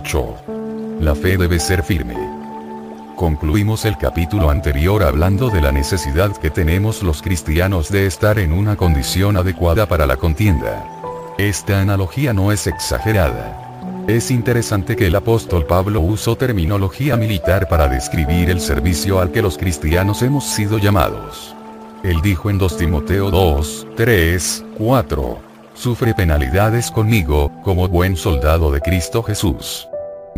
8. La fe debe ser firme. Concluimos el capítulo anterior hablando de la necesidad que tenemos los cristianos de estar en una condición adecuada para la contienda. Esta analogía no es exagerada. Es interesante que el apóstol Pablo usó terminología militar para describir el servicio al que los cristianos hemos sido llamados. Él dijo en 2 Timoteo 2, 3, 4. Sufre penalidades conmigo, como buen soldado de Cristo Jesús.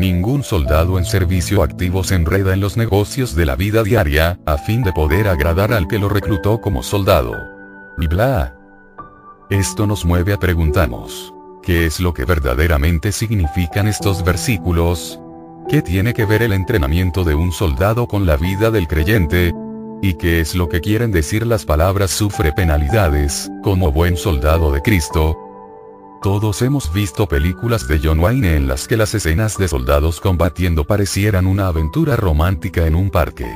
Ningún soldado en servicio activo se enreda en los negocios de la vida diaria, a fin de poder agradar al que lo reclutó como soldado. Y bla. Esto nos mueve a preguntarnos. ¿Qué es lo que verdaderamente significan estos versículos? ¿Qué tiene que ver el entrenamiento de un soldado con la vida del creyente? ¿Y qué es lo que quieren decir las palabras sufre penalidades, como buen soldado de Cristo? Todos hemos visto películas de John Wayne en las que las escenas de soldados combatiendo parecieran una aventura romántica en un parque.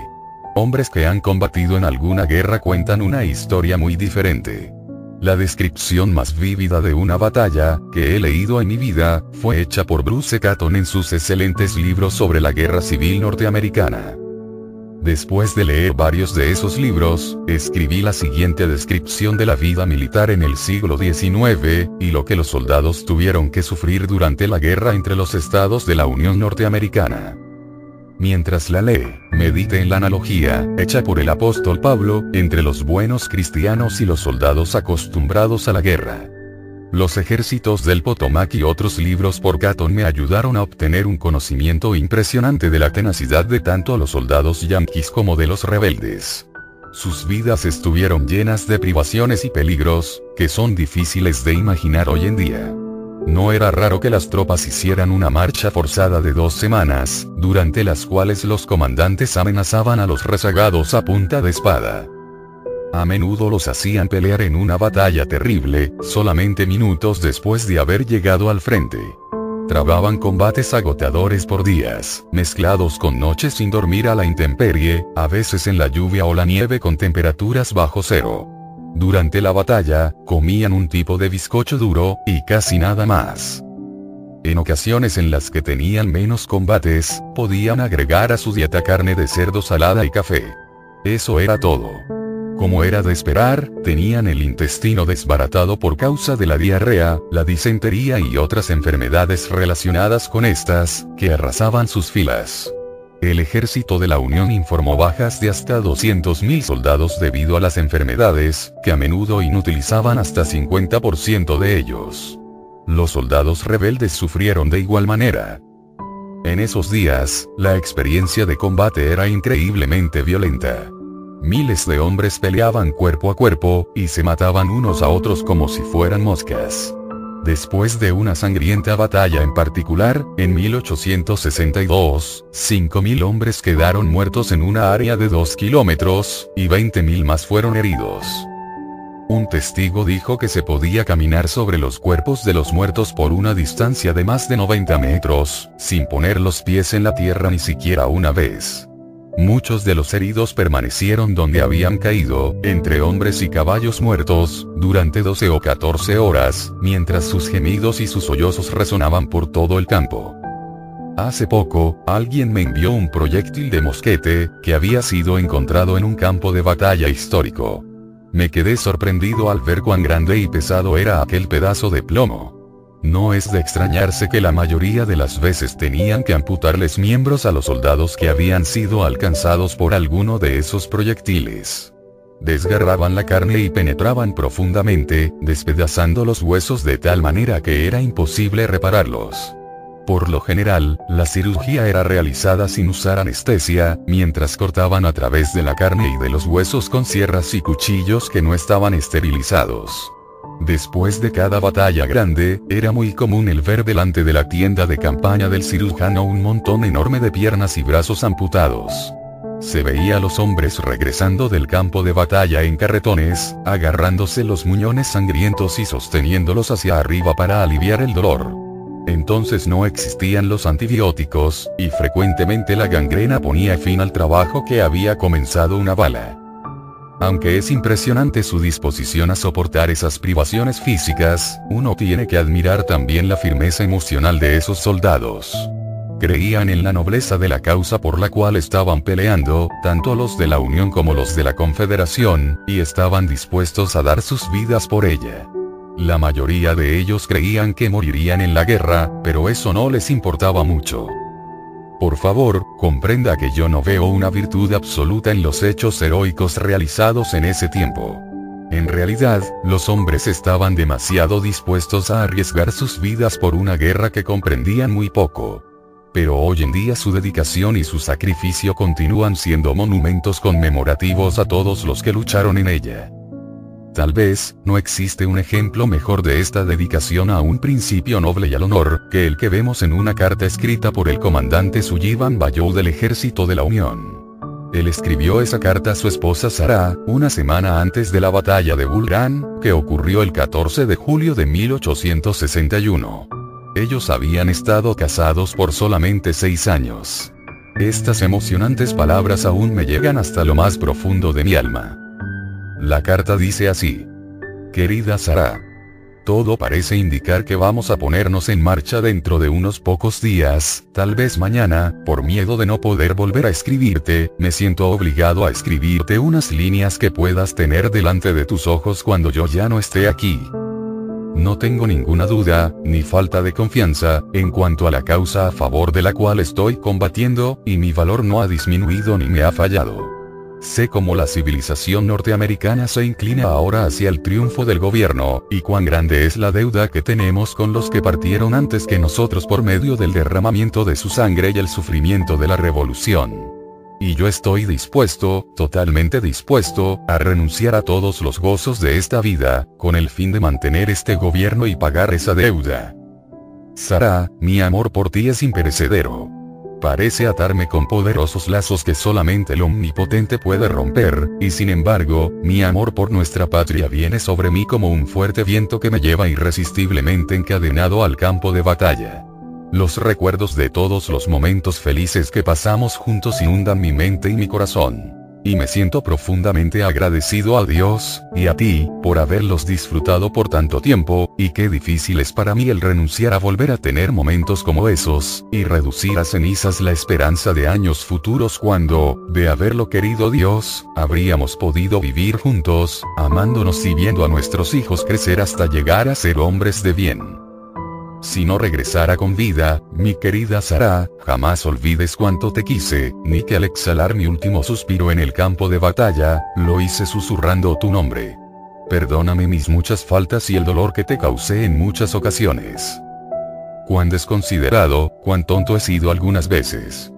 Hombres que han combatido en alguna guerra cuentan una historia muy diferente. La descripción más vívida de una batalla, que he leído en mi vida, fue hecha por Bruce Catton en sus excelentes libros sobre la guerra civil norteamericana. Después de leer varios de esos libros, escribí la siguiente descripción de la vida militar en el siglo XIX, y lo que los soldados tuvieron que sufrir durante la guerra entre los estados de la Unión Norteamericana. Mientras la lee, medite en la analogía, hecha por el apóstol Pablo, entre los buenos cristianos y los soldados acostumbrados a la guerra. Los ejércitos del Potomac y otros libros por Catton me ayudaron a obtener un conocimiento impresionante de la tenacidad de tanto los soldados yanquis como de los rebeldes. Sus vidas estuvieron llenas de privaciones y peligros, que son difíciles de imaginar hoy en día. No era raro que las tropas hicieran una marcha forzada de dos semanas, durante las cuales los comandantes amenazaban a los rezagados a punta de espada. A menudo los hacían pelear en una batalla terrible, solamente minutos después de haber llegado al frente. Trababan combates agotadores por días, mezclados con noches sin dormir a la intemperie, a veces en la lluvia o la nieve con temperaturas bajo cero. Durante la batalla, comían un tipo de bizcocho duro, y casi nada más. En ocasiones en las que tenían menos combates, podían agregar a su dieta carne de cerdo salada y café. Eso era todo. Como era de esperar, tenían el intestino desbaratado por causa de la diarrea, la disentería y otras enfermedades relacionadas con estas, que arrasaban sus filas. El ejército de la Unión informó bajas de hasta 200.000 soldados debido a las enfermedades, que a menudo inutilizaban hasta 50% de ellos. Los soldados rebeldes sufrieron de igual manera. En esos días, la experiencia de combate era increíblemente violenta. Miles de hombres peleaban cuerpo a cuerpo, y se mataban unos a otros como si fueran moscas. Después de una sangrienta batalla en particular, en 1862, 5.000 hombres quedaron muertos en una área de 2 kilómetros, y 20.000 más fueron heridos. Un testigo dijo que se podía caminar sobre los cuerpos de los muertos por una distancia de más de 90 metros, sin poner los pies en la tierra ni siquiera una vez. Muchos de los heridos permanecieron donde habían caído, entre hombres y caballos muertos, durante 12 o 14 horas, mientras sus gemidos y sus sollozos resonaban por todo el campo. Hace poco, alguien me envió un proyectil de mosquete, que había sido encontrado en un campo de batalla histórico. Me quedé sorprendido al ver cuán grande y pesado era aquel pedazo de plomo. No es de extrañarse que la mayoría de las veces tenían que amputarles miembros a los soldados que habían sido alcanzados por alguno de esos proyectiles. Desgarraban la carne y penetraban profundamente, despedazando los huesos de tal manera que era imposible repararlos. Por lo general, la cirugía era realizada sin usar anestesia, mientras cortaban a través de la carne y de los huesos con sierras y cuchillos que no estaban esterilizados. Después de cada batalla grande, era muy común el ver delante de la tienda de campaña del cirujano un montón enorme de piernas y brazos amputados. Se veía a los hombres regresando del campo de batalla en carretones, agarrándose los muñones sangrientos y sosteniéndolos hacia arriba para aliviar el dolor. Entonces no existían los antibióticos, y frecuentemente la gangrena ponía fin al trabajo que había comenzado una bala. Aunque es impresionante su disposición a soportar esas privaciones físicas, uno tiene que admirar también la firmeza emocional de esos soldados. creían en la nobleza de la causa por la cual estaban peleando, tanto los de la Unión como los de la Confederación, y estaban dispuestos a dar sus vidas por ella. La mayoría de ellos creían que morirían en la guerra, pero eso no les importaba mucho. Por favor, comprenda que yo no veo una virtud absoluta en los hechos heroicos realizados en ese tiempo. En realidad, los hombres estaban demasiado dispuestos a arriesgar sus vidas por una guerra que comprendían muy poco. Pero hoy en día su dedicación y su sacrificio continúan siendo monumentos conmemorativos a todos los que lucharon en ella. Tal vez, no existe un ejemplo mejor de esta dedicación a un principio noble y al honor, que el que vemos en una carta escrita por el comandante Sullivan Bayou del Ejército de la Unión. Él escribió esa carta a su esposa Sarah, una semana antes de la batalla de Bull que ocurrió el 14 de julio de 1861. Ellos habían estado casados por solamente seis años. Estas emocionantes palabras aún me llegan hasta lo más profundo de mi alma. La carta dice así. Querida Sara. Todo parece indicar que vamos a ponernos en marcha dentro de unos pocos días, tal vez mañana, por miedo de no poder volver a escribirte, me siento obligado a escribirte unas líneas que puedas tener delante de tus ojos cuando yo ya no esté aquí. No tengo ninguna duda, ni falta de confianza, en cuanto a la causa a favor de la cual estoy combatiendo, y mi valor no ha disminuido ni me ha fallado. Sé cómo la civilización norteamericana se inclina ahora hacia el triunfo del gobierno, y cuán grande es la deuda que tenemos con los que partieron antes que nosotros por medio del derramamiento de su sangre y el sufrimiento de la revolución. Y yo estoy dispuesto, totalmente dispuesto, a renunciar a todos los gozos de esta vida, con el fin de mantener este gobierno y pagar esa deuda. Sara, mi amor por ti es imperecedero parece atarme con poderosos lazos que solamente el omnipotente puede romper, y sin embargo, mi amor por nuestra patria viene sobre mí como un fuerte viento que me lleva irresistiblemente encadenado al campo de batalla. Los recuerdos de todos los momentos felices que pasamos juntos inundan mi mente y mi corazón y me siento profundamente agradecido a Dios, y a ti, por haberlos disfrutado por tanto tiempo, y qué difícil es para mí el renunciar a volver a tener momentos como esos, y reducir a cenizas la esperanza de años futuros cuando, de haberlo querido Dios, habríamos podido vivir juntos, amándonos y viendo a nuestros hijos crecer hasta llegar a ser hombres de bien. Si no regresara con vida, mi querida Sara, jamás olvides cuánto te quise, ni que al exhalar mi último suspiro en el campo de batalla, lo hice susurrando tu nombre. Perdóname mis muchas faltas y el dolor que te causé en muchas ocasiones. Cuán desconsiderado, cuán tonto he sido algunas veces.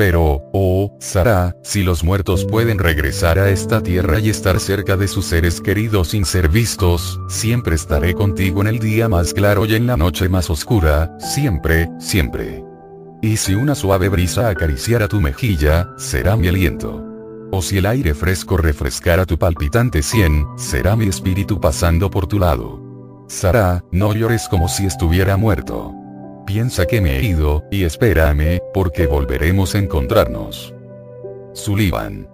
Pero, oh, Sara, si los muertos pueden regresar a esta tierra y estar cerca de sus seres queridos sin ser vistos, siempre estaré contigo en el día más claro y en la noche más oscura, siempre, siempre. Y si una suave brisa acariciara tu mejilla, será mi aliento. O si el aire fresco refrescara tu palpitante sien, será mi espíritu pasando por tu lado. Sara, no llores como si estuviera muerto piensa que me he ido, y espérame, porque volveremos a encontrarnos. Sullivan.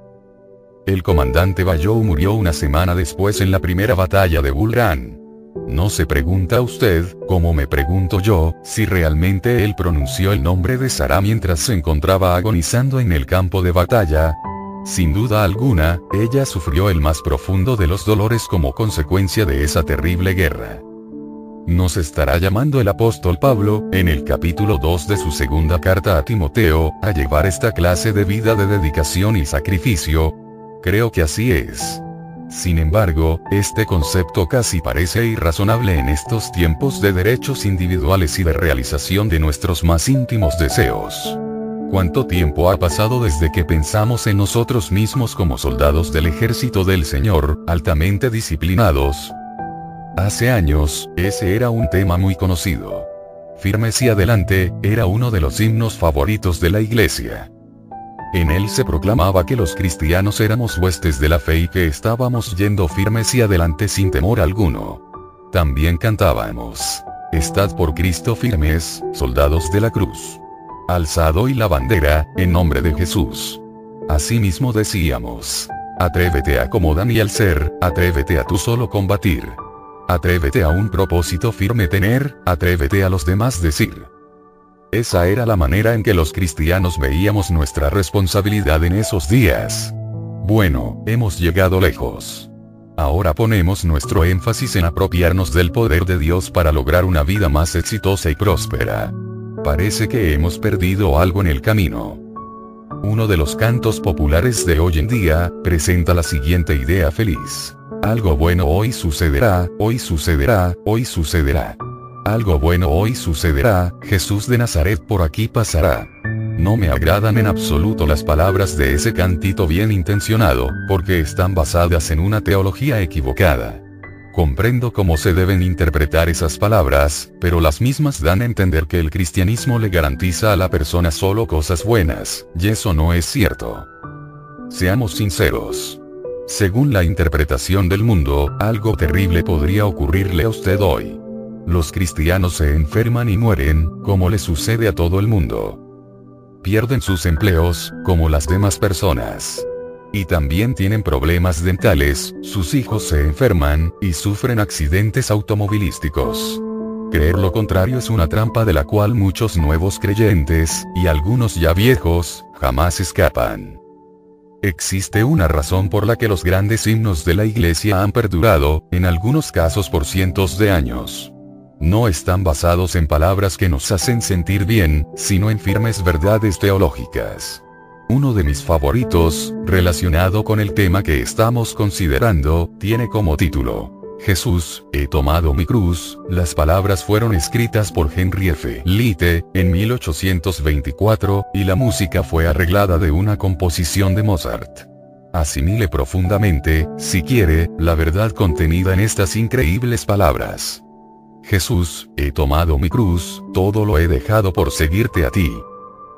El comandante Bayou murió una semana después en la primera batalla de Bull. No se pregunta usted, como me pregunto yo, si realmente él pronunció el nombre de Sara mientras se encontraba agonizando en el campo de batalla. Sin duda alguna, ella sufrió el más profundo de los dolores como consecuencia de esa terrible guerra. Nos estará llamando el apóstol Pablo, en el capítulo 2 de su segunda carta a Timoteo, a llevar esta clase de vida de dedicación y sacrificio. Creo que así es. Sin embargo, este concepto casi parece irrazonable en estos tiempos de derechos individuales y de realización de nuestros más íntimos deseos. ¿Cuánto tiempo ha pasado desde que pensamos en nosotros mismos como soldados del ejército del Señor, altamente disciplinados, Hace años, ese era un tema muy conocido. Firmes y adelante, era uno de los himnos favoritos de la iglesia. En él se proclamaba que los cristianos éramos huestes de la fe y que estábamos yendo firmes y adelante sin temor alguno. También cantábamos, Estad por Cristo firmes, soldados de la cruz. Alzado y la bandera, en nombre de Jesús. Asimismo decíamos, Atrévete a como al ser, atrévete a tú solo combatir. Atrévete a un propósito firme tener, atrévete a los demás decir. Esa era la manera en que los cristianos veíamos nuestra responsabilidad en esos días. Bueno, hemos llegado lejos. Ahora ponemos nuestro énfasis en apropiarnos del poder de Dios para lograr una vida más exitosa y próspera. Parece que hemos perdido algo en el camino. Uno de los cantos populares de hoy en día, presenta la siguiente idea feliz. Algo bueno hoy sucederá, hoy sucederá, hoy sucederá. Algo bueno hoy sucederá, Jesús de Nazaret por aquí pasará. No me agradan en absoluto las palabras de ese cantito bien intencionado, porque están basadas en una teología equivocada. Comprendo cómo se deben interpretar esas palabras, pero las mismas dan a entender que el cristianismo le garantiza a la persona solo cosas buenas, y eso no es cierto. Seamos sinceros. Según la interpretación del mundo, algo terrible podría ocurrirle a usted hoy. Los cristianos se enferman y mueren, como le sucede a todo el mundo. Pierden sus empleos, como las demás personas. Y también tienen problemas dentales, sus hijos se enferman, y sufren accidentes automovilísticos. Creer lo contrario es una trampa de la cual muchos nuevos creyentes, y algunos ya viejos, jamás escapan. Existe una razón por la que los grandes himnos de la iglesia han perdurado, en algunos casos por cientos de años. No están basados en palabras que nos hacen sentir bien, sino en firmes verdades teológicas. Uno de mis favoritos, relacionado con el tema que estamos considerando, tiene como título, Jesús, he tomado mi cruz, las palabras fueron escritas por Henry F. Lite, en 1824, y la música fue arreglada de una composición de Mozart. Asimile profundamente, si quiere, la verdad contenida en estas increíbles palabras. Jesús, he tomado mi cruz, todo lo he dejado por seguirte a ti.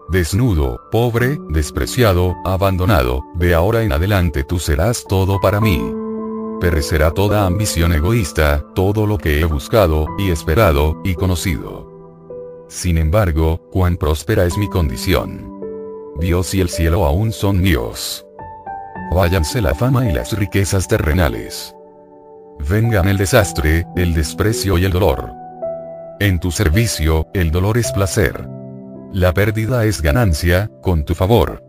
Desnudo, pobre, despreciado, abandonado, de ahora en adelante tú serás todo para mí. Perecerá toda ambición egoísta, todo lo que he buscado, y esperado, y conocido. Sin embargo, cuán próspera es mi condición. Dios y el cielo aún son míos. Váyanse la fama y las riquezas terrenales. Vengan el desastre, el desprecio y el dolor. En tu servicio, el dolor es placer. La pérdida es ganancia, con tu favor.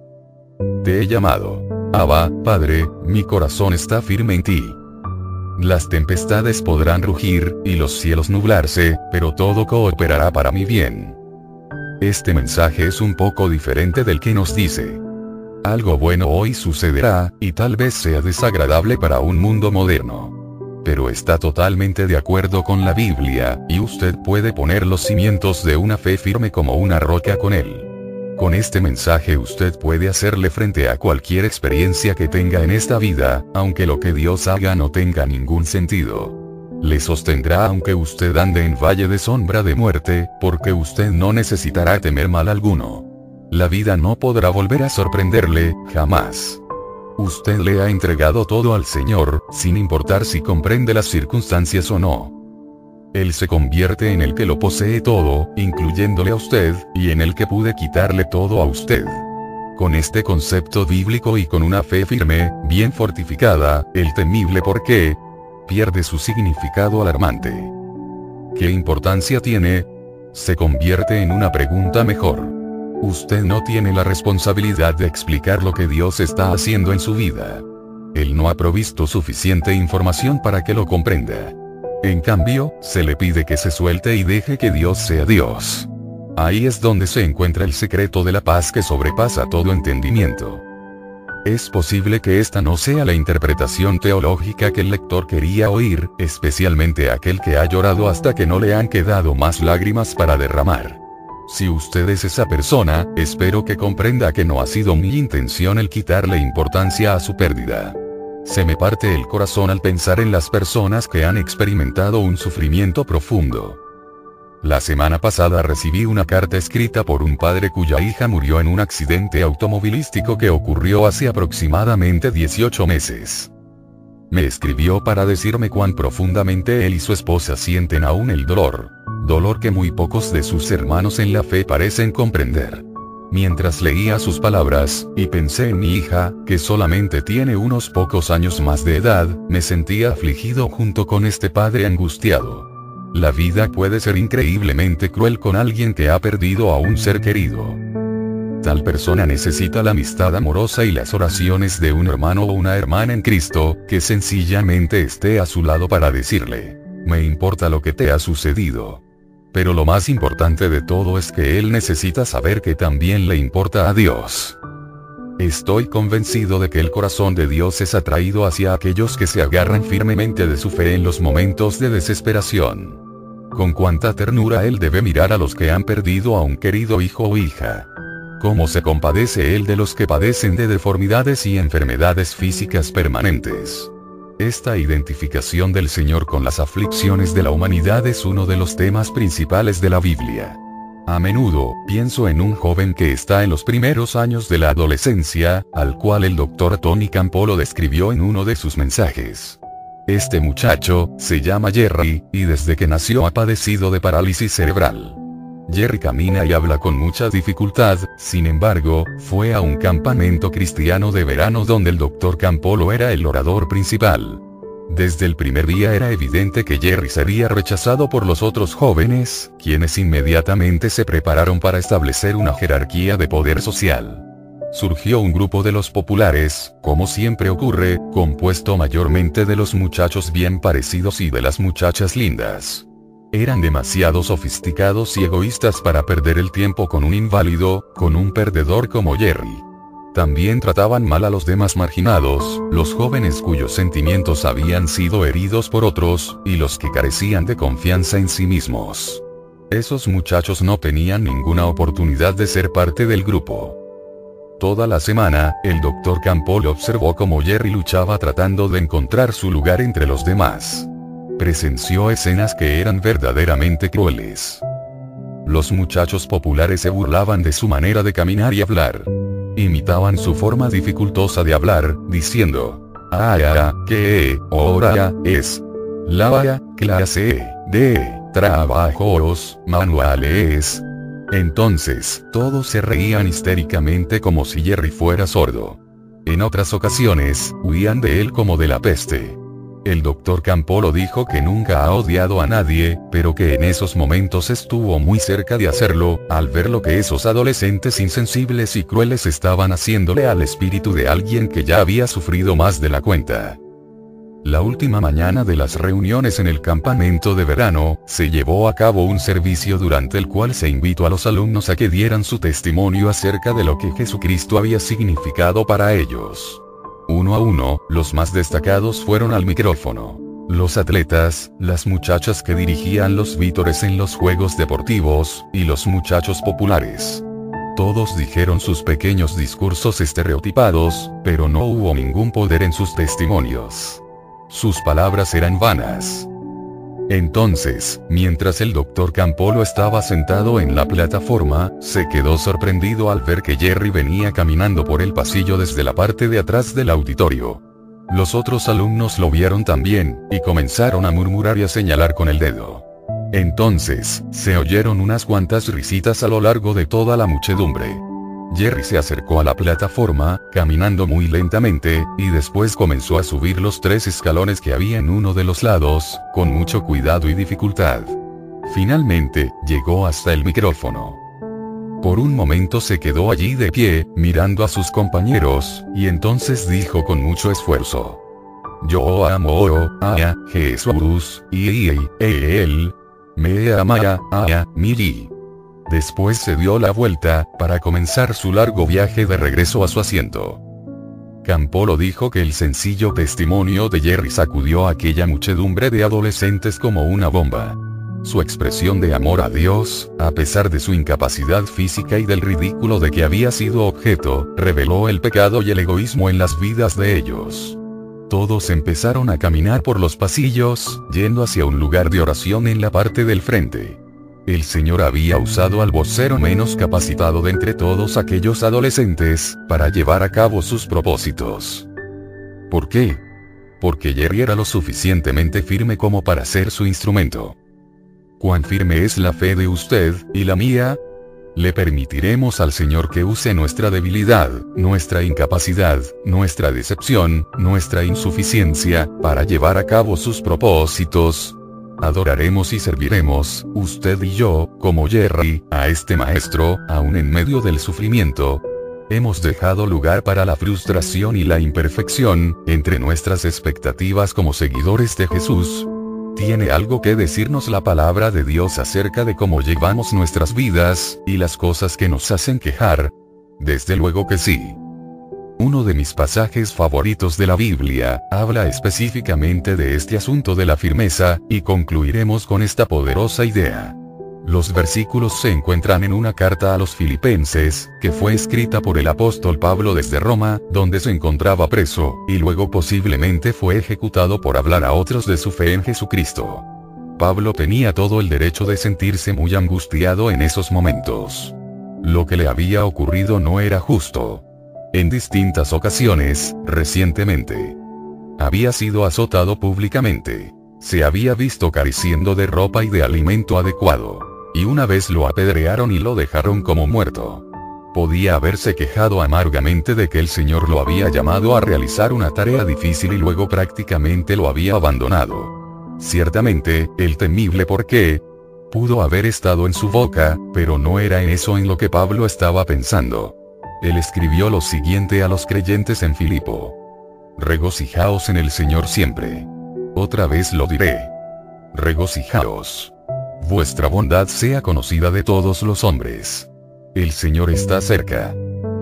Te he llamado. Abba, Padre, mi corazón está firme en ti. Las tempestades podrán rugir, y los cielos nublarse, pero todo cooperará para mi bien. Este mensaje es un poco diferente del que nos dice. Algo bueno hoy sucederá, y tal vez sea desagradable para un mundo moderno pero está totalmente de acuerdo con la Biblia, y usted puede poner los cimientos de una fe firme como una roca con él. Con este mensaje usted puede hacerle frente a cualquier experiencia que tenga en esta vida, aunque lo que Dios haga no tenga ningún sentido. Le sostendrá aunque usted ande en valle de sombra de muerte, porque usted no necesitará temer mal alguno. La vida no podrá volver a sorprenderle, jamás. Usted le ha entregado todo al Señor, sin importar si comprende las circunstancias o no. Él se convierte en el que lo posee todo, incluyéndole a usted, y en el que pude quitarle todo a usted. Con este concepto bíblico y con una fe firme, bien fortificada, el temible por qué, pierde su significado alarmante. ¿Qué importancia tiene? Se convierte en una pregunta mejor. Usted no tiene la responsabilidad de explicar lo que Dios está haciendo en su vida. Él no ha provisto suficiente información para que lo comprenda. En cambio, se le pide que se suelte y deje que Dios sea Dios. Ahí es donde se encuentra el secreto de la paz que sobrepasa todo entendimiento. Es posible que esta no sea la interpretación teológica que el lector quería oír, especialmente aquel que ha llorado hasta que no le han quedado más lágrimas para derramar. Si usted es esa persona, espero que comprenda que no ha sido mi intención el quitarle importancia a su pérdida. Se me parte el corazón al pensar en las personas que han experimentado un sufrimiento profundo. La semana pasada recibí una carta escrita por un padre cuya hija murió en un accidente automovilístico que ocurrió hace aproximadamente 18 meses. Me escribió para decirme cuán profundamente él y su esposa sienten aún el dolor dolor que muy pocos de sus hermanos en la fe parecen comprender. Mientras leía sus palabras, y pensé en mi hija, que solamente tiene unos pocos años más de edad, me sentía afligido junto con este padre angustiado. La vida puede ser increíblemente cruel con alguien que ha perdido a un ser querido. Tal persona necesita la amistad amorosa y las oraciones de un hermano o una hermana en Cristo, que sencillamente esté a su lado para decirle, me importa lo que te ha sucedido. Pero lo más importante de todo es que él necesita saber que también le importa a Dios. Estoy convencido de que el corazón de Dios es atraído hacia aquellos que se agarran firmemente de su fe en los momentos de desesperación. Con cuánta ternura Él debe mirar a los que han perdido a un querido hijo o hija. Cómo se compadece Él de los que padecen de deformidades y enfermedades físicas permanentes. Esta identificación del Señor con las aflicciones de la humanidad es uno de los temas principales de la Biblia. A menudo, pienso en un joven que está en los primeros años de la adolescencia, al cual el doctor Tony Campolo describió en uno de sus mensajes. Este muchacho, se llama Jerry, y desde que nació ha padecido de parálisis cerebral. Jerry camina y habla con mucha dificultad, sin embargo, fue a un campamento cristiano de verano donde el doctor Campolo era el orador principal. Desde el primer día era evidente que Jerry sería rechazado por los otros jóvenes, quienes inmediatamente se prepararon para establecer una jerarquía de poder social. Surgió un grupo de los populares, como siempre ocurre, compuesto mayormente de los muchachos bien parecidos y de las muchachas lindas. Eran demasiado sofisticados y egoístas para perder el tiempo con un inválido, con un perdedor como Jerry. También trataban mal a los demás marginados, los jóvenes cuyos sentimientos habían sido heridos por otros, y los que carecían de confianza en sí mismos. Esos muchachos no tenían ninguna oportunidad de ser parte del grupo. Toda la semana, el doctor Campbell observó cómo Jerry luchaba tratando de encontrar su lugar entre los demás presenció escenas que eran verdaderamente crueles. Los muchachos populares se burlaban de su manera de caminar y hablar. Imitaban su forma dificultosa de hablar, diciendo, ah, que hora es. La clase de trabajos manuales. Entonces, todos se reían histéricamente como si Jerry fuera sordo. En otras ocasiones, huían de él como de la peste. El doctor Campolo dijo que nunca ha odiado a nadie, pero que en esos momentos estuvo muy cerca de hacerlo, al ver lo que esos adolescentes insensibles y crueles estaban haciéndole al espíritu de alguien que ya había sufrido más de la cuenta. La última mañana de las reuniones en el campamento de verano, se llevó a cabo un servicio durante el cual se invitó a los alumnos a que dieran su testimonio acerca de lo que Jesucristo había significado para ellos. Uno a uno, los más destacados fueron al micrófono. Los atletas, las muchachas que dirigían los vítores en los juegos deportivos, y los muchachos populares. Todos dijeron sus pequeños discursos estereotipados, pero no hubo ningún poder en sus testimonios. Sus palabras eran vanas. Entonces, mientras el doctor Campolo estaba sentado en la plataforma, se quedó sorprendido al ver que Jerry venía caminando por el pasillo desde la parte de atrás del auditorio. Los otros alumnos lo vieron también, y comenzaron a murmurar y a señalar con el dedo. Entonces, se oyeron unas cuantas risitas a lo largo de toda la muchedumbre. Jerry se acercó a la plataforma, caminando muy lentamente, y después comenzó a subir los tres escalones que había en uno de los lados, con mucho cuidado y dificultad. Finalmente, llegó hasta el micrófono. Por un momento se quedó allí de pie, mirando a sus compañeros, y entonces dijo con mucho esfuerzo. Yo amo a Jesús, y él me ama a mí. Después se dio la vuelta, para comenzar su largo viaje de regreso a su asiento. Campolo dijo que el sencillo testimonio de Jerry sacudió a aquella muchedumbre de adolescentes como una bomba. Su expresión de amor a Dios, a pesar de su incapacidad física y del ridículo de que había sido objeto, reveló el pecado y el egoísmo en las vidas de ellos. Todos empezaron a caminar por los pasillos, yendo hacia un lugar de oración en la parte del frente. El Señor había usado al vocero menos capacitado de entre todos aquellos adolescentes, para llevar a cabo sus propósitos. ¿Por qué? Porque Jerry era lo suficientemente firme como para ser su instrumento. ¿Cuán firme es la fe de usted, y la mía? Le permitiremos al Señor que use nuestra debilidad, nuestra incapacidad, nuestra decepción, nuestra insuficiencia, para llevar a cabo sus propósitos, Adoraremos y serviremos, usted y yo, como Jerry, a este maestro, aún en medio del sufrimiento. Hemos dejado lugar para la frustración y la imperfección, entre nuestras expectativas como seguidores de Jesús. ¿Tiene algo que decirnos la palabra de Dios acerca de cómo llevamos nuestras vidas, y las cosas que nos hacen quejar? Desde luego que sí. Uno de mis pasajes favoritos de la Biblia, habla específicamente de este asunto de la firmeza, y concluiremos con esta poderosa idea. Los versículos se encuentran en una carta a los filipenses, que fue escrita por el apóstol Pablo desde Roma, donde se encontraba preso, y luego posiblemente fue ejecutado por hablar a otros de su fe en Jesucristo. Pablo tenía todo el derecho de sentirse muy angustiado en esos momentos. Lo que le había ocurrido no era justo. En distintas ocasiones, recientemente, había sido azotado públicamente. Se había visto careciendo de ropa y de alimento adecuado. Y una vez lo apedrearon y lo dejaron como muerto. Podía haberse quejado amargamente de que el Señor lo había llamado a realizar una tarea difícil y luego prácticamente lo había abandonado. Ciertamente, el temible por qué, pudo haber estado en su boca, pero no era en eso en lo que Pablo estaba pensando. Él escribió lo siguiente a los creyentes en Filipo. Regocijaos en el Señor siempre. Otra vez lo diré. Regocijaos. Vuestra bondad sea conocida de todos los hombres. El Señor está cerca.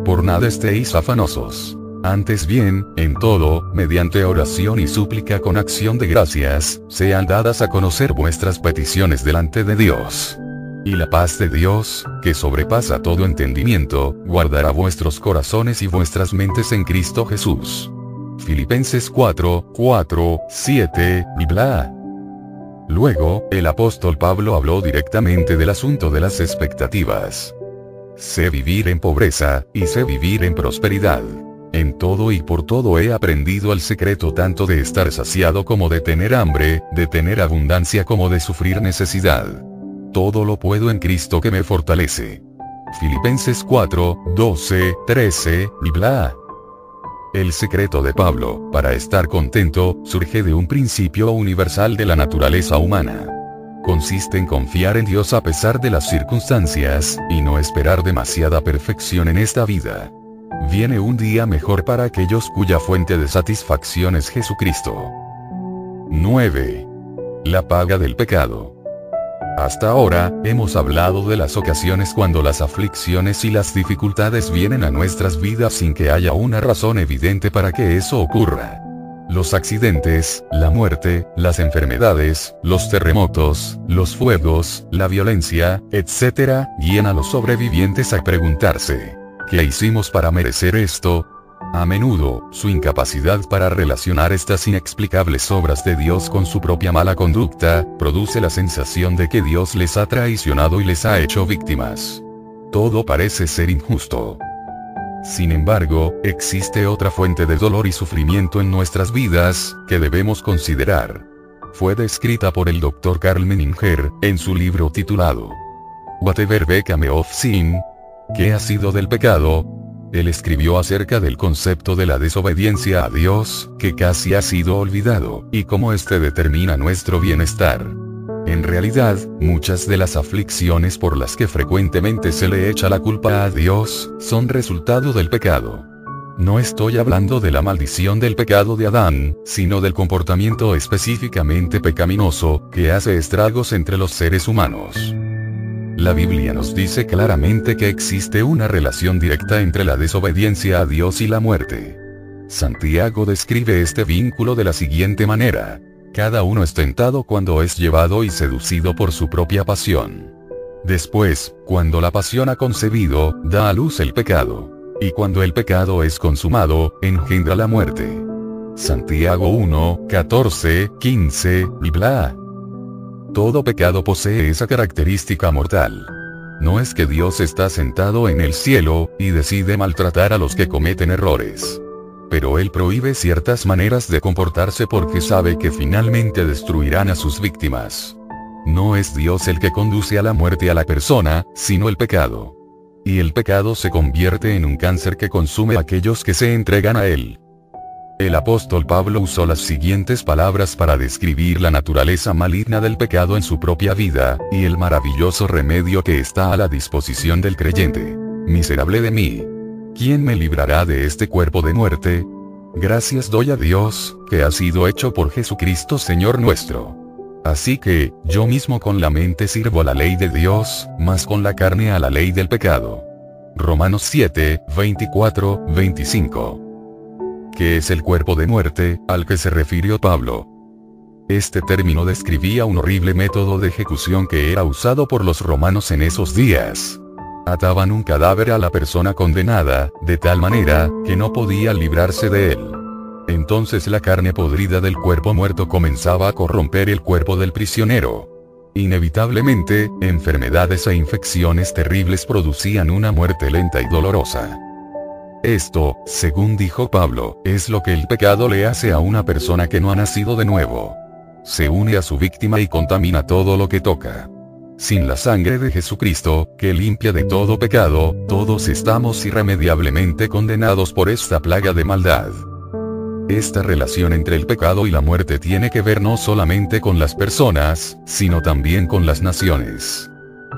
Por nada estéis afanosos. Antes bien, en todo, mediante oración y súplica con acción de gracias, sean dadas a conocer vuestras peticiones delante de Dios. Y la paz de Dios, que sobrepasa todo entendimiento, guardará vuestros corazones y vuestras mentes en Cristo Jesús. Filipenses 4, 4, 7, y bla. Luego, el apóstol Pablo habló directamente del asunto de las expectativas. Sé vivir en pobreza, y sé vivir en prosperidad. En todo y por todo he aprendido el secreto tanto de estar saciado como de tener hambre, de tener abundancia como de sufrir necesidad todo lo puedo en Cristo que me fortalece. Filipenses 4, 12, 13, y bla. El secreto de Pablo, para estar contento, surge de un principio universal de la naturaleza humana. Consiste en confiar en Dios a pesar de las circunstancias, y no esperar demasiada perfección en esta vida. Viene un día mejor para aquellos cuya fuente de satisfacción es Jesucristo. 9. La paga del pecado. Hasta ahora, hemos hablado de las ocasiones cuando las aflicciones y las dificultades vienen a nuestras vidas sin que haya una razón evidente para que eso ocurra. Los accidentes, la muerte, las enfermedades, los terremotos, los fuegos, la violencia, etc., guían a los sobrevivientes a preguntarse, ¿qué hicimos para merecer esto? A menudo, su incapacidad para relacionar estas inexplicables obras de Dios con su propia mala conducta, produce la sensación de que Dios les ha traicionado y les ha hecho víctimas. Todo parece ser injusto. Sin embargo, existe otra fuente de dolor y sufrimiento en nuestras vidas, que debemos considerar. Fue descrita por el Dr. Carl Menninger, en su libro titulado Whatever Became of Sin, ¿Qué ha sido del pecado? Él escribió acerca del concepto de la desobediencia a Dios, que casi ha sido olvidado, y cómo éste determina nuestro bienestar. En realidad, muchas de las aflicciones por las que frecuentemente se le echa la culpa a Dios, son resultado del pecado. No estoy hablando de la maldición del pecado de Adán, sino del comportamiento específicamente pecaminoso, que hace estragos entre los seres humanos. La Biblia nos dice claramente que existe una relación directa entre la desobediencia a Dios y la muerte. Santiago describe este vínculo de la siguiente manera. Cada uno es tentado cuando es llevado y seducido por su propia pasión. Después, cuando la pasión ha concebido, da a luz el pecado. Y cuando el pecado es consumado, engendra la muerte. Santiago 1, 14, 15, y bla. Todo pecado posee esa característica mortal. No es que Dios está sentado en el cielo, y decide maltratar a los que cometen errores. Pero Él prohíbe ciertas maneras de comportarse porque sabe que finalmente destruirán a sus víctimas. No es Dios el que conduce a la muerte a la persona, sino el pecado. Y el pecado se convierte en un cáncer que consume a aquellos que se entregan a Él. El apóstol Pablo usó las siguientes palabras para describir la naturaleza maligna del pecado en su propia vida, y el maravilloso remedio que está a la disposición del creyente. Miserable de mí. ¿Quién me librará de este cuerpo de muerte? Gracias doy a Dios, que ha sido hecho por Jesucristo Señor nuestro. Así que, yo mismo con la mente sirvo a la ley de Dios, más con la carne a la ley del pecado. Romanos 7, 24, 25. ¿Qué es el cuerpo de muerte, al que se refirió Pablo? Este término describía un horrible método de ejecución que era usado por los romanos en esos días. Ataban un cadáver a la persona condenada, de tal manera, que no podía librarse de él. Entonces la carne podrida del cuerpo muerto comenzaba a corromper el cuerpo del prisionero. Inevitablemente, enfermedades e infecciones terribles producían una muerte lenta y dolorosa. Esto, según dijo Pablo, es lo que el pecado le hace a una persona que no ha nacido de nuevo. Se une a su víctima y contamina todo lo que toca. Sin la sangre de Jesucristo, que limpia de todo pecado, todos estamos irremediablemente condenados por esta plaga de maldad. Esta relación entre el pecado y la muerte tiene que ver no solamente con las personas, sino también con las naciones.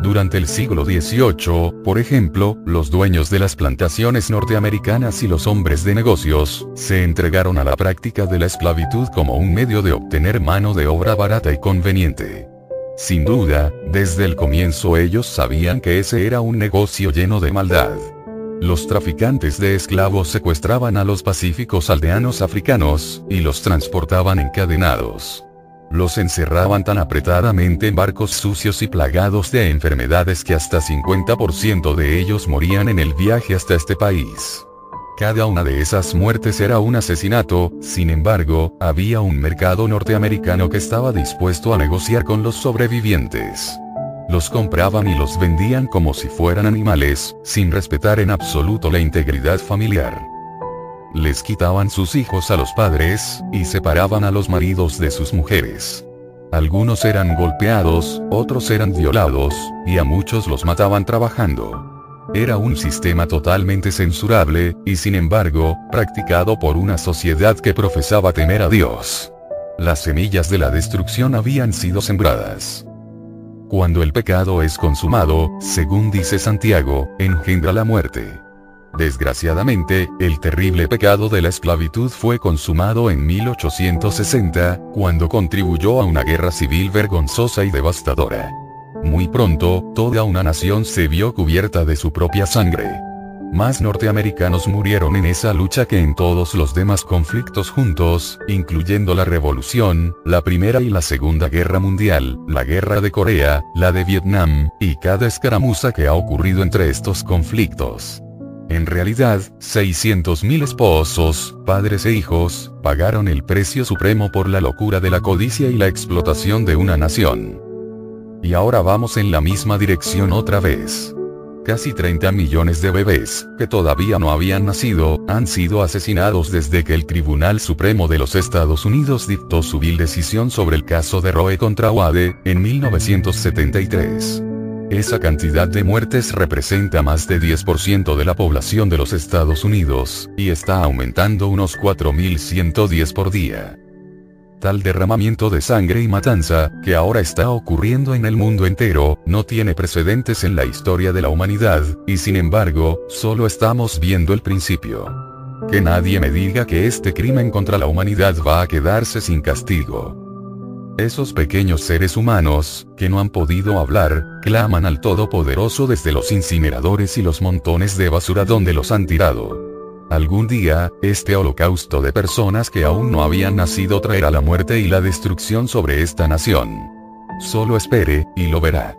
Durante el siglo XVIII, por ejemplo, los dueños de las plantaciones norteamericanas y los hombres de negocios, se entregaron a la práctica de la esclavitud como un medio de obtener mano de obra barata y conveniente. Sin duda, desde el comienzo ellos sabían que ese era un negocio lleno de maldad. Los traficantes de esclavos secuestraban a los pacíficos aldeanos africanos, y los transportaban encadenados. Los encerraban tan apretadamente en barcos sucios y plagados de enfermedades que hasta 50% de ellos morían en el viaje hasta este país. Cada una de esas muertes era un asesinato, sin embargo, había un mercado norteamericano que estaba dispuesto a negociar con los sobrevivientes los compraban y los vendían como si fueran animales, sin respetar en absoluto la integridad familiar. Les quitaban sus hijos a los padres, y separaban a los maridos de sus mujeres. Algunos eran golpeados, otros eran violados, y a muchos los mataban trabajando. Era un sistema totalmente censurable, y sin embargo, practicado por una sociedad que profesaba temer a Dios. Las semillas de la destrucción habían sido sembradas. Cuando el pecado es consumado, según dice Santiago, engendra la muerte. Desgraciadamente, el terrible pecado de la esclavitud fue consumado en 1860, cuando contribuyó a una guerra civil vergonzosa y devastadora. Muy pronto, toda una nación se vio cubierta de su propia sangre. Más norteamericanos murieron en esa lucha que en todos los demás conflictos juntos, incluyendo la Revolución, la Primera y la Segunda Guerra Mundial, la Guerra de Corea, la de Vietnam, y cada escaramuza que ha ocurrido entre estos conflictos. En realidad, 600.000 esposos, padres e hijos, pagaron el precio supremo por la locura de la codicia y la explotación de una nación. Y ahora vamos en la misma dirección otra vez. Casi 30 millones de bebés, que todavía no habían nacido, han sido asesinados desde que el Tribunal Supremo de los Estados Unidos dictó su vil decisión sobre el caso de Roe contra Wade, en 1973. Esa cantidad de muertes representa más de 10% de la población de los Estados Unidos, y está aumentando unos 4.110 por día. Tal derramamiento de sangre y matanza, que ahora está ocurriendo en el mundo entero, no tiene precedentes en la historia de la humanidad, y sin embargo, solo estamos viendo el principio. Que nadie me diga que este crimen contra la humanidad va a quedarse sin castigo. Esos pequeños seres humanos, que no han podido hablar, claman al Todopoderoso desde los incineradores y los montones de basura donde los han tirado. Algún día, este holocausto de personas que aún no habían nacido traerá la muerte y la destrucción sobre esta nación. Solo espere, y lo verá.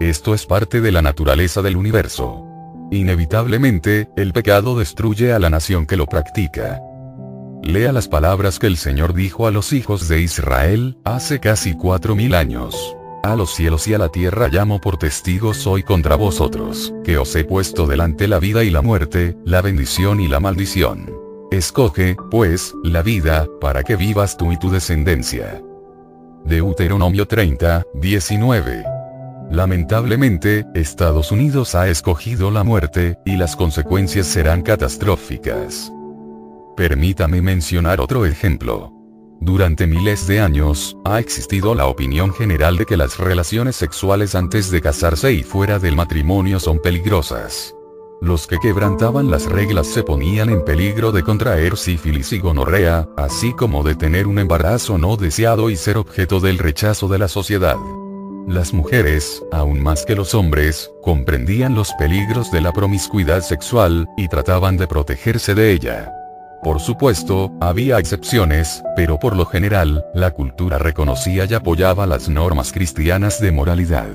Esto es parte de la naturaleza del universo. Inevitablemente, el pecado destruye a la nación que lo practica. Lea las palabras que el Señor dijo a los hijos de Israel, hace casi cuatro mil años. A los cielos y a la tierra llamo por testigos hoy contra vosotros, que os he puesto delante la vida y la muerte, la bendición y la maldición. Escoge, pues, la vida, para que vivas tú y tu descendencia. Deuteronomio 30, 19. Lamentablemente, Estados Unidos ha escogido la muerte, y las consecuencias serán catastróficas. Permítame mencionar otro ejemplo. Durante miles de años, ha existido la opinión general de que las relaciones sexuales antes de casarse y fuera del matrimonio son peligrosas. Los que quebrantaban las reglas se ponían en peligro de contraer sífilis y gonorrea, así como de tener un embarazo no deseado y ser objeto del rechazo de la sociedad. Las mujeres, aún más que los hombres, comprendían los peligros de la promiscuidad sexual, y trataban de protegerse de ella. Por supuesto, había excepciones, pero por lo general, la cultura reconocía y apoyaba las normas cristianas de moralidad.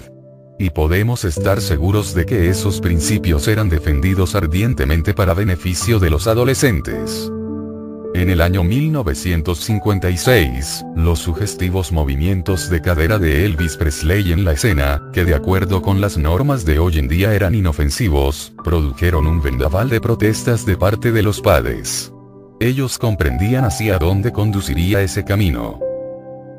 Y podemos estar seguros de que esos principios eran defendidos ardientemente para beneficio de los adolescentes. En el año 1956, los sugestivos movimientos de cadera de Elvis Presley en la escena, que de acuerdo con las normas de hoy en día eran inofensivos, produjeron un vendaval de protestas de parte de los padres. Ellos comprendían hacia dónde conduciría ese camino.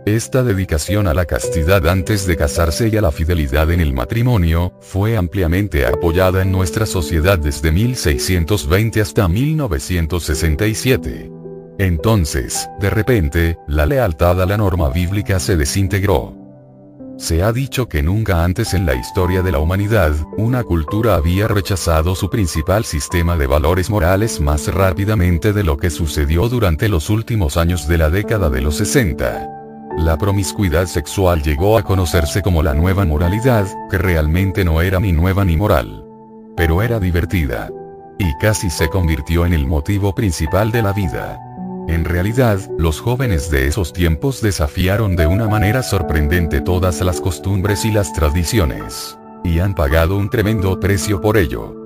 Esta dedicación a la castidad antes de casarse y a la fidelidad en el matrimonio, fue ampliamente apoyada en nuestra sociedad desde 1620 hasta 1967. Entonces, de repente, la lealtad a la norma bíblica se desintegró. Se ha dicho que nunca antes en la historia de la humanidad, una cultura había rechazado su principal sistema de valores morales más rápidamente de lo que sucedió durante los últimos años de la década de los 60. La promiscuidad sexual llegó a conocerse como la nueva moralidad, que realmente no era ni nueva ni moral. Pero era divertida. Y casi se convirtió en el motivo principal de la vida. En realidad, los jóvenes de esos tiempos desafiaron de una manera sorprendente todas las costumbres y las tradiciones. Y han pagado un tremendo precio por ello.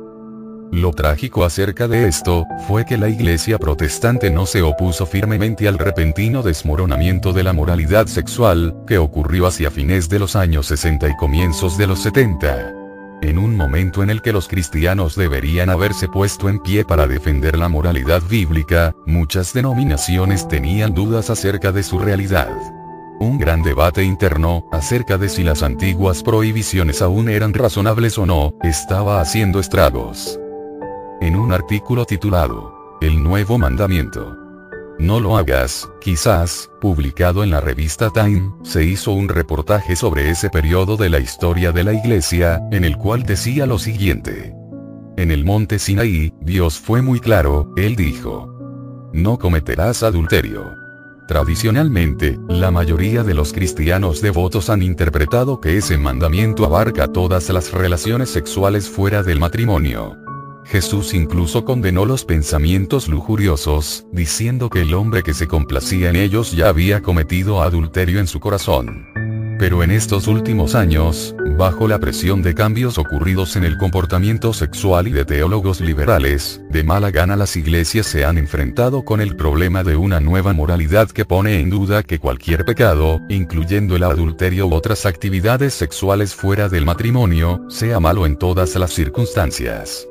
Lo trágico acerca de esto, fue que la iglesia protestante no se opuso firmemente al repentino desmoronamiento de la moralidad sexual, que ocurrió hacia fines de los años 60 y comienzos de los 70 en un momento en el que los cristianos deberían haberse puesto en pie para defender la moralidad bíblica, muchas denominaciones tenían dudas acerca de su realidad. Un gran debate interno, acerca de si las antiguas prohibiciones aún eran razonables o no, estaba haciendo estragos. En un artículo titulado, El Nuevo Mandamiento, no lo hagas, quizás, publicado en la revista Time, se hizo un reportaje sobre ese periodo de la historia de la iglesia, en el cual decía lo siguiente. En el monte Sinaí, Dios fue muy claro, él dijo. No cometerás adulterio. Tradicionalmente, la mayoría de los cristianos devotos han interpretado que ese mandamiento abarca todas las relaciones sexuales fuera del matrimonio. Jesús incluso condenó los pensamientos lujuriosos, diciendo que el hombre que se complacía en ellos ya había cometido adulterio en su corazón. Pero en estos últimos años, bajo la presión de cambios ocurridos en el comportamiento sexual y de teólogos liberales, de mala gana las iglesias se han enfrentado con el problema de una nueva moralidad que pone en duda que cualquier pecado, incluyendo el adulterio u otras actividades sexuales fuera del matrimonio, sea malo en todas las circunstancias.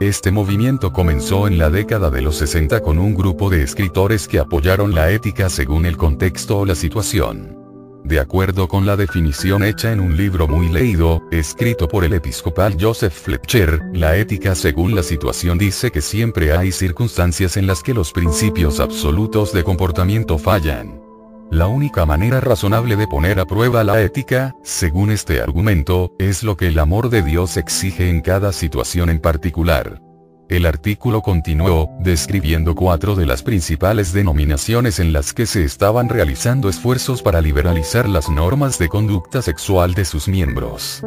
Este movimiento comenzó en la década de los 60 con un grupo de escritores que apoyaron la ética según el contexto o la situación. De acuerdo con la definición hecha en un libro muy leído, escrito por el episcopal Joseph Fletcher, la ética según la situación dice que siempre hay circunstancias en las que los principios absolutos de comportamiento fallan. La única manera razonable de poner a prueba la ética, según este argumento, es lo que el amor de Dios exige en cada situación en particular. El artículo continuó, describiendo cuatro de las principales denominaciones en las que se estaban realizando esfuerzos para liberalizar las normas de conducta sexual de sus miembros.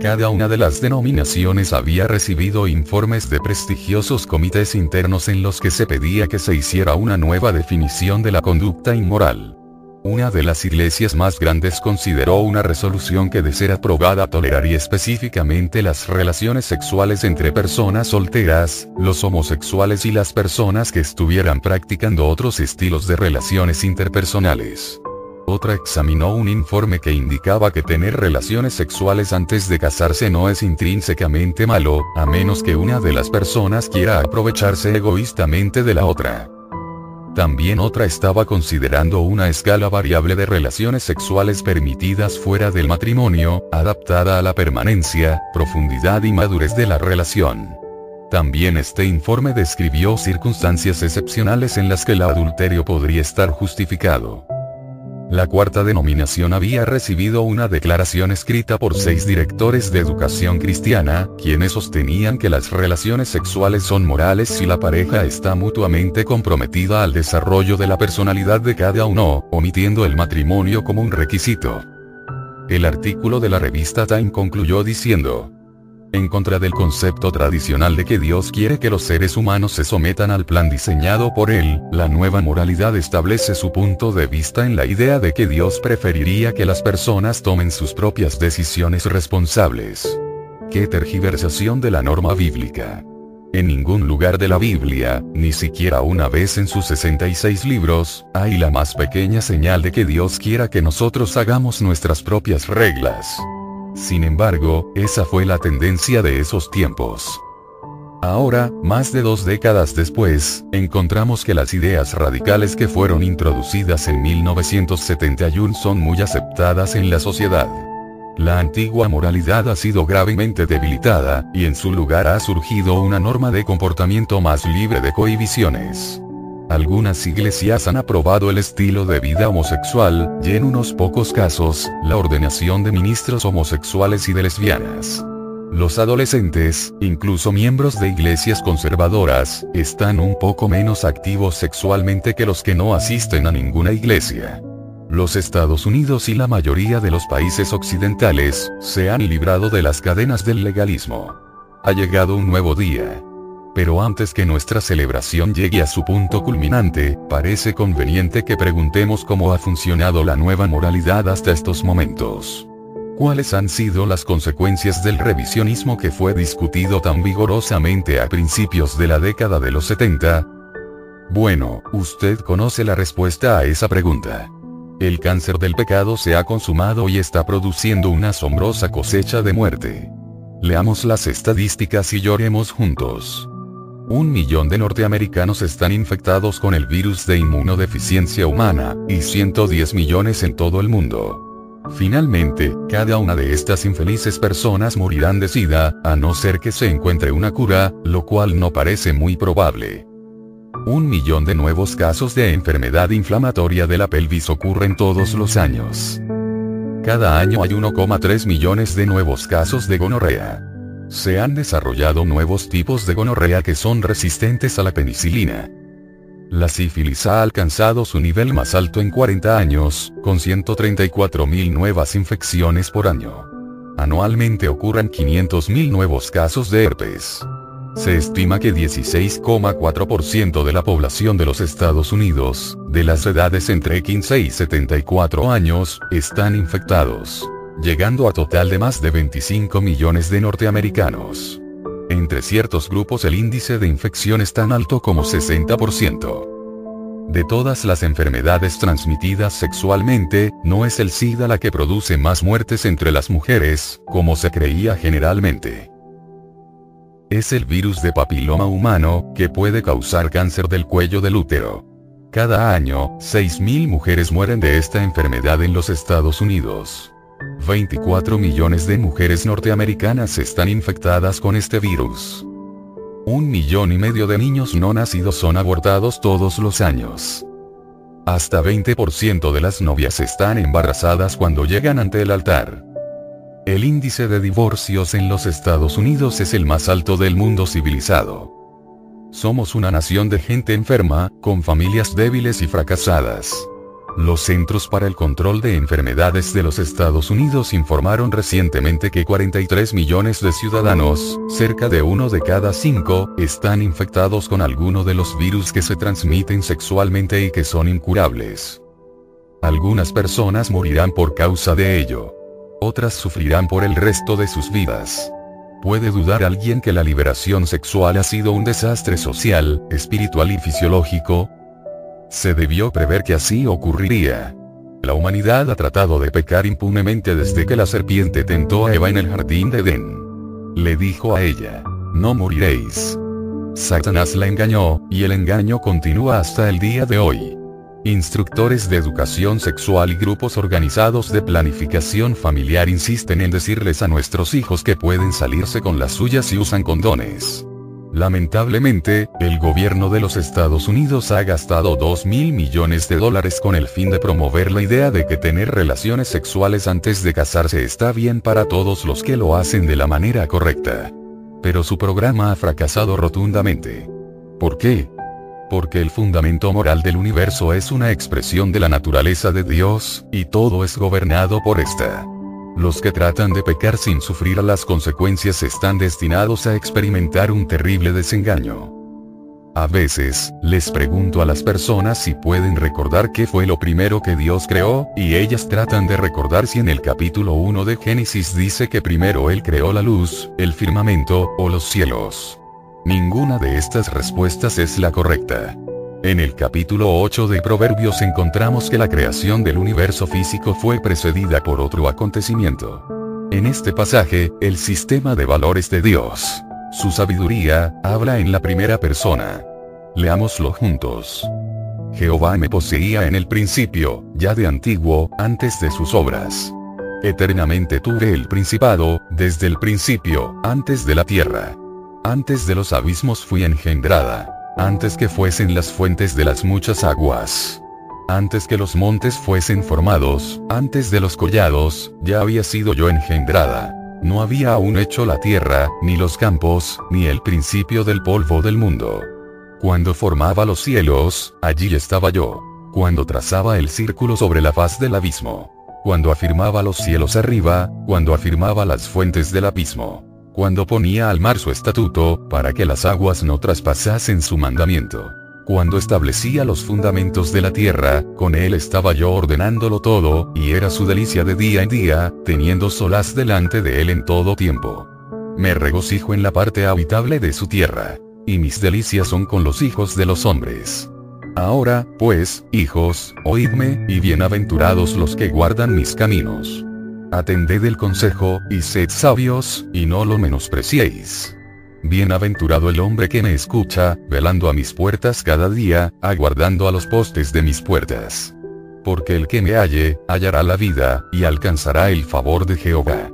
Cada una de las denominaciones había recibido informes de prestigiosos comités internos en los que se pedía que se hiciera una nueva definición de la conducta inmoral. Una de las iglesias más grandes consideró una resolución que de ser aprobada toleraría específicamente las relaciones sexuales entre personas solteras, los homosexuales y las personas que estuvieran practicando otros estilos de relaciones interpersonales. Otra examinó un informe que indicaba que tener relaciones sexuales antes de casarse no es intrínsecamente malo, a menos que una de las personas quiera aprovecharse egoístamente de la otra. También otra estaba considerando una escala variable de relaciones sexuales permitidas fuera del matrimonio, adaptada a la permanencia, profundidad y madurez de la relación. También este informe describió circunstancias excepcionales en las que el adulterio podría estar justificado. La cuarta denominación había recibido una declaración escrita por seis directores de educación cristiana, quienes sostenían que las relaciones sexuales son morales si la pareja está mutuamente comprometida al desarrollo de la personalidad de cada uno, omitiendo el matrimonio como un requisito. El artículo de la revista Time concluyó diciendo, en contra del concepto tradicional de que Dios quiere que los seres humanos se sometan al plan diseñado por Él, la nueva moralidad establece su punto de vista en la idea de que Dios preferiría que las personas tomen sus propias decisiones responsables. ¡Qué tergiversación de la norma bíblica! En ningún lugar de la Biblia, ni siquiera una vez en sus 66 libros, hay la más pequeña señal de que Dios quiera que nosotros hagamos nuestras propias reglas. Sin embargo, esa fue la tendencia de esos tiempos. Ahora, más de dos décadas después, encontramos que las ideas radicales que fueron introducidas en 1971 son muy aceptadas en la sociedad. La antigua moralidad ha sido gravemente debilitada, y en su lugar ha surgido una norma de comportamiento más libre de cohibiciones. Algunas iglesias han aprobado el estilo de vida homosexual, y en unos pocos casos, la ordenación de ministros homosexuales y de lesbianas. Los adolescentes, incluso miembros de iglesias conservadoras, están un poco menos activos sexualmente que los que no asisten a ninguna iglesia. Los Estados Unidos y la mayoría de los países occidentales, se han librado de las cadenas del legalismo. Ha llegado un nuevo día. Pero antes que nuestra celebración llegue a su punto culminante, parece conveniente que preguntemos cómo ha funcionado la nueva moralidad hasta estos momentos. ¿Cuáles han sido las consecuencias del revisionismo que fue discutido tan vigorosamente a principios de la década de los 70? Bueno, usted conoce la respuesta a esa pregunta. El cáncer del pecado se ha consumado y está produciendo una asombrosa cosecha de muerte. Leamos las estadísticas y lloremos juntos. Un millón de norteamericanos están infectados con el virus de inmunodeficiencia humana, y 110 millones en todo el mundo. Finalmente, cada una de estas infelices personas morirán de SIDA, a no ser que se encuentre una cura, lo cual no parece muy probable. Un millón de nuevos casos de enfermedad inflamatoria de la pelvis ocurren todos los años. Cada año hay 1,3 millones de nuevos casos de gonorrea. Se han desarrollado nuevos tipos de gonorrea que son resistentes a la penicilina. La sífilis ha alcanzado su nivel más alto en 40 años, con 134.000 nuevas infecciones por año. Anualmente ocurren 500.000 nuevos casos de herpes. Se estima que 16,4% de la población de los Estados Unidos, de las edades entre 15 y 74 años, están infectados llegando a total de más de 25 millones de norteamericanos. Entre ciertos grupos el índice de infección es tan alto como 60%. De todas las enfermedades transmitidas sexualmente, no es el SIDA la que produce más muertes entre las mujeres, como se creía generalmente. Es el virus de papiloma humano, que puede causar cáncer del cuello del útero. Cada año, 6.000 mujeres mueren de esta enfermedad en los Estados Unidos. 24 millones de mujeres norteamericanas están infectadas con este virus. Un millón y medio de niños no nacidos son abortados todos los años. Hasta 20% de las novias están embarazadas cuando llegan ante el altar. El índice de divorcios en los Estados Unidos es el más alto del mundo civilizado. Somos una nación de gente enferma, con familias débiles y fracasadas. Los Centros para el Control de Enfermedades de los Estados Unidos informaron recientemente que 43 millones de ciudadanos, cerca de uno de cada cinco, están infectados con alguno de los virus que se transmiten sexualmente y que son incurables. Algunas personas morirán por causa de ello. Otras sufrirán por el resto de sus vidas. ¿Puede dudar alguien que la liberación sexual ha sido un desastre social, espiritual y fisiológico? Se debió prever que así ocurriría. La humanidad ha tratado de pecar impunemente desde que la serpiente tentó a Eva en el jardín de Edén. Le dijo a ella, no moriréis. Satanás la engañó, y el engaño continúa hasta el día de hoy. Instructores de educación sexual y grupos organizados de planificación familiar insisten en decirles a nuestros hijos que pueden salirse con las suyas si usan condones. Lamentablemente, el gobierno de los Estados Unidos ha gastado 2 mil millones de dólares con el fin de promover la idea de que tener relaciones sexuales antes de casarse está bien para todos los que lo hacen de la manera correcta. Pero su programa ha fracasado rotundamente. ¿Por qué? Porque el fundamento moral del universo es una expresión de la naturaleza de Dios, y todo es gobernado por esta. Los que tratan de pecar sin sufrir las consecuencias están destinados a experimentar un terrible desengaño. A veces, les pregunto a las personas si pueden recordar qué fue lo primero que Dios creó, y ellas tratan de recordar si en el capítulo 1 de Génesis dice que primero Él creó la luz, el firmamento, o los cielos. Ninguna de estas respuestas es la correcta. En el capítulo 8 de Proverbios encontramos que la creación del universo físico fue precedida por otro acontecimiento. En este pasaje, el sistema de valores de Dios, su sabiduría, habla en la primera persona. Leámoslo juntos. Jehová me poseía en el principio, ya de antiguo, antes de sus obras. Eternamente tuve el principado, desde el principio, antes de la tierra. Antes de los abismos fui engendrada antes que fuesen las fuentes de las muchas aguas. Antes que los montes fuesen formados, antes de los collados, ya había sido yo engendrada. No había aún hecho la tierra, ni los campos, ni el principio del polvo del mundo. Cuando formaba los cielos, allí estaba yo. Cuando trazaba el círculo sobre la faz del abismo. Cuando afirmaba los cielos arriba, cuando afirmaba las fuentes del abismo cuando ponía al mar su estatuto, para que las aguas no traspasasen su mandamiento. Cuando establecía los fundamentos de la tierra, con él estaba yo ordenándolo todo, y era su delicia de día en día, teniendo solas delante de él en todo tiempo. Me regocijo en la parte habitable de su tierra. Y mis delicias son con los hijos de los hombres. Ahora, pues, hijos, oídme, y bienaventurados los que guardan mis caminos. Atended el consejo, y sed sabios, y no lo menospreciéis. Bienaventurado el hombre que me escucha, velando a mis puertas cada día, aguardando a los postes de mis puertas. Porque el que me halle, hallará la vida, y alcanzará el favor de Jehová.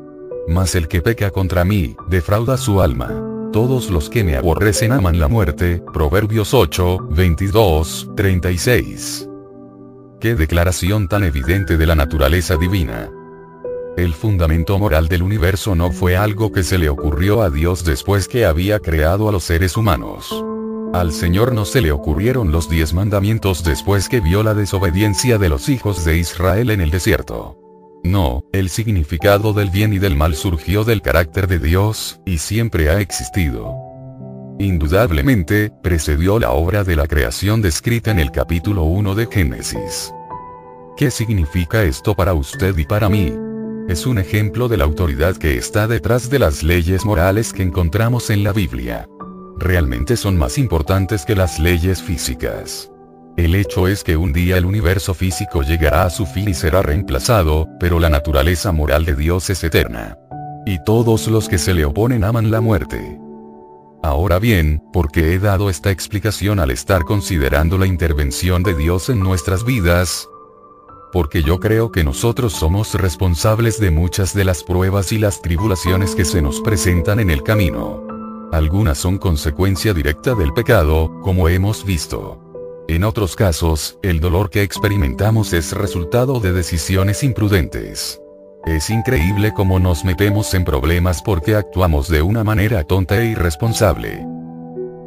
Mas el que peca contra mí, defrauda su alma. Todos los que me aborrecen aman la muerte. Proverbios 8, 22, 36. Qué declaración tan evidente de la naturaleza divina. El fundamento moral del universo no fue algo que se le ocurrió a Dios después que había creado a los seres humanos. Al Señor no se le ocurrieron los diez mandamientos después que vio la desobediencia de los hijos de Israel en el desierto. No, el significado del bien y del mal surgió del carácter de Dios, y siempre ha existido. Indudablemente, precedió la obra de la creación descrita en el capítulo 1 de Génesis. ¿Qué significa esto para usted y para mí? Es un ejemplo de la autoridad que está detrás de las leyes morales que encontramos en la Biblia. Realmente son más importantes que las leyes físicas. El hecho es que un día el universo físico llegará a su fin y será reemplazado, pero la naturaleza moral de Dios es eterna. Y todos los que se le oponen aman la muerte. Ahora bien, ¿por qué he dado esta explicación al estar considerando la intervención de Dios en nuestras vidas? Porque yo creo que nosotros somos responsables de muchas de las pruebas y las tribulaciones que se nos presentan en el camino. Algunas son consecuencia directa del pecado, como hemos visto. En otros casos, el dolor que experimentamos es resultado de decisiones imprudentes. Es increíble cómo nos metemos en problemas porque actuamos de una manera tonta e irresponsable.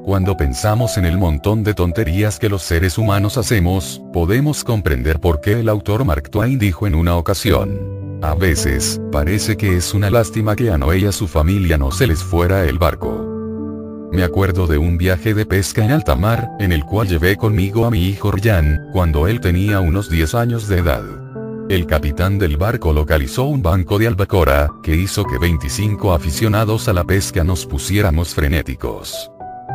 Cuando pensamos en el montón de tonterías que los seres humanos hacemos, podemos comprender por qué el autor Mark Twain dijo en una ocasión. A veces, parece que es una lástima que a Noé y a su familia no se les fuera el barco. Me acuerdo de un viaje de pesca en alta mar, en el cual llevé conmigo a mi hijo Ryan, cuando él tenía unos 10 años de edad. El capitán del barco localizó un banco de albacora, que hizo que 25 aficionados a la pesca nos pusiéramos frenéticos.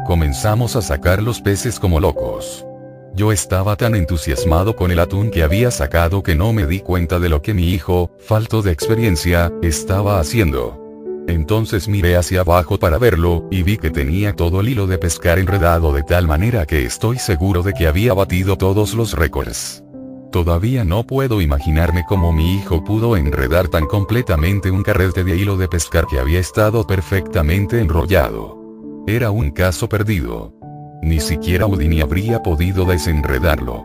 Comenzamos a sacar los peces como locos. Yo estaba tan entusiasmado con el atún que había sacado que no me di cuenta de lo que mi hijo, falto de experiencia, estaba haciendo. Entonces miré hacia abajo para verlo, y vi que tenía todo el hilo de pescar enredado de tal manera que estoy seguro de que había batido todos los récords. Todavía no puedo imaginarme cómo mi hijo pudo enredar tan completamente un carrete de hilo de pescar que había estado perfectamente enrollado. Era un caso perdido. Ni siquiera Houdini habría podido desenredarlo.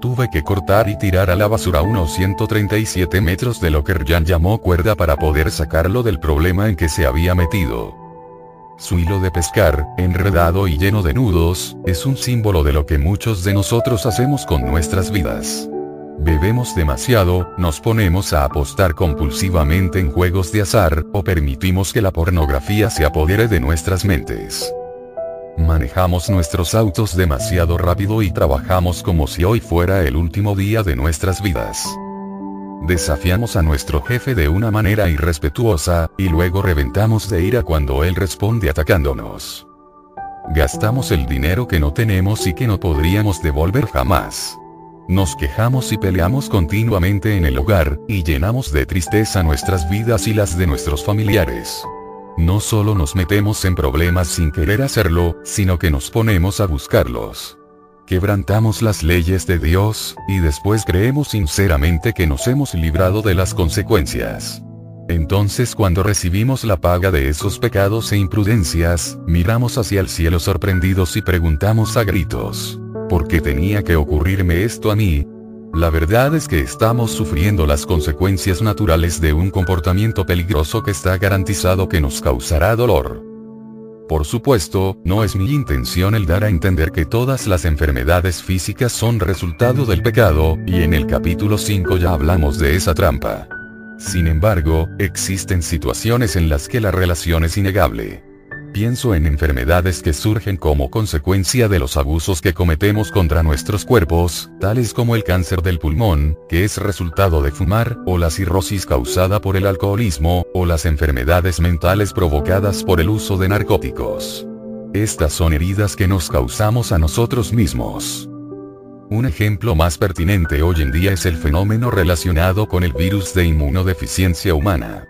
Tuve que cortar y tirar a la basura unos 137 metros de lo que Ryan llamó cuerda para poder sacarlo del problema en que se había metido. Su hilo de pescar, enredado y lleno de nudos, es un símbolo de lo que muchos de nosotros hacemos con nuestras vidas. Bebemos demasiado, nos ponemos a apostar compulsivamente en juegos de azar, o permitimos que la pornografía se apodere de nuestras mentes. Manejamos nuestros autos demasiado rápido y trabajamos como si hoy fuera el último día de nuestras vidas. Desafiamos a nuestro jefe de una manera irrespetuosa, y luego reventamos de ira cuando él responde atacándonos. Gastamos el dinero que no tenemos y que no podríamos devolver jamás. Nos quejamos y peleamos continuamente en el hogar, y llenamos de tristeza nuestras vidas y las de nuestros familiares. No solo nos metemos en problemas sin querer hacerlo, sino que nos ponemos a buscarlos quebrantamos las leyes de Dios, y después creemos sinceramente que nos hemos librado de las consecuencias. Entonces cuando recibimos la paga de esos pecados e imprudencias, miramos hacia el cielo sorprendidos y preguntamos a gritos, ¿por qué tenía que ocurrirme esto a mí? La verdad es que estamos sufriendo las consecuencias naturales de un comportamiento peligroso que está garantizado que nos causará dolor. Por supuesto, no es mi intención el dar a entender que todas las enfermedades físicas son resultado del pecado, y en el capítulo 5 ya hablamos de esa trampa. Sin embargo, existen situaciones en las que la relación es innegable. Pienso en enfermedades que surgen como consecuencia de los abusos que cometemos contra nuestros cuerpos, tales como el cáncer del pulmón, que es resultado de fumar, o la cirrosis causada por el alcoholismo, o las enfermedades mentales provocadas por el uso de narcóticos. Estas son heridas que nos causamos a nosotros mismos. Un ejemplo más pertinente hoy en día es el fenómeno relacionado con el virus de inmunodeficiencia humana.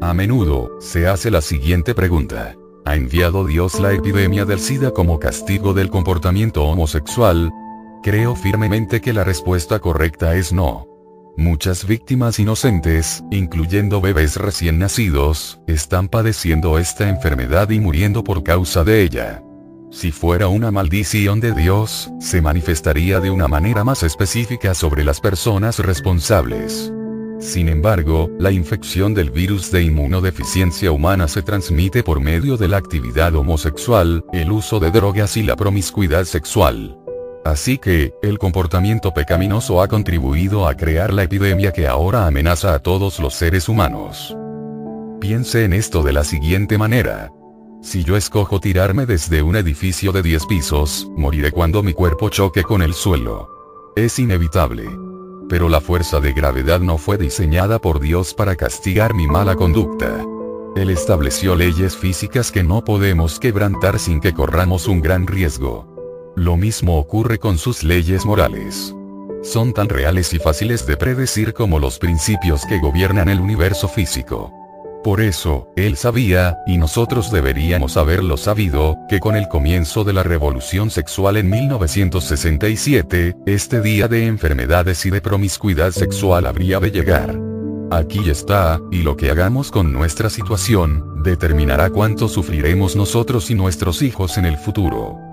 A menudo, se hace la siguiente pregunta. ¿Ha enviado Dios la epidemia del SIDA como castigo del comportamiento homosexual? Creo firmemente que la respuesta correcta es no. Muchas víctimas inocentes, incluyendo bebés recién nacidos, están padeciendo esta enfermedad y muriendo por causa de ella. Si fuera una maldición de Dios, se manifestaría de una manera más específica sobre las personas responsables. Sin embargo, la infección del virus de inmunodeficiencia humana se transmite por medio de la actividad homosexual, el uso de drogas y la promiscuidad sexual. Así que, el comportamiento pecaminoso ha contribuido a crear la epidemia que ahora amenaza a todos los seres humanos. Piense en esto de la siguiente manera. Si yo escojo tirarme desde un edificio de 10 pisos, moriré cuando mi cuerpo choque con el suelo. Es inevitable pero la fuerza de gravedad no fue diseñada por Dios para castigar mi mala conducta. Él estableció leyes físicas que no podemos quebrantar sin que corramos un gran riesgo. Lo mismo ocurre con sus leyes morales. Son tan reales y fáciles de predecir como los principios que gobiernan el universo físico. Por eso, él sabía, y nosotros deberíamos haberlo sabido, que con el comienzo de la revolución sexual en 1967, este día de enfermedades y de promiscuidad sexual habría de llegar. Aquí está, y lo que hagamos con nuestra situación, determinará cuánto sufriremos nosotros y nuestros hijos en el futuro.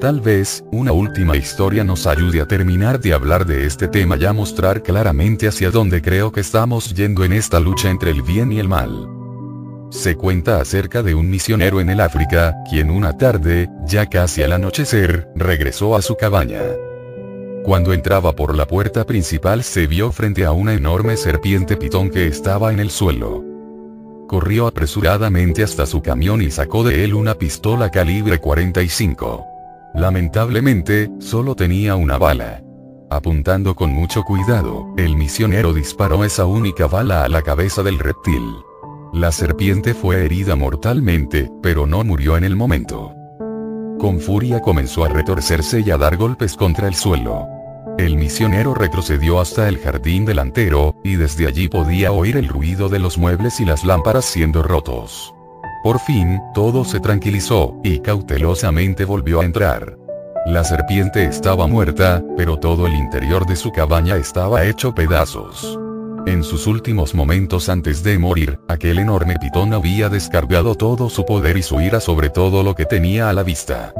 Tal vez, una última historia nos ayude a terminar de hablar de este tema y a mostrar claramente hacia dónde creo que estamos yendo en esta lucha entre el bien y el mal. Se cuenta acerca de un misionero en el África, quien una tarde, ya casi al anochecer, regresó a su cabaña. Cuando entraba por la puerta principal se vio frente a una enorme serpiente pitón que estaba en el suelo. Corrió apresuradamente hasta su camión y sacó de él una pistola calibre 45. Lamentablemente, solo tenía una bala. Apuntando con mucho cuidado, el misionero disparó esa única bala a la cabeza del reptil. La serpiente fue herida mortalmente, pero no murió en el momento. Con furia comenzó a retorcerse y a dar golpes contra el suelo. El misionero retrocedió hasta el jardín delantero, y desde allí podía oír el ruido de los muebles y las lámparas siendo rotos. Por fin, todo se tranquilizó, y cautelosamente volvió a entrar. La serpiente estaba muerta, pero todo el interior de su cabaña estaba hecho pedazos. En sus últimos momentos antes de morir, aquel enorme pitón había descargado todo su poder y su ira sobre todo lo que tenía a la vista.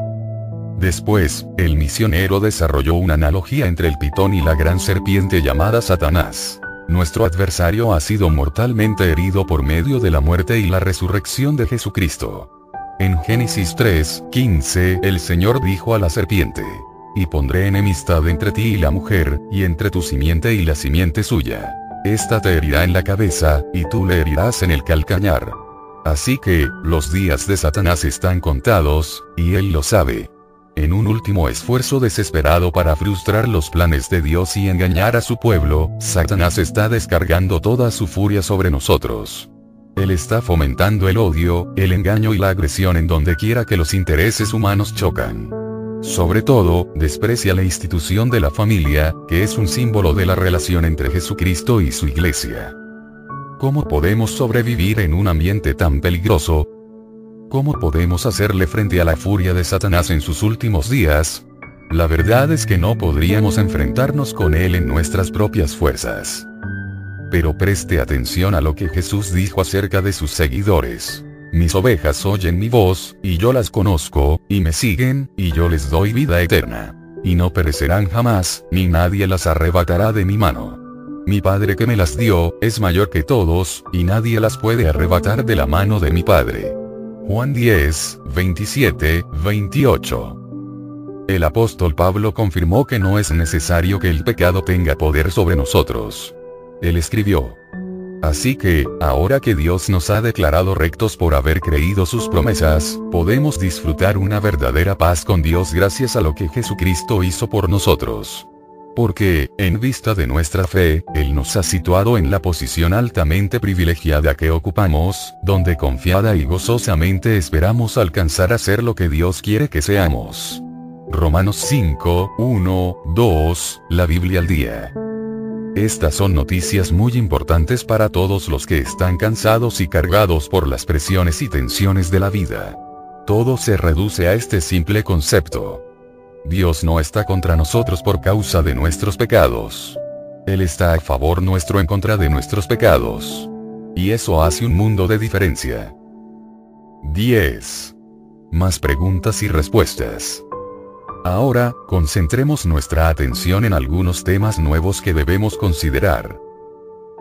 Después, el misionero desarrolló una analogía entre el pitón y la gran serpiente llamada Satanás. Nuestro adversario ha sido mortalmente herido por medio de la muerte y la resurrección de Jesucristo. En Génesis 3, 15, el Señor dijo a la serpiente, y pondré enemistad entre ti y la mujer, y entre tu simiente y la simiente suya. Esta te herirá en la cabeza, y tú le herirás en el calcañar. Así que, los días de Satanás están contados, y él lo sabe. En un último esfuerzo desesperado para frustrar los planes de Dios y engañar a su pueblo, Satanás está descargando toda su furia sobre nosotros. Él está fomentando el odio, el engaño y la agresión en donde quiera que los intereses humanos chocan. Sobre todo, desprecia la institución de la familia, que es un símbolo de la relación entre Jesucristo y su iglesia. ¿Cómo podemos sobrevivir en un ambiente tan peligroso? ¿Cómo podemos hacerle frente a la furia de Satanás en sus últimos días? La verdad es que no podríamos enfrentarnos con él en nuestras propias fuerzas. Pero preste atención a lo que Jesús dijo acerca de sus seguidores. Mis ovejas oyen mi voz, y yo las conozco, y me siguen, y yo les doy vida eterna. Y no perecerán jamás, ni nadie las arrebatará de mi mano. Mi Padre que me las dio, es mayor que todos, y nadie las puede arrebatar de la mano de mi Padre. Juan 10, 27, 28. El apóstol Pablo confirmó que no es necesario que el pecado tenga poder sobre nosotros. Él escribió, Así que, ahora que Dios nos ha declarado rectos por haber creído sus promesas, podemos disfrutar una verdadera paz con Dios gracias a lo que Jesucristo hizo por nosotros. Porque, en vista de nuestra fe, Él nos ha situado en la posición altamente privilegiada que ocupamos, donde confiada y gozosamente esperamos alcanzar a ser lo que Dios quiere que seamos. Romanos 5, 1, 2, la Biblia al día. Estas son noticias muy importantes para todos los que están cansados y cargados por las presiones y tensiones de la vida. Todo se reduce a este simple concepto. Dios no está contra nosotros por causa de nuestros pecados. Él está a favor nuestro en contra de nuestros pecados. Y eso hace un mundo de diferencia. 10. Más preguntas y respuestas. Ahora, concentremos nuestra atención en algunos temas nuevos que debemos considerar.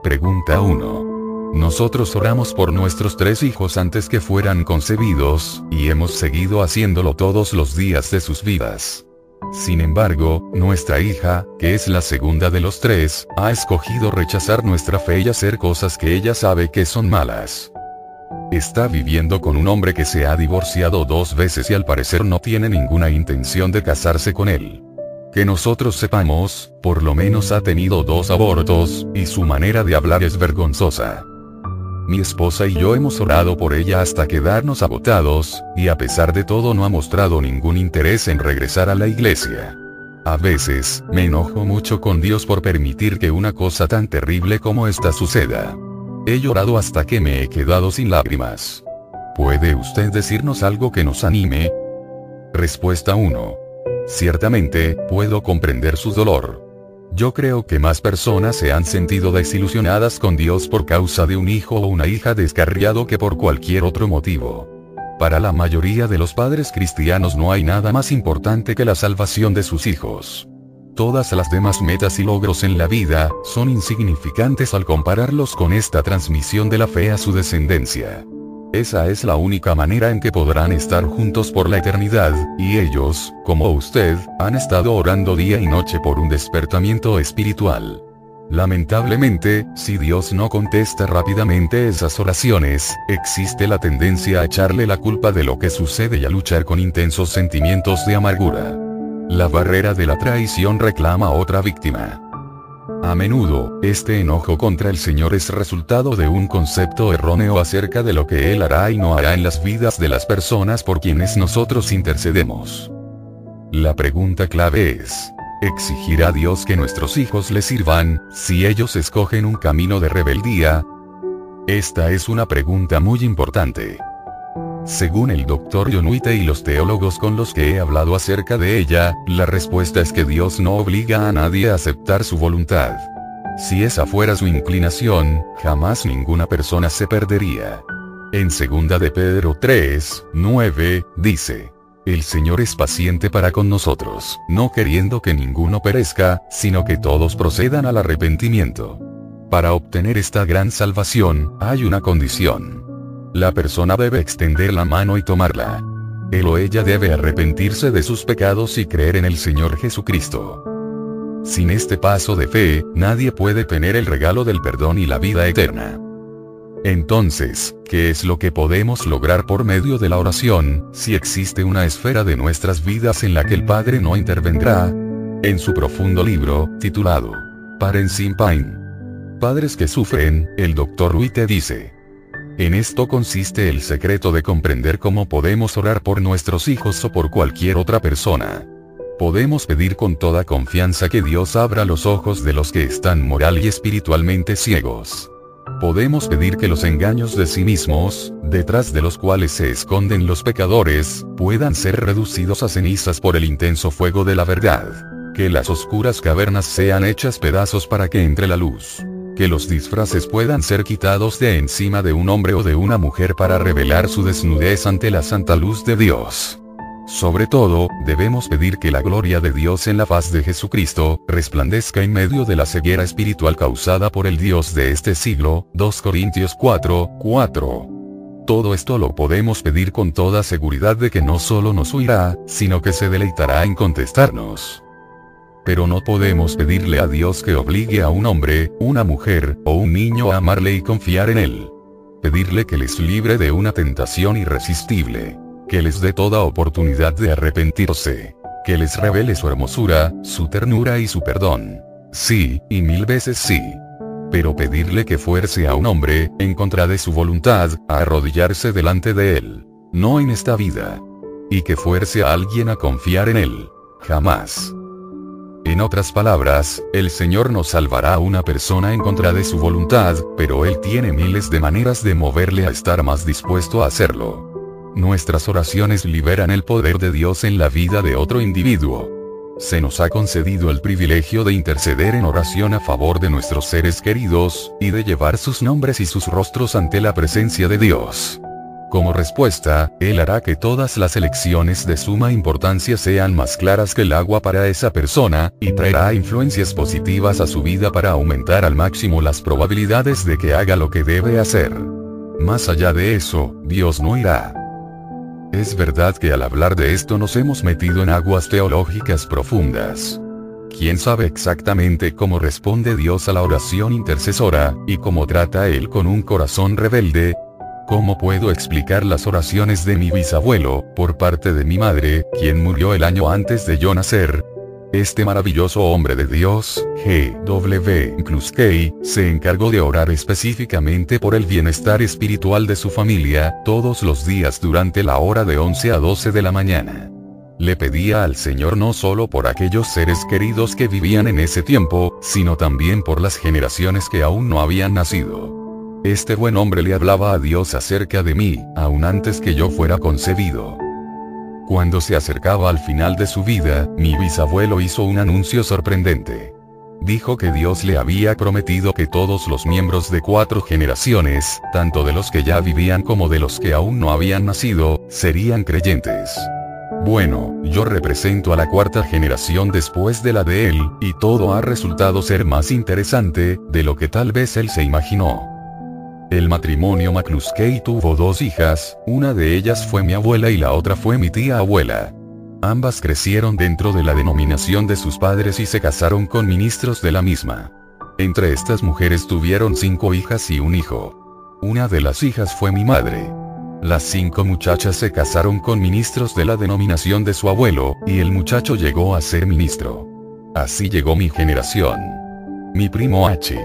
Pregunta 1. Nosotros oramos por nuestros tres hijos antes que fueran concebidos, y hemos seguido haciéndolo todos los días de sus vidas. Sin embargo, nuestra hija, que es la segunda de los tres, ha escogido rechazar nuestra fe y hacer cosas que ella sabe que son malas. Está viviendo con un hombre que se ha divorciado dos veces y al parecer no tiene ninguna intención de casarse con él. Que nosotros sepamos, por lo menos ha tenido dos abortos, y su manera de hablar es vergonzosa. Mi esposa y yo hemos orado por ella hasta quedarnos agotados, y a pesar de todo no ha mostrado ningún interés en regresar a la iglesia. A veces, me enojo mucho con Dios por permitir que una cosa tan terrible como esta suceda. He llorado hasta que me he quedado sin lágrimas. ¿Puede usted decirnos algo que nos anime? Respuesta 1. Ciertamente, puedo comprender su dolor. Yo creo que más personas se han sentido desilusionadas con Dios por causa de un hijo o una hija descarriado que por cualquier otro motivo. Para la mayoría de los padres cristianos no hay nada más importante que la salvación de sus hijos. Todas las demás metas y logros en la vida, son insignificantes al compararlos con esta transmisión de la fe a su descendencia. Esa es la única manera en que podrán estar juntos por la eternidad, y ellos, como usted, han estado orando día y noche por un despertamiento espiritual. Lamentablemente, si Dios no contesta rápidamente esas oraciones, existe la tendencia a echarle la culpa de lo que sucede y a luchar con intensos sentimientos de amargura. La barrera de la traición reclama otra víctima. A menudo, este enojo contra el Señor es resultado de un concepto erróneo acerca de lo que Él hará y no hará en las vidas de las personas por quienes nosotros intercedemos. La pregunta clave es, ¿exigirá Dios que nuestros hijos le sirvan, si ellos escogen un camino de rebeldía? Esta es una pregunta muy importante. Según el Dr. Yonuite y los teólogos con los que he hablado acerca de ella, la respuesta es que Dios no obliga a nadie a aceptar su voluntad. Si esa fuera su inclinación, jamás ninguna persona se perdería. En segunda de Pedro 3, 9, dice. El Señor es paciente para con nosotros, no queriendo que ninguno perezca, sino que todos procedan al arrepentimiento. Para obtener esta gran salvación, hay una condición. La persona debe extender la mano y tomarla. Él o ella debe arrepentirse de sus pecados y creer en el Señor Jesucristo. Sin este paso de fe, nadie puede tener el regalo del perdón y la vida eterna. Entonces, ¿qué es lo que podemos lograr por medio de la oración, si existe una esfera de nuestras vidas en la que el Padre no intervendrá? En su profundo libro, titulado Parents in Pain. Padres que sufren, el Dr. Ruite dice. En esto consiste el secreto de comprender cómo podemos orar por nuestros hijos o por cualquier otra persona. Podemos pedir con toda confianza que Dios abra los ojos de los que están moral y espiritualmente ciegos. Podemos pedir que los engaños de sí mismos, detrás de los cuales se esconden los pecadores, puedan ser reducidos a cenizas por el intenso fuego de la verdad. Que las oscuras cavernas sean hechas pedazos para que entre la luz. Que los disfraces puedan ser quitados de encima de un hombre o de una mujer para revelar su desnudez ante la santa luz de Dios. Sobre todo, debemos pedir que la gloria de Dios en la faz de Jesucristo, resplandezca en medio de la ceguera espiritual causada por el Dios de este siglo, 2 Corintios 4, 4. Todo esto lo podemos pedir con toda seguridad de que no solo nos oirá, sino que se deleitará en contestarnos. Pero no podemos pedirle a Dios que obligue a un hombre, una mujer, o un niño a amarle y confiar en él. Pedirle que les libre de una tentación irresistible que les dé toda oportunidad de arrepentirse, que les revele su hermosura, su ternura y su perdón. Sí, y mil veces sí. Pero pedirle que fuerce a un hombre, en contra de su voluntad, a arrodillarse delante de él. No en esta vida. Y que fuerce a alguien a confiar en él. Jamás. En otras palabras, el Señor no salvará a una persona en contra de su voluntad, pero Él tiene miles de maneras de moverle a estar más dispuesto a hacerlo. Nuestras oraciones liberan el poder de Dios en la vida de otro individuo. Se nos ha concedido el privilegio de interceder en oración a favor de nuestros seres queridos, y de llevar sus nombres y sus rostros ante la presencia de Dios. Como respuesta, Él hará que todas las elecciones de suma importancia sean más claras que el agua para esa persona, y traerá influencias positivas a su vida para aumentar al máximo las probabilidades de que haga lo que debe hacer. Más allá de eso, Dios no irá. Es verdad que al hablar de esto nos hemos metido en aguas teológicas profundas. ¿Quién sabe exactamente cómo responde Dios a la oración intercesora, y cómo trata Él con un corazón rebelde? ¿Cómo puedo explicar las oraciones de mi bisabuelo, por parte de mi madre, quien murió el año antes de yo nacer, este maravilloso hombre de Dios, G.W. Kluskey, se encargó de orar específicamente por el bienestar espiritual de su familia, todos los días durante la hora de 11 a 12 de la mañana. Le pedía al Señor no solo por aquellos seres queridos que vivían en ese tiempo, sino también por las generaciones que aún no habían nacido. Este buen hombre le hablaba a Dios acerca de mí, aún antes que yo fuera concebido. Cuando se acercaba al final de su vida, mi bisabuelo hizo un anuncio sorprendente. Dijo que Dios le había prometido que todos los miembros de cuatro generaciones, tanto de los que ya vivían como de los que aún no habían nacido, serían creyentes. Bueno, yo represento a la cuarta generación después de la de él, y todo ha resultado ser más interesante, de lo que tal vez él se imaginó. El matrimonio McCluskey tuvo dos hijas, una de ellas fue mi abuela y la otra fue mi tía abuela. Ambas crecieron dentro de la denominación de sus padres y se casaron con ministros de la misma. Entre estas mujeres tuvieron cinco hijas y un hijo. Una de las hijas fue mi madre. Las cinco muchachas se casaron con ministros de la denominación de su abuelo, y el muchacho llegó a ser ministro. Así llegó mi generación. Mi primo H.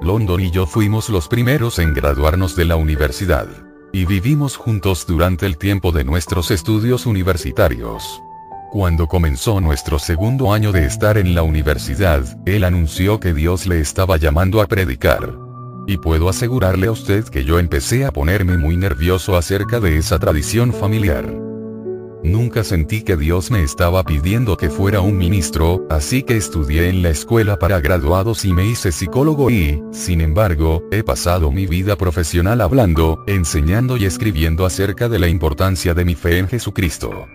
London y yo fuimos los primeros en graduarnos de la universidad. Y vivimos juntos durante el tiempo de nuestros estudios universitarios. Cuando comenzó nuestro segundo año de estar en la universidad, él anunció que Dios le estaba llamando a predicar. Y puedo asegurarle a usted que yo empecé a ponerme muy nervioso acerca de esa tradición familiar. Nunca sentí que Dios me estaba pidiendo que fuera un ministro, así que estudié en la escuela para graduados y me hice psicólogo y, sin embargo, he pasado mi vida profesional hablando, enseñando y escribiendo acerca de la importancia de mi fe en Jesucristo.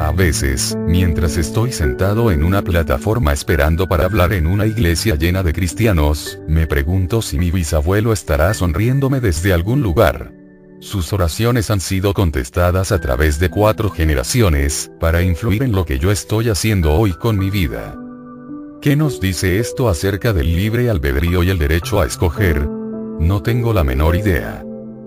A veces, mientras estoy sentado en una plataforma esperando para hablar en una iglesia llena de cristianos, me pregunto si mi bisabuelo estará sonriéndome desde algún lugar. Sus oraciones han sido contestadas a través de cuatro generaciones, para influir en lo que yo estoy haciendo hoy con mi vida. ¿Qué nos dice esto acerca del libre albedrío y el derecho a escoger? No tengo la menor idea.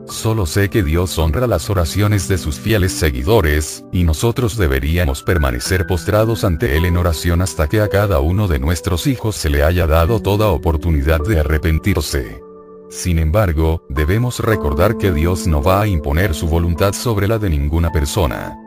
Solo sé que Dios honra las oraciones de sus fieles seguidores, y nosotros deberíamos permanecer postrados ante Él en oración hasta que a cada uno de nuestros hijos se le haya dado toda oportunidad de arrepentirse. Sin embargo, debemos recordar que Dios no va a imponer su voluntad sobre la de ninguna persona.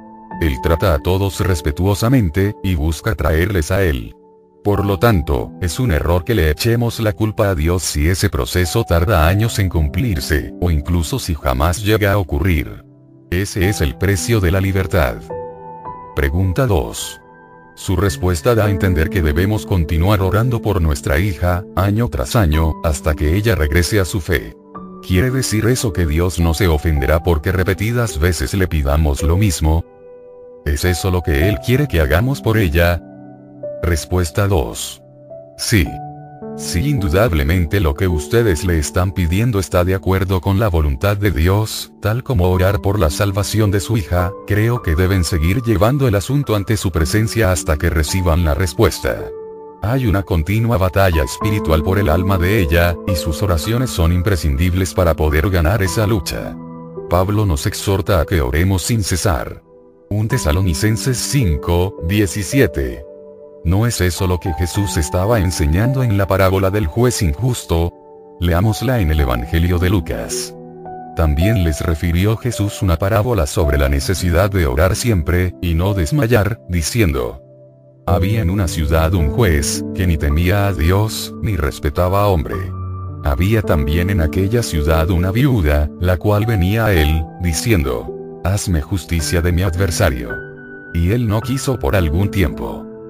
Él trata a todos respetuosamente, y busca traerles a Él. Por lo tanto, es un error que le echemos la culpa a Dios si ese proceso tarda años en cumplirse, o incluso si jamás llega a ocurrir. Ese es el precio de la libertad. Pregunta 2. Su respuesta da a entender que debemos continuar orando por nuestra hija, año tras año, hasta que ella regrese a su fe. ¿Quiere decir eso que Dios no se ofenderá porque repetidas veces le pidamos lo mismo? ¿Es eso lo que Él quiere que hagamos por ella? Respuesta 2. Sí. Sí, indudablemente lo que ustedes le están pidiendo está de acuerdo con la voluntad de Dios, tal como orar por la salvación de su hija, creo que deben seguir llevando el asunto ante su presencia hasta que reciban la respuesta. Hay una continua batalla espiritual por el alma de ella, y sus oraciones son imprescindibles para poder ganar esa lucha. Pablo nos exhorta a que oremos sin cesar. 1 Tesalonicenses 5, 17. ¿No es eso lo que Jesús estaba enseñando en la parábola del juez injusto? Leámosla en el Evangelio de Lucas. También les refirió Jesús una parábola sobre la necesidad de orar siempre, y no desmayar, diciendo, había en una ciudad un juez, que ni temía a Dios, ni respetaba a hombre. Había también en aquella ciudad una viuda, la cual venía a él, diciendo, Hazme justicia de mi adversario. Y él no quiso por algún tiempo.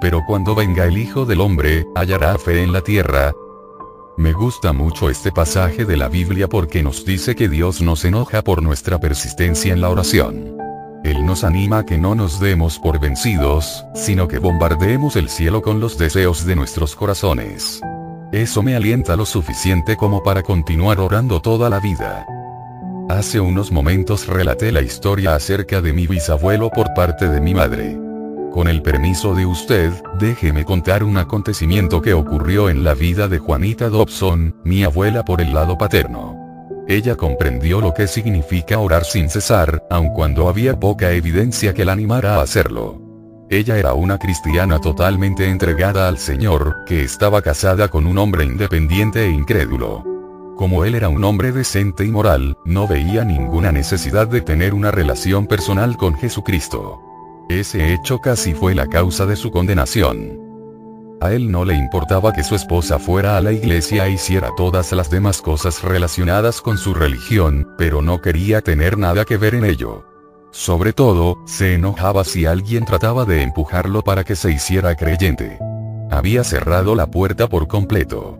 Pero cuando venga el Hijo del Hombre, hallará fe en la tierra. Me gusta mucho este pasaje de la Biblia porque nos dice que Dios nos enoja por nuestra persistencia en la oración. Él nos anima a que no nos demos por vencidos, sino que bombardeemos el cielo con los deseos de nuestros corazones. Eso me alienta lo suficiente como para continuar orando toda la vida. Hace unos momentos relaté la historia acerca de mi bisabuelo por parte de mi madre. Con el permiso de usted, déjeme contar un acontecimiento que ocurrió en la vida de Juanita Dobson, mi abuela por el lado paterno. Ella comprendió lo que significa orar sin cesar, aun cuando había poca evidencia que la animara a hacerlo. Ella era una cristiana totalmente entregada al Señor, que estaba casada con un hombre independiente e incrédulo. Como él era un hombre decente y moral, no veía ninguna necesidad de tener una relación personal con Jesucristo. Ese hecho casi fue la causa de su condenación. A él no le importaba que su esposa fuera a la iglesia e hiciera todas las demás cosas relacionadas con su religión, pero no quería tener nada que ver en ello. Sobre todo, se enojaba si alguien trataba de empujarlo para que se hiciera creyente. Había cerrado la puerta por completo.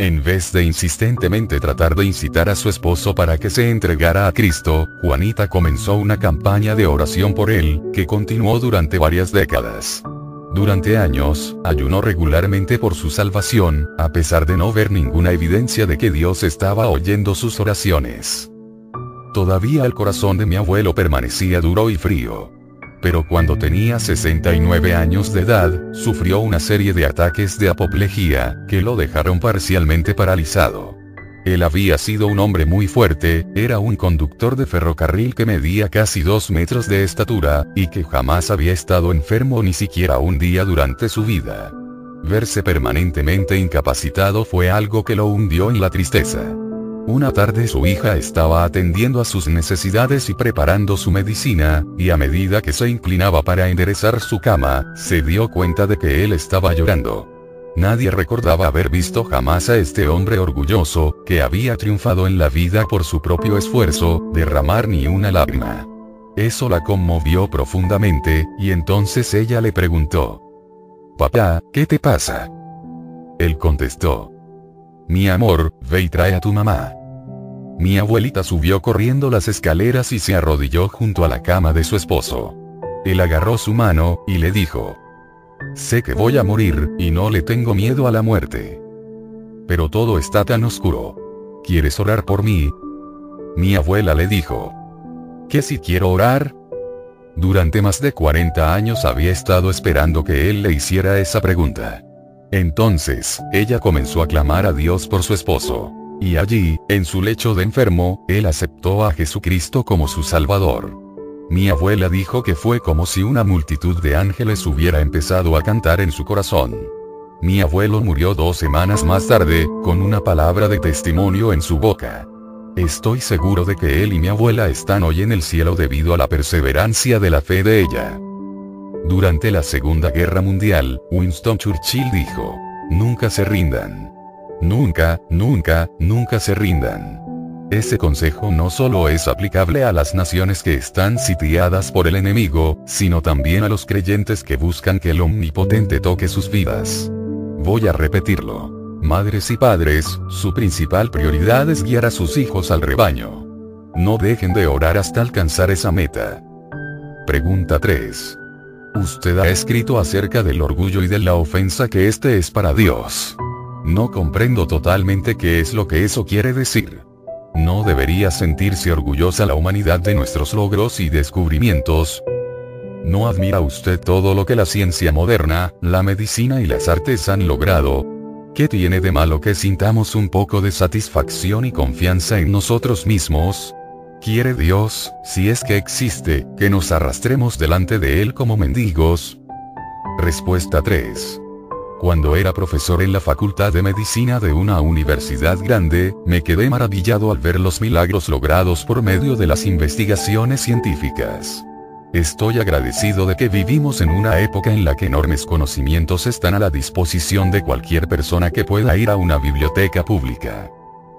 En vez de insistentemente tratar de incitar a su esposo para que se entregara a Cristo, Juanita comenzó una campaña de oración por él, que continuó durante varias décadas. Durante años, ayunó regularmente por su salvación, a pesar de no ver ninguna evidencia de que Dios estaba oyendo sus oraciones. Todavía el corazón de mi abuelo permanecía duro y frío pero cuando tenía 69 años de edad, sufrió una serie de ataques de apoplejía, que lo dejaron parcialmente paralizado. Él había sido un hombre muy fuerte, era un conductor de ferrocarril que medía casi dos metros de estatura, y que jamás había estado enfermo ni siquiera un día durante su vida. Verse permanentemente incapacitado fue algo que lo hundió en la tristeza. Una tarde su hija estaba atendiendo a sus necesidades y preparando su medicina, y a medida que se inclinaba para enderezar su cama, se dio cuenta de que él estaba llorando. Nadie recordaba haber visto jamás a este hombre orgulloso, que había triunfado en la vida por su propio esfuerzo, derramar ni una lágrima. Eso la conmovió profundamente, y entonces ella le preguntó. Papá, ¿qué te pasa? Él contestó. Mi amor, ve y trae a tu mamá. Mi abuelita subió corriendo las escaleras y se arrodilló junto a la cama de su esposo. Él agarró su mano, y le dijo. Sé que voy a morir, y no le tengo miedo a la muerte. Pero todo está tan oscuro. ¿Quieres orar por mí? Mi abuela le dijo. ¿Qué si quiero orar? Durante más de 40 años había estado esperando que él le hiciera esa pregunta. Entonces, ella comenzó a clamar a Dios por su esposo. Y allí, en su lecho de enfermo, él aceptó a Jesucristo como su Salvador. Mi abuela dijo que fue como si una multitud de ángeles hubiera empezado a cantar en su corazón. Mi abuelo murió dos semanas más tarde, con una palabra de testimonio en su boca. Estoy seguro de que él y mi abuela están hoy en el cielo debido a la perseverancia de la fe de ella. Durante la Segunda Guerra Mundial, Winston Churchill dijo, nunca se rindan. Nunca, nunca, nunca se rindan. Ese consejo no solo es aplicable a las naciones que están sitiadas por el enemigo, sino también a los creyentes que buscan que el Omnipotente toque sus vidas. Voy a repetirlo. Madres y padres, su principal prioridad es guiar a sus hijos al rebaño. No dejen de orar hasta alcanzar esa meta. Pregunta 3. Usted ha escrito acerca del orgullo y de la ofensa que este es para Dios. No comprendo totalmente qué es lo que eso quiere decir. ¿No debería sentirse orgullosa la humanidad de nuestros logros y descubrimientos? ¿No admira usted todo lo que la ciencia moderna, la medicina y las artes han logrado? ¿Qué tiene de malo que sintamos un poco de satisfacción y confianza en nosotros mismos? ¿Quiere Dios, si es que existe, que nos arrastremos delante de Él como mendigos? Respuesta 3. Cuando era profesor en la Facultad de Medicina de una universidad grande, me quedé maravillado al ver los milagros logrados por medio de las investigaciones científicas. Estoy agradecido de que vivimos en una época en la que enormes conocimientos están a la disposición de cualquier persona que pueda ir a una biblioteca pública.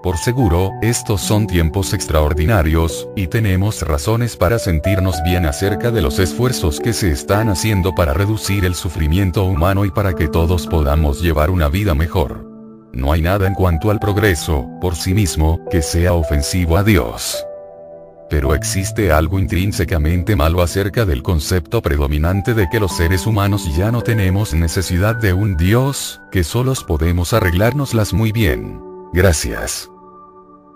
Por seguro, estos son tiempos extraordinarios, y tenemos razones para sentirnos bien acerca de los esfuerzos que se están haciendo para reducir el sufrimiento humano y para que todos podamos llevar una vida mejor. No hay nada en cuanto al progreso, por sí mismo, que sea ofensivo a Dios pero existe algo intrínsecamente malo acerca del concepto predominante de que los seres humanos ya no tenemos necesidad de un Dios, que solos podemos arreglárnoslas muy bien. Gracias.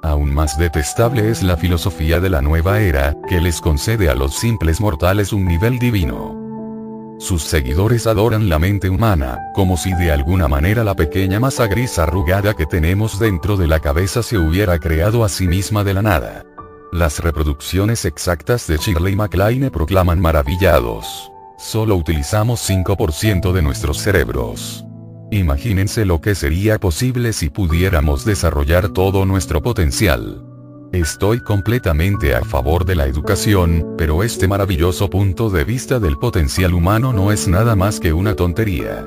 Aún más detestable es la filosofía de la nueva era, que les concede a los simples mortales un nivel divino. Sus seguidores adoran la mente humana, como si de alguna manera la pequeña masa gris arrugada que tenemos dentro de la cabeza se hubiera creado a sí misma de la nada. Las reproducciones exactas de Shirley MacLaine proclaman maravillados. Solo utilizamos 5% de nuestros cerebros. Imagínense lo que sería posible si pudiéramos desarrollar todo nuestro potencial. Estoy completamente a favor de la educación, pero este maravilloso punto de vista del potencial humano no es nada más que una tontería.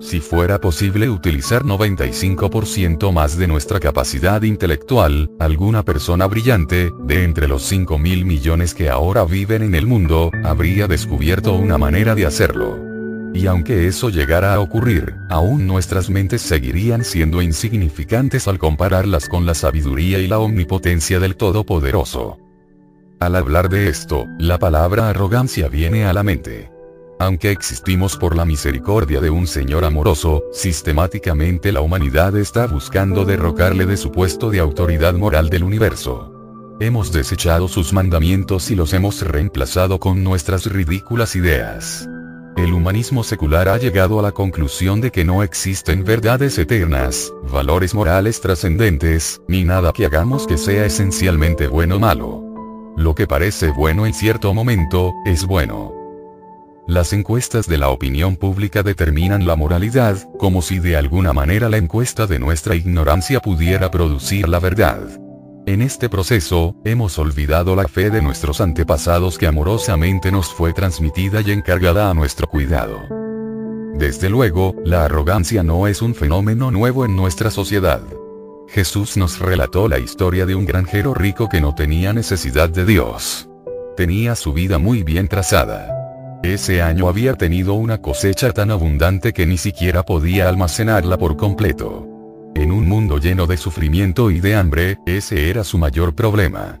Si fuera posible utilizar 95% más de nuestra capacidad intelectual, alguna persona brillante, de entre los 5 mil millones que ahora viven en el mundo, habría descubierto una manera de hacerlo. Y aunque eso llegara a ocurrir, aún nuestras mentes seguirían siendo insignificantes al compararlas con la sabiduría y la omnipotencia del Todopoderoso. Al hablar de esto, la palabra arrogancia viene a la mente. Aunque existimos por la misericordia de un Señor amoroso, sistemáticamente la humanidad está buscando derrocarle de su puesto de autoridad moral del universo. Hemos desechado sus mandamientos y los hemos reemplazado con nuestras ridículas ideas. El humanismo secular ha llegado a la conclusión de que no existen verdades eternas, valores morales trascendentes, ni nada que hagamos que sea esencialmente bueno o malo. Lo que parece bueno en cierto momento, es bueno. Las encuestas de la opinión pública determinan la moralidad, como si de alguna manera la encuesta de nuestra ignorancia pudiera producir la verdad. En este proceso, hemos olvidado la fe de nuestros antepasados que amorosamente nos fue transmitida y encargada a nuestro cuidado. Desde luego, la arrogancia no es un fenómeno nuevo en nuestra sociedad. Jesús nos relató la historia de un granjero rico que no tenía necesidad de Dios. Tenía su vida muy bien trazada. Ese año había tenido una cosecha tan abundante que ni siquiera podía almacenarla por completo. En un mundo lleno de sufrimiento y de hambre, ese era su mayor problema.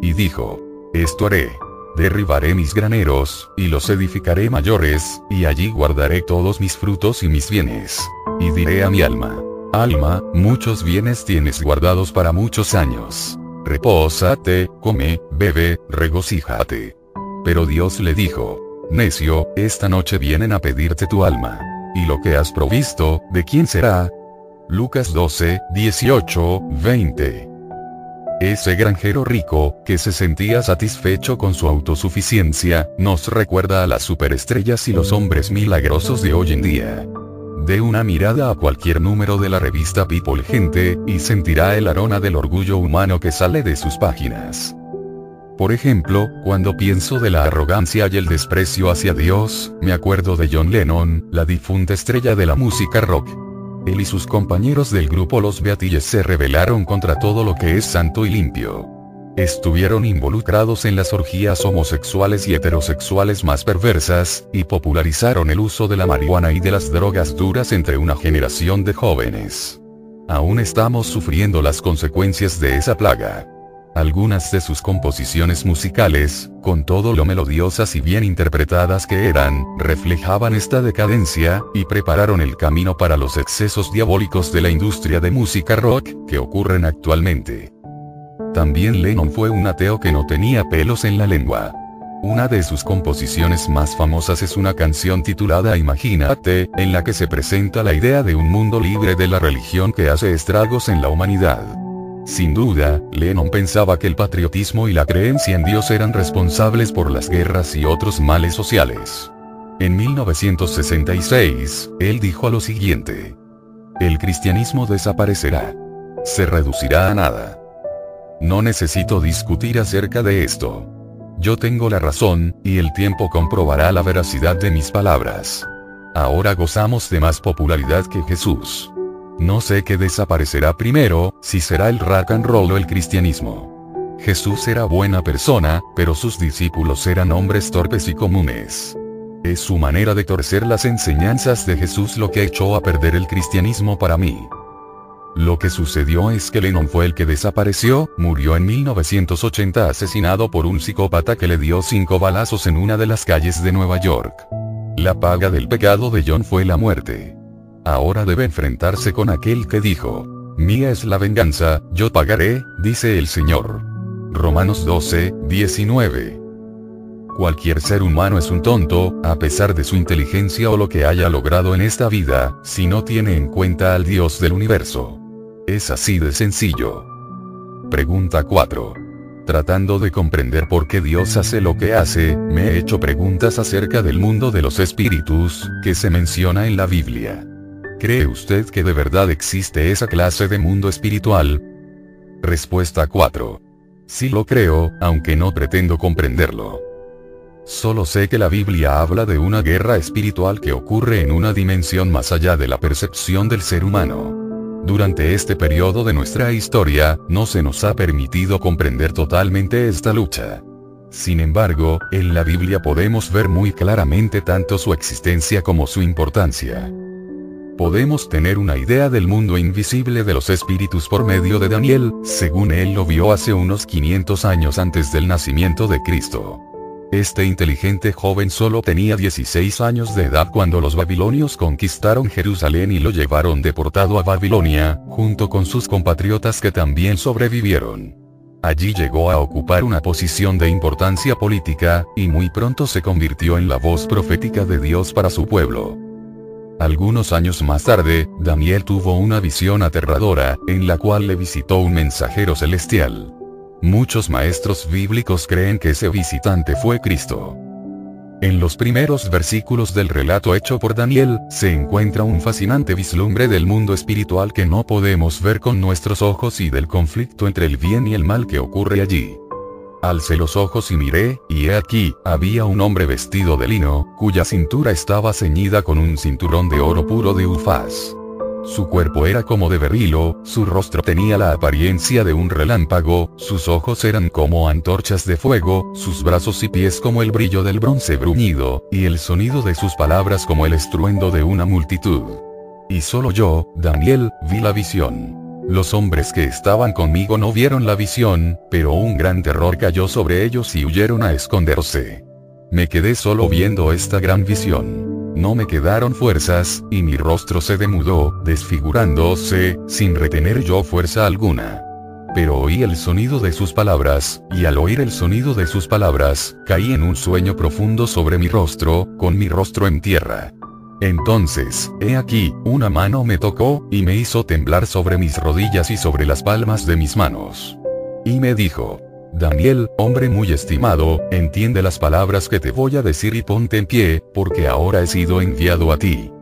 Y dijo, esto haré. Derribaré mis graneros, y los edificaré mayores, y allí guardaré todos mis frutos y mis bienes. Y diré a mi alma, alma, muchos bienes tienes guardados para muchos años. Repósate, come, bebe, regocíjate. Pero Dios le dijo, necio, esta noche vienen a pedirte tu alma. Y lo que has provisto, ¿de quién será? Lucas 12, 18, 20. Ese granjero rico, que se sentía satisfecho con su autosuficiencia, nos recuerda a las superestrellas y los hombres milagrosos de hoy en día. De una mirada a cualquier número de la revista People Gente, y sentirá el aroma del orgullo humano que sale de sus páginas. Por ejemplo, cuando pienso de la arrogancia y el desprecio hacia Dios, me acuerdo de John Lennon, la difunta estrella de la música rock. Él y sus compañeros del grupo Los Beatilles se rebelaron contra todo lo que es santo y limpio. Estuvieron involucrados en las orgías homosexuales y heterosexuales más perversas, y popularizaron el uso de la marihuana y de las drogas duras entre una generación de jóvenes. Aún estamos sufriendo las consecuencias de esa plaga. Algunas de sus composiciones musicales, con todo lo melodiosas y bien interpretadas que eran, reflejaban esta decadencia, y prepararon el camino para los excesos diabólicos de la industria de música rock, que ocurren actualmente. También Lennon fue un ateo que no tenía pelos en la lengua. Una de sus composiciones más famosas es una canción titulada Imagínate, en la que se presenta la idea de un mundo libre de la religión que hace estragos en la humanidad. Sin duda, Lennon pensaba que el patriotismo y la creencia en Dios eran responsables por las guerras y otros males sociales. En 1966, él dijo lo siguiente. El cristianismo desaparecerá. Se reducirá a nada. No necesito discutir acerca de esto. Yo tengo la razón, y el tiempo comprobará la veracidad de mis palabras. Ahora gozamos de más popularidad que Jesús. No sé qué desaparecerá primero, si será el rock and roll o el cristianismo. Jesús era buena persona, pero sus discípulos eran hombres torpes y comunes. Es su manera de torcer las enseñanzas de Jesús lo que echó a perder el cristianismo para mí. Lo que sucedió es que Lennon fue el que desapareció, murió en 1980 asesinado por un psicópata que le dio cinco balazos en una de las calles de Nueva York. La paga del pecado de John fue la muerte ahora debe enfrentarse con aquel que dijo, Mía es la venganza, yo pagaré, dice el Señor. Romanos 12, 19. Cualquier ser humano es un tonto, a pesar de su inteligencia o lo que haya logrado en esta vida, si no tiene en cuenta al Dios del universo. Es así de sencillo. Pregunta 4. Tratando de comprender por qué Dios hace lo que hace, me he hecho preguntas acerca del mundo de los espíritus, que se menciona en la Biblia. ¿Cree usted que de verdad existe esa clase de mundo espiritual? Respuesta 4. Sí lo creo, aunque no pretendo comprenderlo. Solo sé que la Biblia habla de una guerra espiritual que ocurre en una dimensión más allá de la percepción del ser humano. Durante este periodo de nuestra historia, no se nos ha permitido comprender totalmente esta lucha. Sin embargo, en la Biblia podemos ver muy claramente tanto su existencia como su importancia podemos tener una idea del mundo invisible de los espíritus por medio de Daniel, según él lo vio hace unos 500 años antes del nacimiento de Cristo. Este inteligente joven solo tenía 16 años de edad cuando los babilonios conquistaron Jerusalén y lo llevaron deportado a Babilonia, junto con sus compatriotas que también sobrevivieron. Allí llegó a ocupar una posición de importancia política, y muy pronto se convirtió en la voz profética de Dios para su pueblo. Algunos años más tarde, Daniel tuvo una visión aterradora, en la cual le visitó un mensajero celestial. Muchos maestros bíblicos creen que ese visitante fue Cristo. En los primeros versículos del relato hecho por Daniel, se encuentra un fascinante vislumbre del mundo espiritual que no podemos ver con nuestros ojos y del conflicto entre el bien y el mal que ocurre allí. Alcé los ojos y miré, y he aquí, había un hombre vestido de lino, cuya cintura estaba ceñida con un cinturón de oro puro de Ufaz. Su cuerpo era como de berrilo, su rostro tenía la apariencia de un relámpago, sus ojos eran como antorchas de fuego, sus brazos y pies como el brillo del bronce bruñido, y el sonido de sus palabras como el estruendo de una multitud. Y solo yo, Daniel, vi la visión. Los hombres que estaban conmigo no vieron la visión, pero un gran terror cayó sobre ellos y huyeron a esconderse. Me quedé solo viendo esta gran visión. No me quedaron fuerzas, y mi rostro se demudó, desfigurándose, sin retener yo fuerza alguna. Pero oí el sonido de sus palabras, y al oír el sonido de sus palabras, caí en un sueño profundo sobre mi rostro, con mi rostro en tierra. Entonces, he aquí, una mano me tocó, y me hizo temblar sobre mis rodillas y sobre las palmas de mis manos. Y me dijo, Daniel, hombre muy estimado, entiende las palabras que te voy a decir y ponte en pie, porque ahora he sido enviado a ti.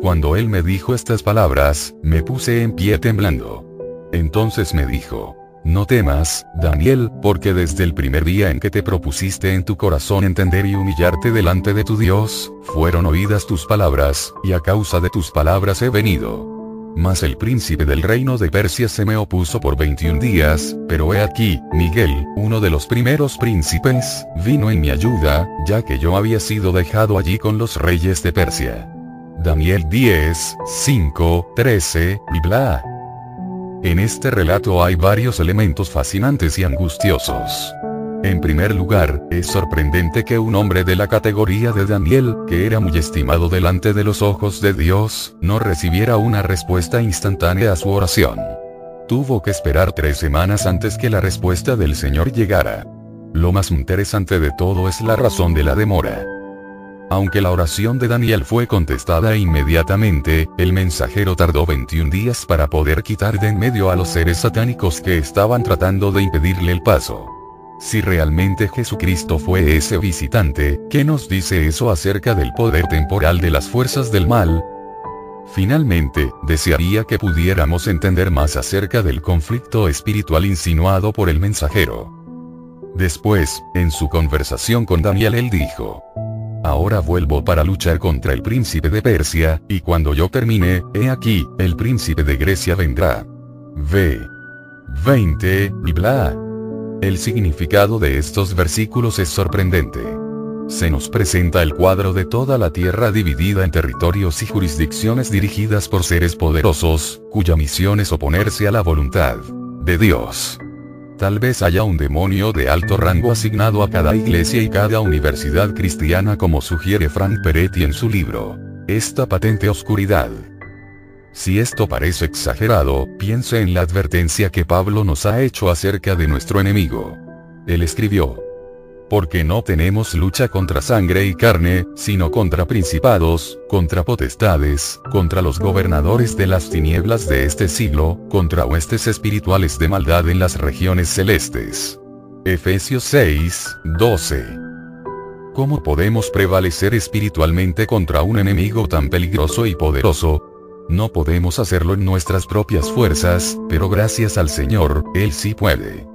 Cuando él me dijo estas palabras, me puse en pie temblando. Entonces me dijo, no temas, Daniel, porque desde el primer día en que te propusiste en tu corazón entender y humillarte delante de tu Dios, fueron oídas tus palabras, y a causa de tus palabras he venido. Mas el príncipe del reino de Persia se me opuso por 21 días, pero he aquí, Miguel, uno de los primeros príncipes, vino en mi ayuda, ya que yo había sido dejado allí con los reyes de Persia. Daniel 10, 5, 13, y. En este relato hay varios elementos fascinantes y angustiosos. En primer lugar, es sorprendente que un hombre de la categoría de Daniel, que era muy estimado delante de los ojos de Dios, no recibiera una respuesta instantánea a su oración. Tuvo que esperar tres semanas antes que la respuesta del Señor llegara. Lo más interesante de todo es la razón de la demora. Aunque la oración de Daniel fue contestada inmediatamente, el mensajero tardó 21 días para poder quitar de en medio a los seres satánicos que estaban tratando de impedirle el paso. Si realmente Jesucristo fue ese visitante, ¿qué nos dice eso acerca del poder temporal de las fuerzas del mal? Finalmente, desearía que pudiéramos entender más acerca del conflicto espiritual insinuado por el mensajero. Después, en su conversación con Daniel él dijo, Ahora vuelvo para luchar contra el príncipe de Persia, y cuando yo termine, he aquí, el príncipe de Grecia vendrá. V. 20, y bla. El significado de estos versículos es sorprendente. Se nos presenta el cuadro de toda la tierra dividida en territorios y jurisdicciones dirigidas por seres poderosos, cuya misión es oponerse a la voluntad de Dios. Tal vez haya un demonio de alto rango asignado a cada iglesia y cada universidad cristiana como sugiere Frank Peretti en su libro. Esta patente oscuridad. Si esto parece exagerado, piense en la advertencia que Pablo nos ha hecho acerca de nuestro enemigo. Él escribió, porque no tenemos lucha contra sangre y carne, sino contra principados, contra potestades, contra los gobernadores de las tinieblas de este siglo, contra huestes espirituales de maldad en las regiones celestes. Efesios 6, 12. ¿Cómo podemos prevalecer espiritualmente contra un enemigo tan peligroso y poderoso? No podemos hacerlo en nuestras propias fuerzas, pero gracias al Señor, Él sí puede.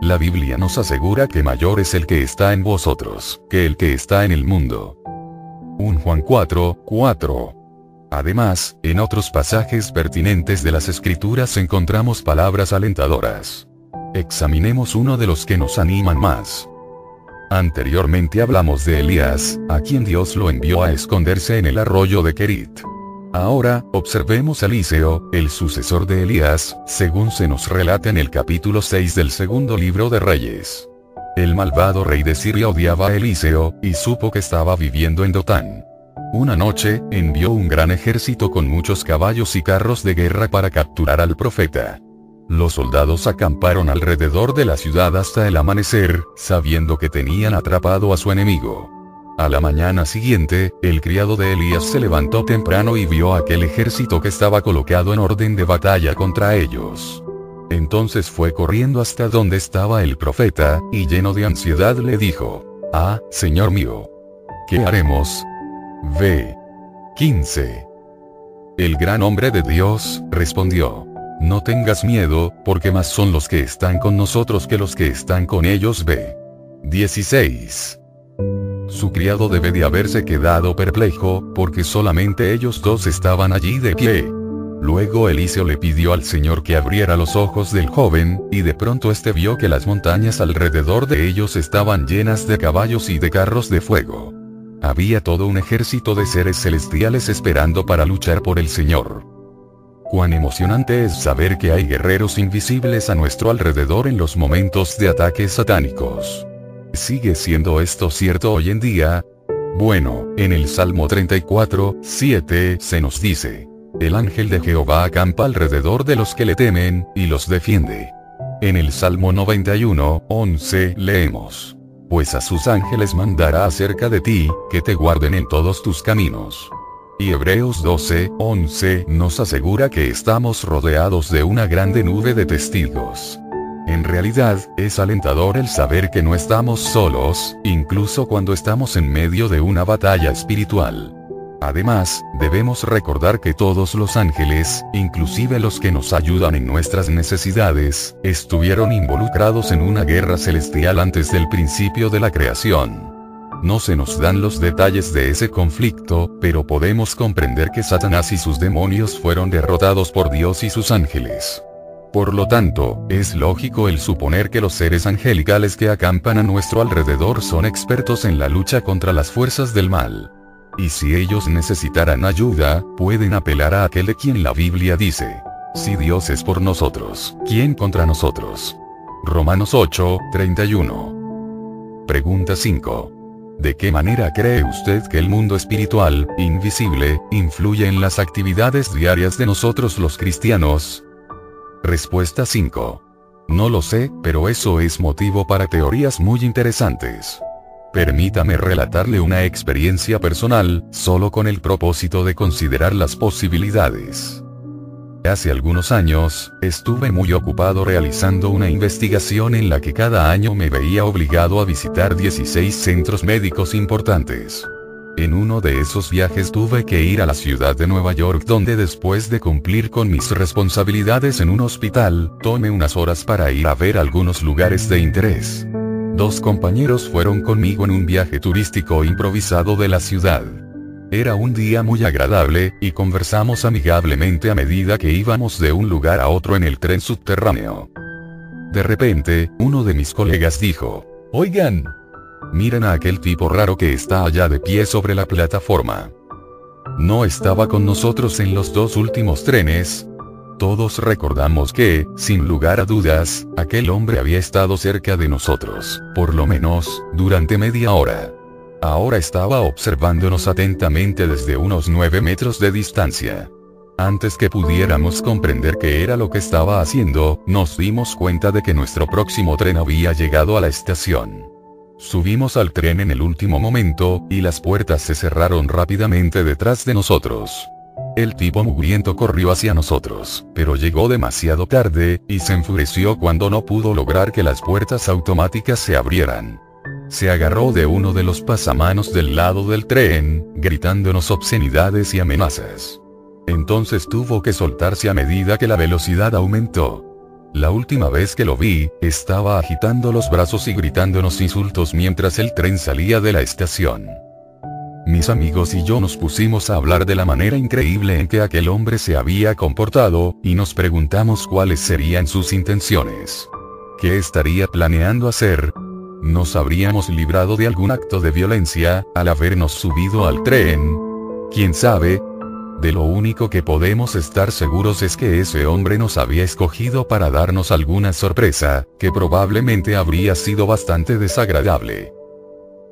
La Biblia nos asegura que mayor es el que está en vosotros, que el que está en el mundo. 1 Juan 4, 4. Además, en otros pasajes pertinentes de las escrituras encontramos palabras alentadoras. Examinemos uno de los que nos animan más. Anteriormente hablamos de Elías, a quien Dios lo envió a esconderse en el arroyo de Kerit. Ahora, observemos a Eliseo, el sucesor de Elías, según se nos relata en el capítulo 6 del segundo libro de Reyes. El malvado rey de Siria odiaba a Eliseo, y supo que estaba viviendo en Dotán. Una noche, envió un gran ejército con muchos caballos y carros de guerra para capturar al profeta. Los soldados acamparon alrededor de la ciudad hasta el amanecer, sabiendo que tenían atrapado a su enemigo. A la mañana siguiente, el criado de Elías se levantó temprano y vio aquel ejército que estaba colocado en orden de batalla contra ellos. Entonces fue corriendo hasta donde estaba el profeta, y lleno de ansiedad le dijo, Ah, Señor mío. ¿Qué haremos? Ve. 15. El gran hombre de Dios, respondió. No tengas miedo, porque más son los que están con nosotros que los que están con ellos. Ve. 16. Su criado debe de haberse quedado perplejo, porque solamente ellos dos estaban allí de pie. Luego Eliseo le pidió al Señor que abriera los ojos del joven, y de pronto este vio que las montañas alrededor de ellos estaban llenas de caballos y de carros de fuego. Había todo un ejército de seres celestiales esperando para luchar por el Señor. Cuán emocionante es saber que hay guerreros invisibles a nuestro alrededor en los momentos de ataques satánicos. ¿Sigue siendo esto cierto hoy en día? Bueno, en el Salmo 34, 7 se nos dice, el ángel de Jehová acampa alrededor de los que le temen, y los defiende. En el Salmo 91, 11 leemos, pues a sus ángeles mandará acerca de ti, que te guarden en todos tus caminos. Y Hebreos 12, 11 nos asegura que estamos rodeados de una grande nube de testigos. En realidad, es alentador el saber que no estamos solos, incluso cuando estamos en medio de una batalla espiritual. Además, debemos recordar que todos los ángeles, inclusive los que nos ayudan en nuestras necesidades, estuvieron involucrados en una guerra celestial antes del principio de la creación. No se nos dan los detalles de ese conflicto, pero podemos comprender que Satanás y sus demonios fueron derrotados por Dios y sus ángeles. Por lo tanto, es lógico el suponer que los seres angelicales que acampan a nuestro alrededor son expertos en la lucha contra las fuerzas del mal. Y si ellos necesitaran ayuda, pueden apelar a aquel de quien la Biblia dice, si Dios es por nosotros, ¿quién contra nosotros? Romanos 8, 31. Pregunta 5. ¿De qué manera cree usted que el mundo espiritual, invisible, influye en las actividades diarias de nosotros los cristianos? Respuesta 5. No lo sé, pero eso es motivo para teorías muy interesantes. Permítame relatarle una experiencia personal, solo con el propósito de considerar las posibilidades. Hace algunos años, estuve muy ocupado realizando una investigación en la que cada año me veía obligado a visitar 16 centros médicos importantes. En uno de esos viajes tuve que ir a la ciudad de Nueva York donde después de cumplir con mis responsabilidades en un hospital, tomé unas horas para ir a ver algunos lugares de interés. Dos compañeros fueron conmigo en un viaje turístico improvisado de la ciudad. Era un día muy agradable, y conversamos amigablemente a medida que íbamos de un lugar a otro en el tren subterráneo. De repente, uno de mis colegas dijo, Oigan, miren a aquel tipo raro que está allá de pie sobre la plataforma. No estaba con nosotros en los dos últimos trenes. Todos recordamos que, sin lugar a dudas, aquel hombre había estado cerca de nosotros, por lo menos, durante media hora. Ahora estaba observándonos atentamente desde unos 9 metros de distancia. Antes que pudiéramos comprender qué era lo que estaba haciendo, nos dimos cuenta de que nuestro próximo tren había llegado a la estación. Subimos al tren en el último momento, y las puertas se cerraron rápidamente detrás de nosotros. El tipo mugriento corrió hacia nosotros, pero llegó demasiado tarde, y se enfureció cuando no pudo lograr que las puertas automáticas se abrieran. Se agarró de uno de los pasamanos del lado del tren, gritándonos obscenidades y amenazas. Entonces tuvo que soltarse a medida que la velocidad aumentó. La última vez que lo vi, estaba agitando los brazos y gritándonos insultos mientras el tren salía de la estación. Mis amigos y yo nos pusimos a hablar de la manera increíble en que aquel hombre se había comportado, y nos preguntamos cuáles serían sus intenciones. ¿Qué estaría planeando hacer? nos habríamos librado de algún acto de violencia, al habernos subido al tren. ¿Quién sabe? De lo único que podemos estar seguros es que ese hombre nos había escogido para darnos alguna sorpresa, que probablemente habría sido bastante desagradable.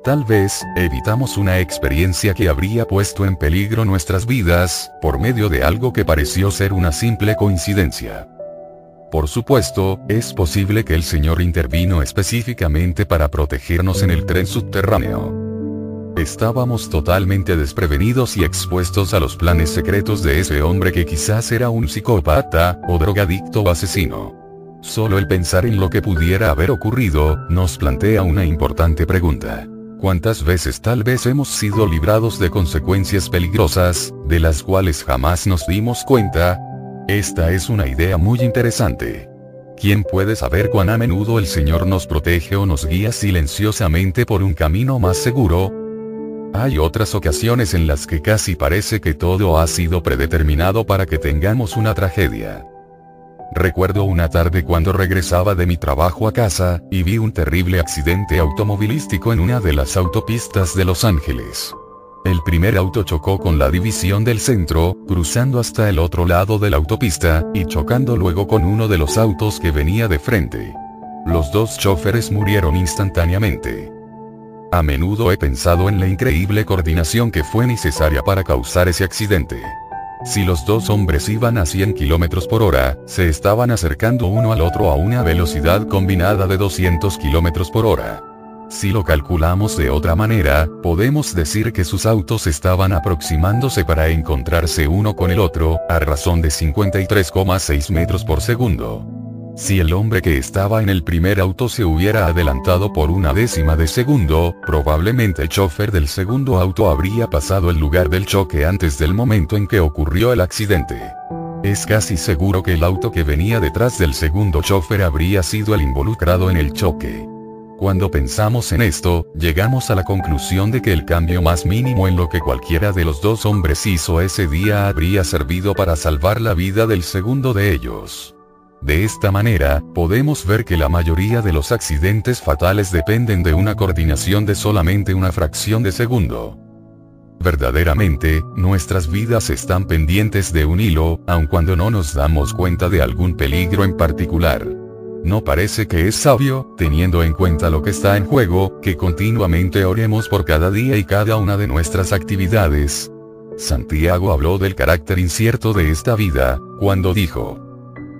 Tal vez, evitamos una experiencia que habría puesto en peligro nuestras vidas, por medio de algo que pareció ser una simple coincidencia. Por supuesto, es posible que el Señor intervino específicamente para protegernos en el tren subterráneo. Estábamos totalmente desprevenidos y expuestos a los planes secretos de ese hombre que quizás era un psicópata, o drogadicto o asesino. Solo el pensar en lo que pudiera haber ocurrido, nos plantea una importante pregunta. ¿Cuántas veces tal vez hemos sido librados de consecuencias peligrosas, de las cuales jamás nos dimos cuenta, esta es una idea muy interesante. ¿Quién puede saber cuán a menudo el Señor nos protege o nos guía silenciosamente por un camino más seguro? Hay otras ocasiones en las que casi parece que todo ha sido predeterminado para que tengamos una tragedia. Recuerdo una tarde cuando regresaba de mi trabajo a casa, y vi un terrible accidente automovilístico en una de las autopistas de Los Ángeles. El primer auto chocó con la división del centro, cruzando hasta el otro lado de la autopista, y chocando luego con uno de los autos que venía de frente. Los dos choferes murieron instantáneamente. A menudo he pensado en la increíble coordinación que fue necesaria para causar ese accidente. Si los dos hombres iban a 100 km por hora, se estaban acercando uno al otro a una velocidad combinada de 200 km por hora. Si lo calculamos de otra manera, podemos decir que sus autos estaban aproximándose para encontrarse uno con el otro, a razón de 53,6 metros por segundo. Si el hombre que estaba en el primer auto se hubiera adelantado por una décima de segundo, probablemente el chofer del segundo auto habría pasado el lugar del choque antes del momento en que ocurrió el accidente. Es casi seguro que el auto que venía detrás del segundo chofer habría sido el involucrado en el choque. Cuando pensamos en esto, llegamos a la conclusión de que el cambio más mínimo en lo que cualquiera de los dos hombres hizo ese día habría servido para salvar la vida del segundo de ellos. De esta manera, podemos ver que la mayoría de los accidentes fatales dependen de una coordinación de solamente una fracción de segundo. Verdaderamente, nuestras vidas están pendientes de un hilo, aun cuando no nos damos cuenta de algún peligro en particular. No parece que es sabio, teniendo en cuenta lo que está en juego, que continuamente oremos por cada día y cada una de nuestras actividades. Santiago habló del carácter incierto de esta vida, cuando dijo,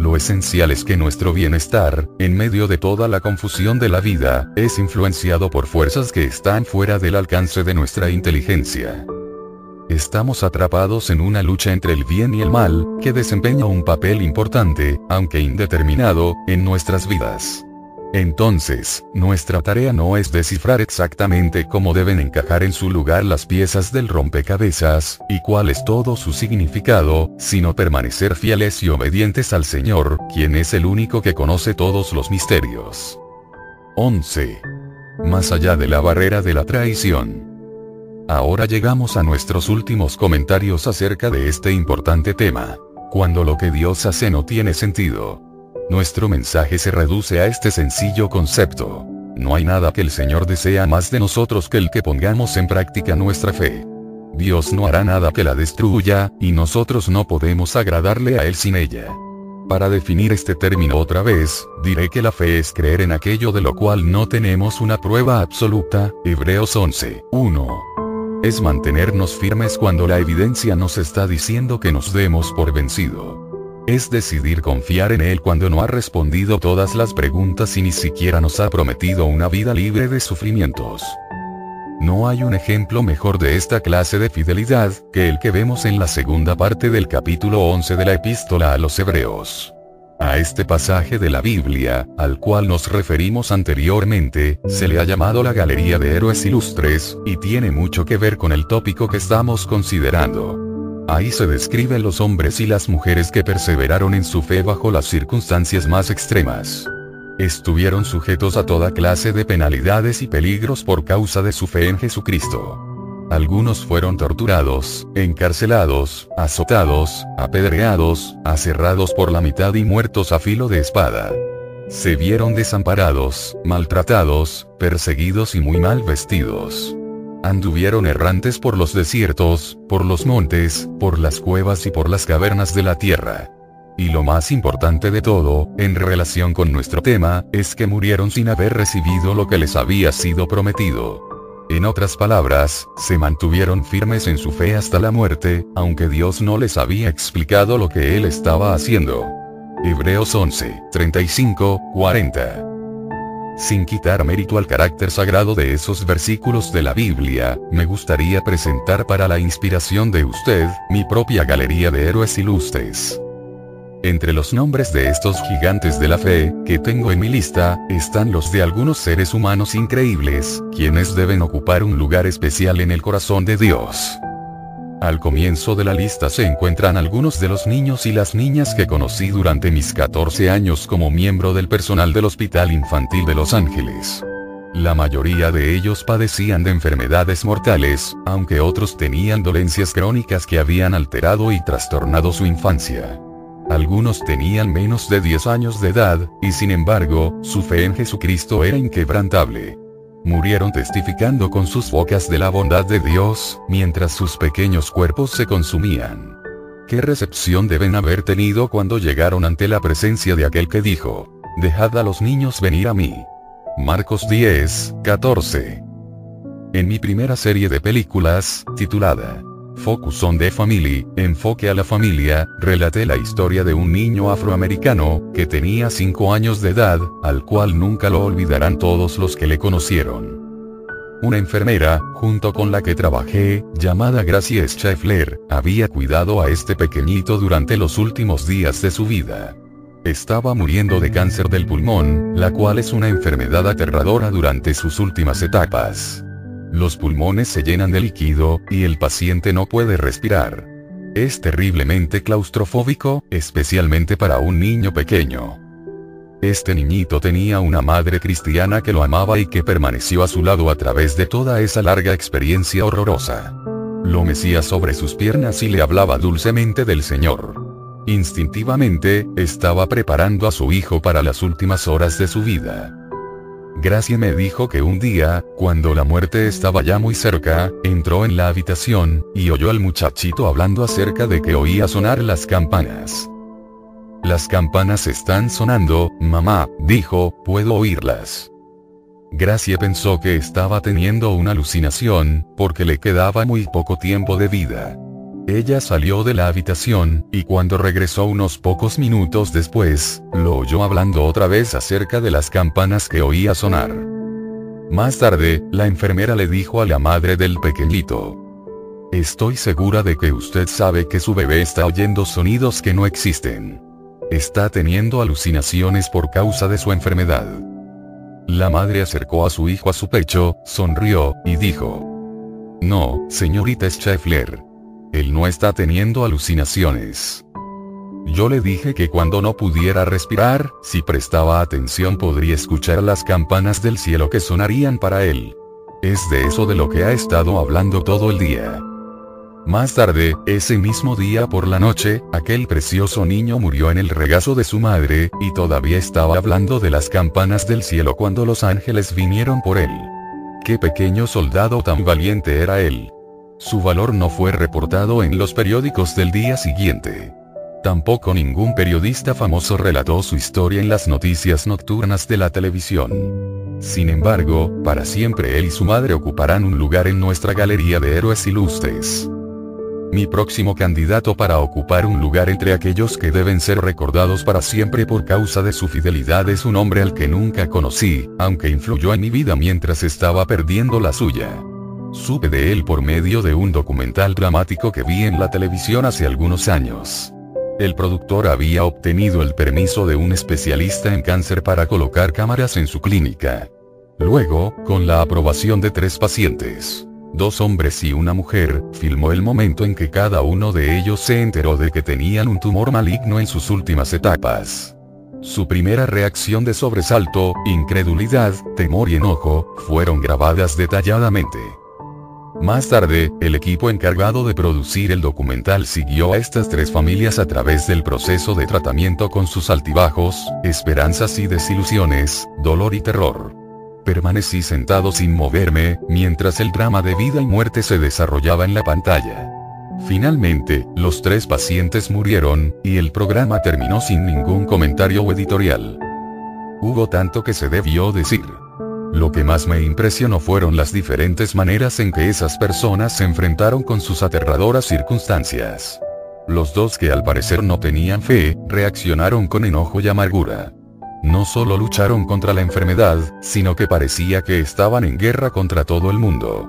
Lo esencial es que nuestro bienestar, en medio de toda la confusión de la vida, es influenciado por fuerzas que están fuera del alcance de nuestra inteligencia. Estamos atrapados en una lucha entre el bien y el mal, que desempeña un papel importante, aunque indeterminado, en nuestras vidas. Entonces, nuestra tarea no es descifrar exactamente cómo deben encajar en su lugar las piezas del rompecabezas, y cuál es todo su significado, sino permanecer fieles y obedientes al Señor, quien es el único que conoce todos los misterios. 11. Más allá de la barrera de la traición. Ahora llegamos a nuestros últimos comentarios acerca de este importante tema. Cuando lo que Dios hace no tiene sentido. Nuestro mensaje se reduce a este sencillo concepto. No hay nada que el Señor desea más de nosotros que el que pongamos en práctica nuestra fe. Dios no hará nada que la destruya, y nosotros no podemos agradarle a Él sin ella. Para definir este término otra vez, diré que la fe es creer en aquello de lo cual no tenemos una prueba absoluta, Hebreos 11, 1 es mantenernos firmes cuando la evidencia nos está diciendo que nos demos por vencido. Es decidir confiar en Él cuando no ha respondido todas las preguntas y ni siquiera nos ha prometido una vida libre de sufrimientos. No hay un ejemplo mejor de esta clase de fidelidad, que el que vemos en la segunda parte del capítulo 11 de la epístola a los Hebreos. A este pasaje de la Biblia, al cual nos referimos anteriormente, se le ha llamado la Galería de Héroes Ilustres, y tiene mucho que ver con el tópico que estamos considerando. Ahí se describen los hombres y las mujeres que perseveraron en su fe bajo las circunstancias más extremas. Estuvieron sujetos a toda clase de penalidades y peligros por causa de su fe en Jesucristo. Algunos fueron torturados, encarcelados, azotados, apedreados, aserrados por la mitad y muertos a filo de espada. Se vieron desamparados, maltratados, perseguidos y muy mal vestidos. Anduvieron errantes por los desiertos, por los montes, por las cuevas y por las cavernas de la tierra. Y lo más importante de todo, en relación con nuestro tema, es que murieron sin haber recibido lo que les había sido prometido. En otras palabras, se mantuvieron firmes en su fe hasta la muerte, aunque Dios no les había explicado lo que Él estaba haciendo. Hebreos 11, 35, 40. Sin quitar mérito al carácter sagrado de esos versículos de la Biblia, me gustaría presentar para la inspiración de usted, mi propia galería de héroes ilustres. Entre los nombres de estos gigantes de la fe, que tengo en mi lista, están los de algunos seres humanos increíbles, quienes deben ocupar un lugar especial en el corazón de Dios. Al comienzo de la lista se encuentran algunos de los niños y las niñas que conocí durante mis 14 años como miembro del personal del Hospital Infantil de Los Ángeles. La mayoría de ellos padecían de enfermedades mortales, aunque otros tenían dolencias crónicas que habían alterado y trastornado su infancia. Algunos tenían menos de 10 años de edad, y sin embargo, su fe en Jesucristo era inquebrantable. Murieron testificando con sus bocas de la bondad de Dios, mientras sus pequeños cuerpos se consumían. ¿Qué recepción deben haber tenido cuando llegaron ante la presencia de aquel que dijo, Dejad a los niños venir a mí? Marcos 10, 14. En mi primera serie de películas, titulada Focus on the Family, enfoque a la familia, relaté la historia de un niño afroamericano, que tenía 5 años de edad, al cual nunca lo olvidarán todos los que le conocieron. Una enfermera, junto con la que trabajé, llamada Gracie Scheffler, había cuidado a este pequeñito durante los últimos días de su vida. Estaba muriendo de cáncer del pulmón, la cual es una enfermedad aterradora durante sus últimas etapas. Los pulmones se llenan de líquido, y el paciente no puede respirar. Es terriblemente claustrofóbico, especialmente para un niño pequeño. Este niñito tenía una madre cristiana que lo amaba y que permaneció a su lado a través de toda esa larga experiencia horrorosa. Lo mecía sobre sus piernas y le hablaba dulcemente del Señor. Instintivamente, estaba preparando a su hijo para las últimas horas de su vida. Gracie me dijo que un día, cuando la muerte estaba ya muy cerca, entró en la habitación, y oyó al muchachito hablando acerca de que oía sonar las campanas. Las campanas están sonando, mamá, dijo, puedo oírlas. Gracie pensó que estaba teniendo una alucinación, porque le quedaba muy poco tiempo de vida. Ella salió de la habitación, y cuando regresó unos pocos minutos después, lo oyó hablando otra vez acerca de las campanas que oía sonar. Más tarde, la enfermera le dijo a la madre del pequeñito. Estoy segura de que usted sabe que su bebé está oyendo sonidos que no existen. Está teniendo alucinaciones por causa de su enfermedad. La madre acercó a su hijo a su pecho, sonrió, y dijo. No, señorita Scheffler. Él no está teniendo alucinaciones. Yo le dije que cuando no pudiera respirar, si prestaba atención podría escuchar las campanas del cielo que sonarían para él. Es de eso de lo que ha estado hablando todo el día. Más tarde, ese mismo día por la noche, aquel precioso niño murió en el regazo de su madre, y todavía estaba hablando de las campanas del cielo cuando los ángeles vinieron por él. Qué pequeño soldado tan valiente era él. Su valor no fue reportado en los periódicos del día siguiente. Tampoco ningún periodista famoso relató su historia en las noticias nocturnas de la televisión. Sin embargo, para siempre él y su madre ocuparán un lugar en nuestra galería de héroes ilustres. Mi próximo candidato para ocupar un lugar entre aquellos que deben ser recordados para siempre por causa de su fidelidad es un hombre al que nunca conocí, aunque influyó en mi vida mientras estaba perdiendo la suya. Supe de él por medio de un documental dramático que vi en la televisión hace algunos años. El productor había obtenido el permiso de un especialista en cáncer para colocar cámaras en su clínica. Luego, con la aprobación de tres pacientes, dos hombres y una mujer, filmó el momento en que cada uno de ellos se enteró de que tenían un tumor maligno en sus últimas etapas. Su primera reacción de sobresalto, incredulidad, temor y enojo, fueron grabadas detalladamente. Más tarde, el equipo encargado de producir el documental siguió a estas tres familias a través del proceso de tratamiento con sus altibajos, esperanzas y desilusiones, dolor y terror. Permanecí sentado sin moverme, mientras el drama de vida y muerte se desarrollaba en la pantalla. Finalmente, los tres pacientes murieron, y el programa terminó sin ningún comentario editorial. Hubo tanto que se debió decir. Lo que más me impresionó fueron las diferentes maneras en que esas personas se enfrentaron con sus aterradoras circunstancias. Los dos que al parecer no tenían fe, reaccionaron con enojo y amargura. No solo lucharon contra la enfermedad, sino que parecía que estaban en guerra contra todo el mundo.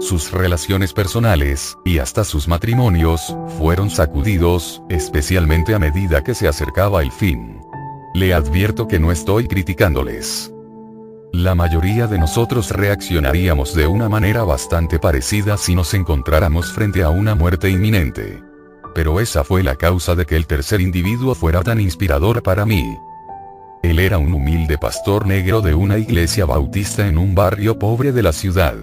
Sus relaciones personales, y hasta sus matrimonios, fueron sacudidos, especialmente a medida que se acercaba el fin. Le advierto que no estoy criticándoles. La mayoría de nosotros reaccionaríamos de una manera bastante parecida si nos encontráramos frente a una muerte inminente. Pero esa fue la causa de que el tercer individuo fuera tan inspirador para mí. Él era un humilde pastor negro de una iglesia bautista en un barrio pobre de la ciudad.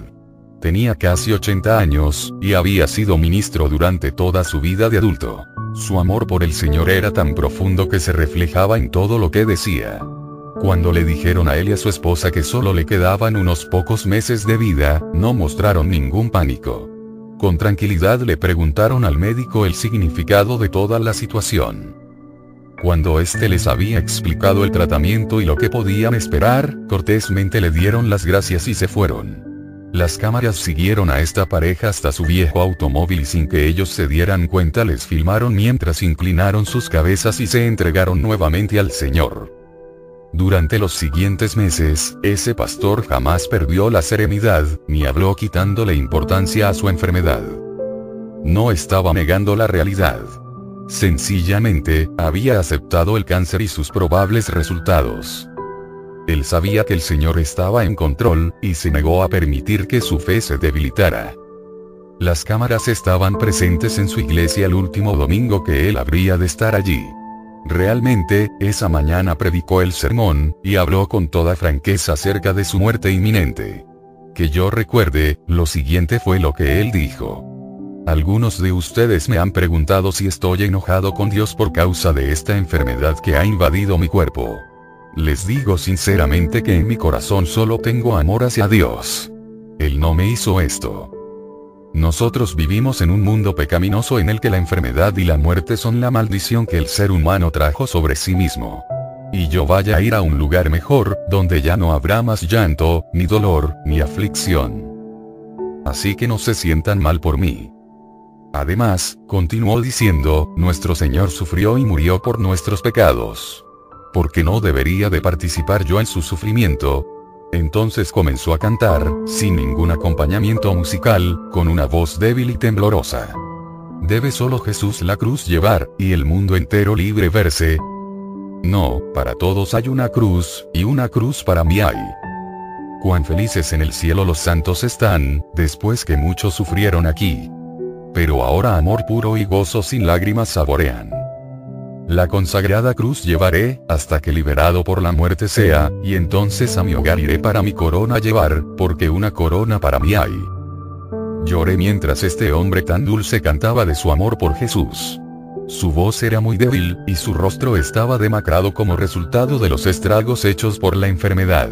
Tenía casi 80 años, y había sido ministro durante toda su vida de adulto. Su amor por el Señor era tan profundo que se reflejaba en todo lo que decía. Cuando le dijeron a él y a su esposa que solo le quedaban unos pocos meses de vida, no mostraron ningún pánico. Con tranquilidad le preguntaron al médico el significado de toda la situación. Cuando éste les había explicado el tratamiento y lo que podían esperar, cortésmente le dieron las gracias y se fueron. Las cámaras siguieron a esta pareja hasta su viejo automóvil y sin que ellos se dieran cuenta les filmaron mientras inclinaron sus cabezas y se entregaron nuevamente al Señor. Durante los siguientes meses, ese pastor jamás perdió la serenidad, ni habló quitándole importancia a su enfermedad. No estaba negando la realidad. Sencillamente, había aceptado el cáncer y sus probables resultados. Él sabía que el Señor estaba en control, y se negó a permitir que su fe se debilitara. Las cámaras estaban presentes en su iglesia el último domingo que él habría de estar allí. Realmente, esa mañana predicó el sermón, y habló con toda franqueza acerca de su muerte inminente. Que yo recuerde, lo siguiente fue lo que él dijo. Algunos de ustedes me han preguntado si estoy enojado con Dios por causa de esta enfermedad que ha invadido mi cuerpo. Les digo sinceramente que en mi corazón solo tengo amor hacia Dios. Él no me hizo esto. Nosotros vivimos en un mundo pecaminoso en el que la enfermedad y la muerte son la maldición que el ser humano trajo sobre sí mismo. Y yo vaya a ir a un lugar mejor, donde ya no habrá más llanto, ni dolor, ni aflicción. Así que no se sientan mal por mí. Además, continuó diciendo, nuestro Señor sufrió y murió por nuestros pecados porque no debería de participar yo en su sufrimiento. Entonces comenzó a cantar, sin ningún acompañamiento musical, con una voz débil y temblorosa. ¿Debe solo Jesús la cruz llevar, y el mundo entero libre verse? No, para todos hay una cruz, y una cruz para mí hay. Cuán felices en el cielo los santos están, después que muchos sufrieron aquí. Pero ahora amor puro y gozo sin lágrimas saborean. La consagrada cruz llevaré, hasta que liberado por la muerte sea, y entonces a mi hogar iré para mi corona llevar, porque una corona para mí hay. Lloré mientras este hombre tan dulce cantaba de su amor por Jesús. Su voz era muy débil, y su rostro estaba demacrado como resultado de los estragos hechos por la enfermedad.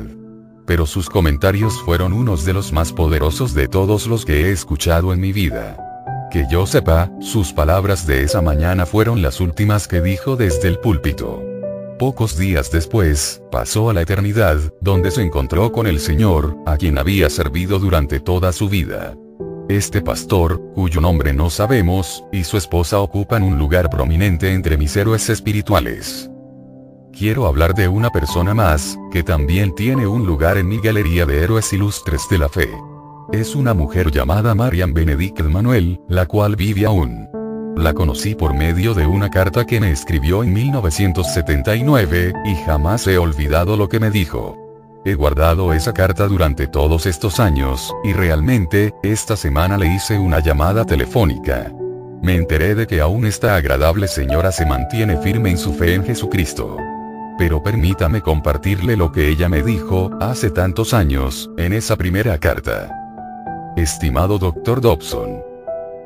Pero sus comentarios fueron unos de los más poderosos de todos los que he escuchado en mi vida. Que yo sepa, sus palabras de esa mañana fueron las últimas que dijo desde el púlpito. Pocos días después, pasó a la eternidad, donde se encontró con el Señor, a quien había servido durante toda su vida. Este pastor, cuyo nombre no sabemos, y su esposa ocupan un lugar prominente entre mis héroes espirituales. Quiero hablar de una persona más, que también tiene un lugar en mi galería de héroes ilustres de la fe. Es una mujer llamada Marian Benedict Manuel, la cual vive aún. La conocí por medio de una carta que me escribió en 1979, y jamás he olvidado lo que me dijo. He guardado esa carta durante todos estos años, y realmente, esta semana le hice una llamada telefónica. Me enteré de que aún esta agradable señora se mantiene firme en su fe en Jesucristo. Pero permítame compartirle lo que ella me dijo, hace tantos años, en esa primera carta. Estimado Dr. Dobson.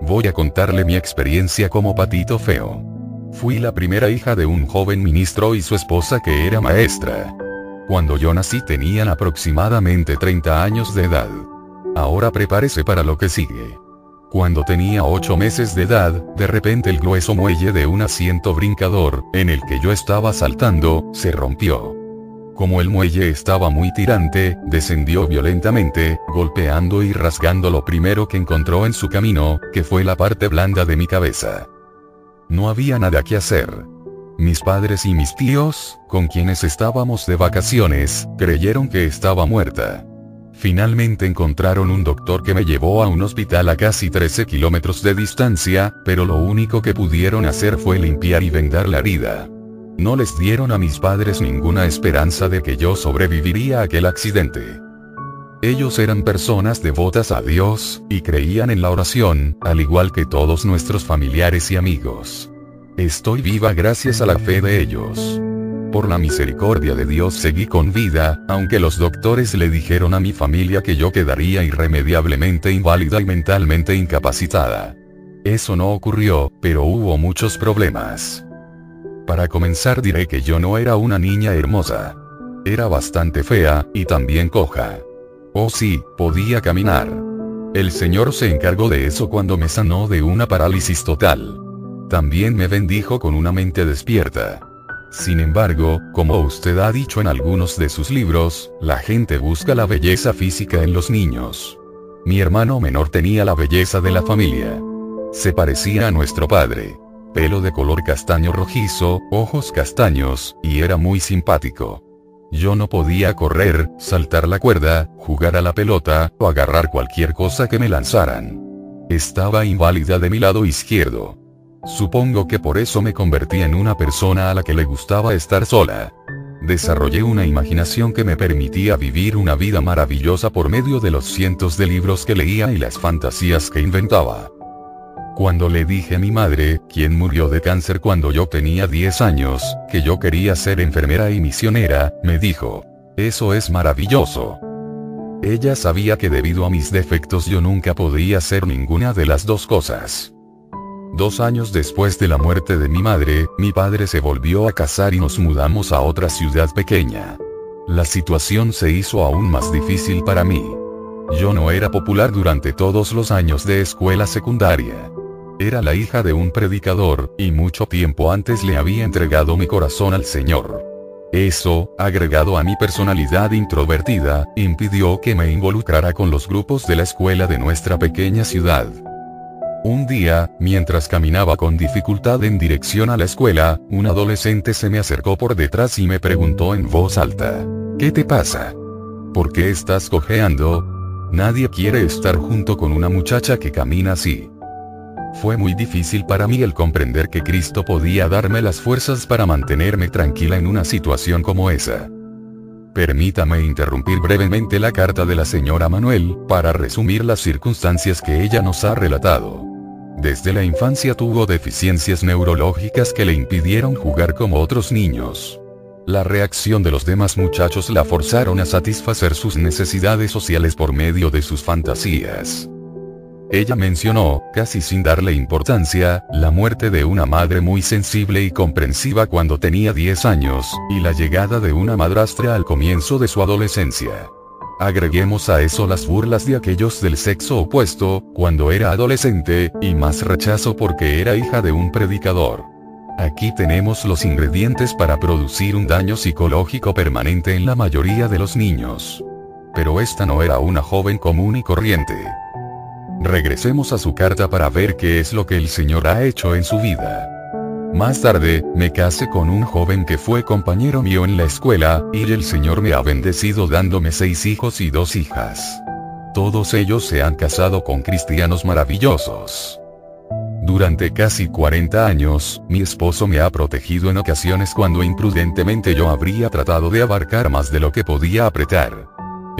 Voy a contarle mi experiencia como patito feo. Fui la primera hija de un joven ministro y su esposa que era maestra. Cuando yo nací tenían aproximadamente 30 años de edad. Ahora prepárese para lo que sigue. Cuando tenía 8 meses de edad, de repente el grueso muelle de un asiento brincador, en el que yo estaba saltando, se rompió. Como el muelle estaba muy tirante, descendió violentamente, golpeando y rasgando lo primero que encontró en su camino, que fue la parte blanda de mi cabeza. No había nada que hacer. Mis padres y mis tíos, con quienes estábamos de vacaciones, creyeron que estaba muerta. Finalmente encontraron un doctor que me llevó a un hospital a casi 13 kilómetros de distancia, pero lo único que pudieron hacer fue limpiar y vendar la herida. No les dieron a mis padres ninguna esperanza de que yo sobreviviría a aquel accidente. Ellos eran personas devotas a Dios, y creían en la oración, al igual que todos nuestros familiares y amigos. Estoy viva gracias a la fe de ellos. Por la misericordia de Dios seguí con vida, aunque los doctores le dijeron a mi familia que yo quedaría irremediablemente inválida y mentalmente incapacitada. Eso no ocurrió, pero hubo muchos problemas. Para comenzar diré que yo no era una niña hermosa. Era bastante fea, y también coja. Oh sí, podía caminar. El Señor se encargó de eso cuando me sanó de una parálisis total. También me bendijo con una mente despierta. Sin embargo, como usted ha dicho en algunos de sus libros, la gente busca la belleza física en los niños. Mi hermano menor tenía la belleza de la familia. Se parecía a nuestro padre. Pelo de color castaño rojizo, ojos castaños, y era muy simpático. Yo no podía correr, saltar la cuerda, jugar a la pelota, o agarrar cualquier cosa que me lanzaran. Estaba inválida de mi lado izquierdo. Supongo que por eso me convertí en una persona a la que le gustaba estar sola. Desarrollé una imaginación que me permitía vivir una vida maravillosa por medio de los cientos de libros que leía y las fantasías que inventaba. Cuando le dije a mi madre, quien murió de cáncer cuando yo tenía 10 años, que yo quería ser enfermera y misionera, me dijo, eso es maravilloso. Ella sabía que debido a mis defectos yo nunca podía ser ninguna de las dos cosas. Dos años después de la muerte de mi madre, mi padre se volvió a casar y nos mudamos a otra ciudad pequeña. La situación se hizo aún más difícil para mí. Yo no era popular durante todos los años de escuela secundaria. Era la hija de un predicador, y mucho tiempo antes le había entregado mi corazón al Señor. Eso, agregado a mi personalidad introvertida, impidió que me involucrara con los grupos de la escuela de nuestra pequeña ciudad. Un día, mientras caminaba con dificultad en dirección a la escuela, un adolescente se me acercó por detrás y me preguntó en voz alta. ¿Qué te pasa? ¿Por qué estás cojeando? Nadie quiere estar junto con una muchacha que camina así. Fue muy difícil para mí el comprender que Cristo podía darme las fuerzas para mantenerme tranquila en una situación como esa. Permítame interrumpir brevemente la carta de la señora Manuel, para resumir las circunstancias que ella nos ha relatado. Desde la infancia tuvo deficiencias neurológicas que le impidieron jugar como otros niños. La reacción de los demás muchachos la forzaron a satisfacer sus necesidades sociales por medio de sus fantasías. Ella mencionó, casi sin darle importancia, la muerte de una madre muy sensible y comprensiva cuando tenía 10 años, y la llegada de una madrastra al comienzo de su adolescencia. Agreguemos a eso las burlas de aquellos del sexo opuesto, cuando era adolescente, y más rechazo porque era hija de un predicador. Aquí tenemos los ingredientes para producir un daño psicológico permanente en la mayoría de los niños. Pero esta no era una joven común y corriente. Regresemos a su carta para ver qué es lo que el Señor ha hecho en su vida. Más tarde, me casé con un joven que fue compañero mío en la escuela, y el Señor me ha bendecido dándome seis hijos y dos hijas. Todos ellos se han casado con cristianos maravillosos. Durante casi 40 años, mi esposo me ha protegido en ocasiones cuando imprudentemente yo habría tratado de abarcar más de lo que podía apretar.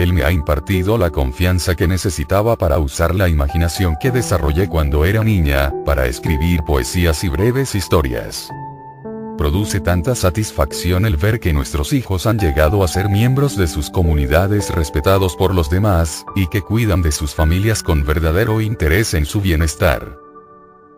Él me ha impartido la confianza que necesitaba para usar la imaginación que desarrollé cuando era niña, para escribir poesías y breves historias. Produce tanta satisfacción el ver que nuestros hijos han llegado a ser miembros de sus comunidades respetados por los demás, y que cuidan de sus familias con verdadero interés en su bienestar.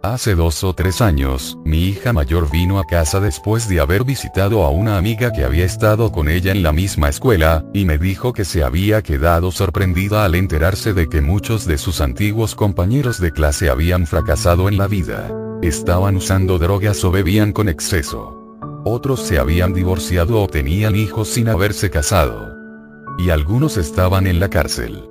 Hace dos o tres años, mi hija mayor vino a casa después de haber visitado a una amiga que había estado con ella en la misma escuela, y me dijo que se había quedado sorprendida al enterarse de que muchos de sus antiguos compañeros de clase habían fracasado en la vida. Estaban usando drogas o bebían con exceso. Otros se habían divorciado o tenían hijos sin haberse casado. Y algunos estaban en la cárcel.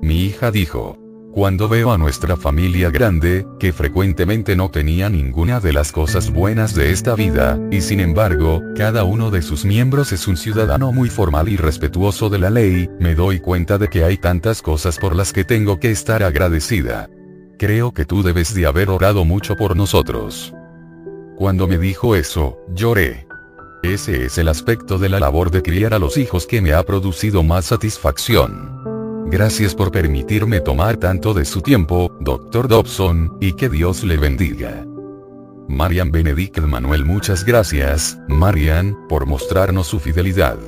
Mi hija dijo, cuando veo a nuestra familia grande, que frecuentemente no tenía ninguna de las cosas buenas de esta vida, y sin embargo, cada uno de sus miembros es un ciudadano muy formal y respetuoso de la ley, me doy cuenta de que hay tantas cosas por las que tengo que estar agradecida. Creo que tú debes de haber orado mucho por nosotros. Cuando me dijo eso, lloré. Ese es el aspecto de la labor de criar a los hijos que me ha producido más satisfacción. Gracias por permitirme tomar tanto de su tiempo, Dr. Dobson, y que Dios le bendiga. Marian Benedict Manuel Muchas gracias, Marian, por mostrarnos su fidelidad.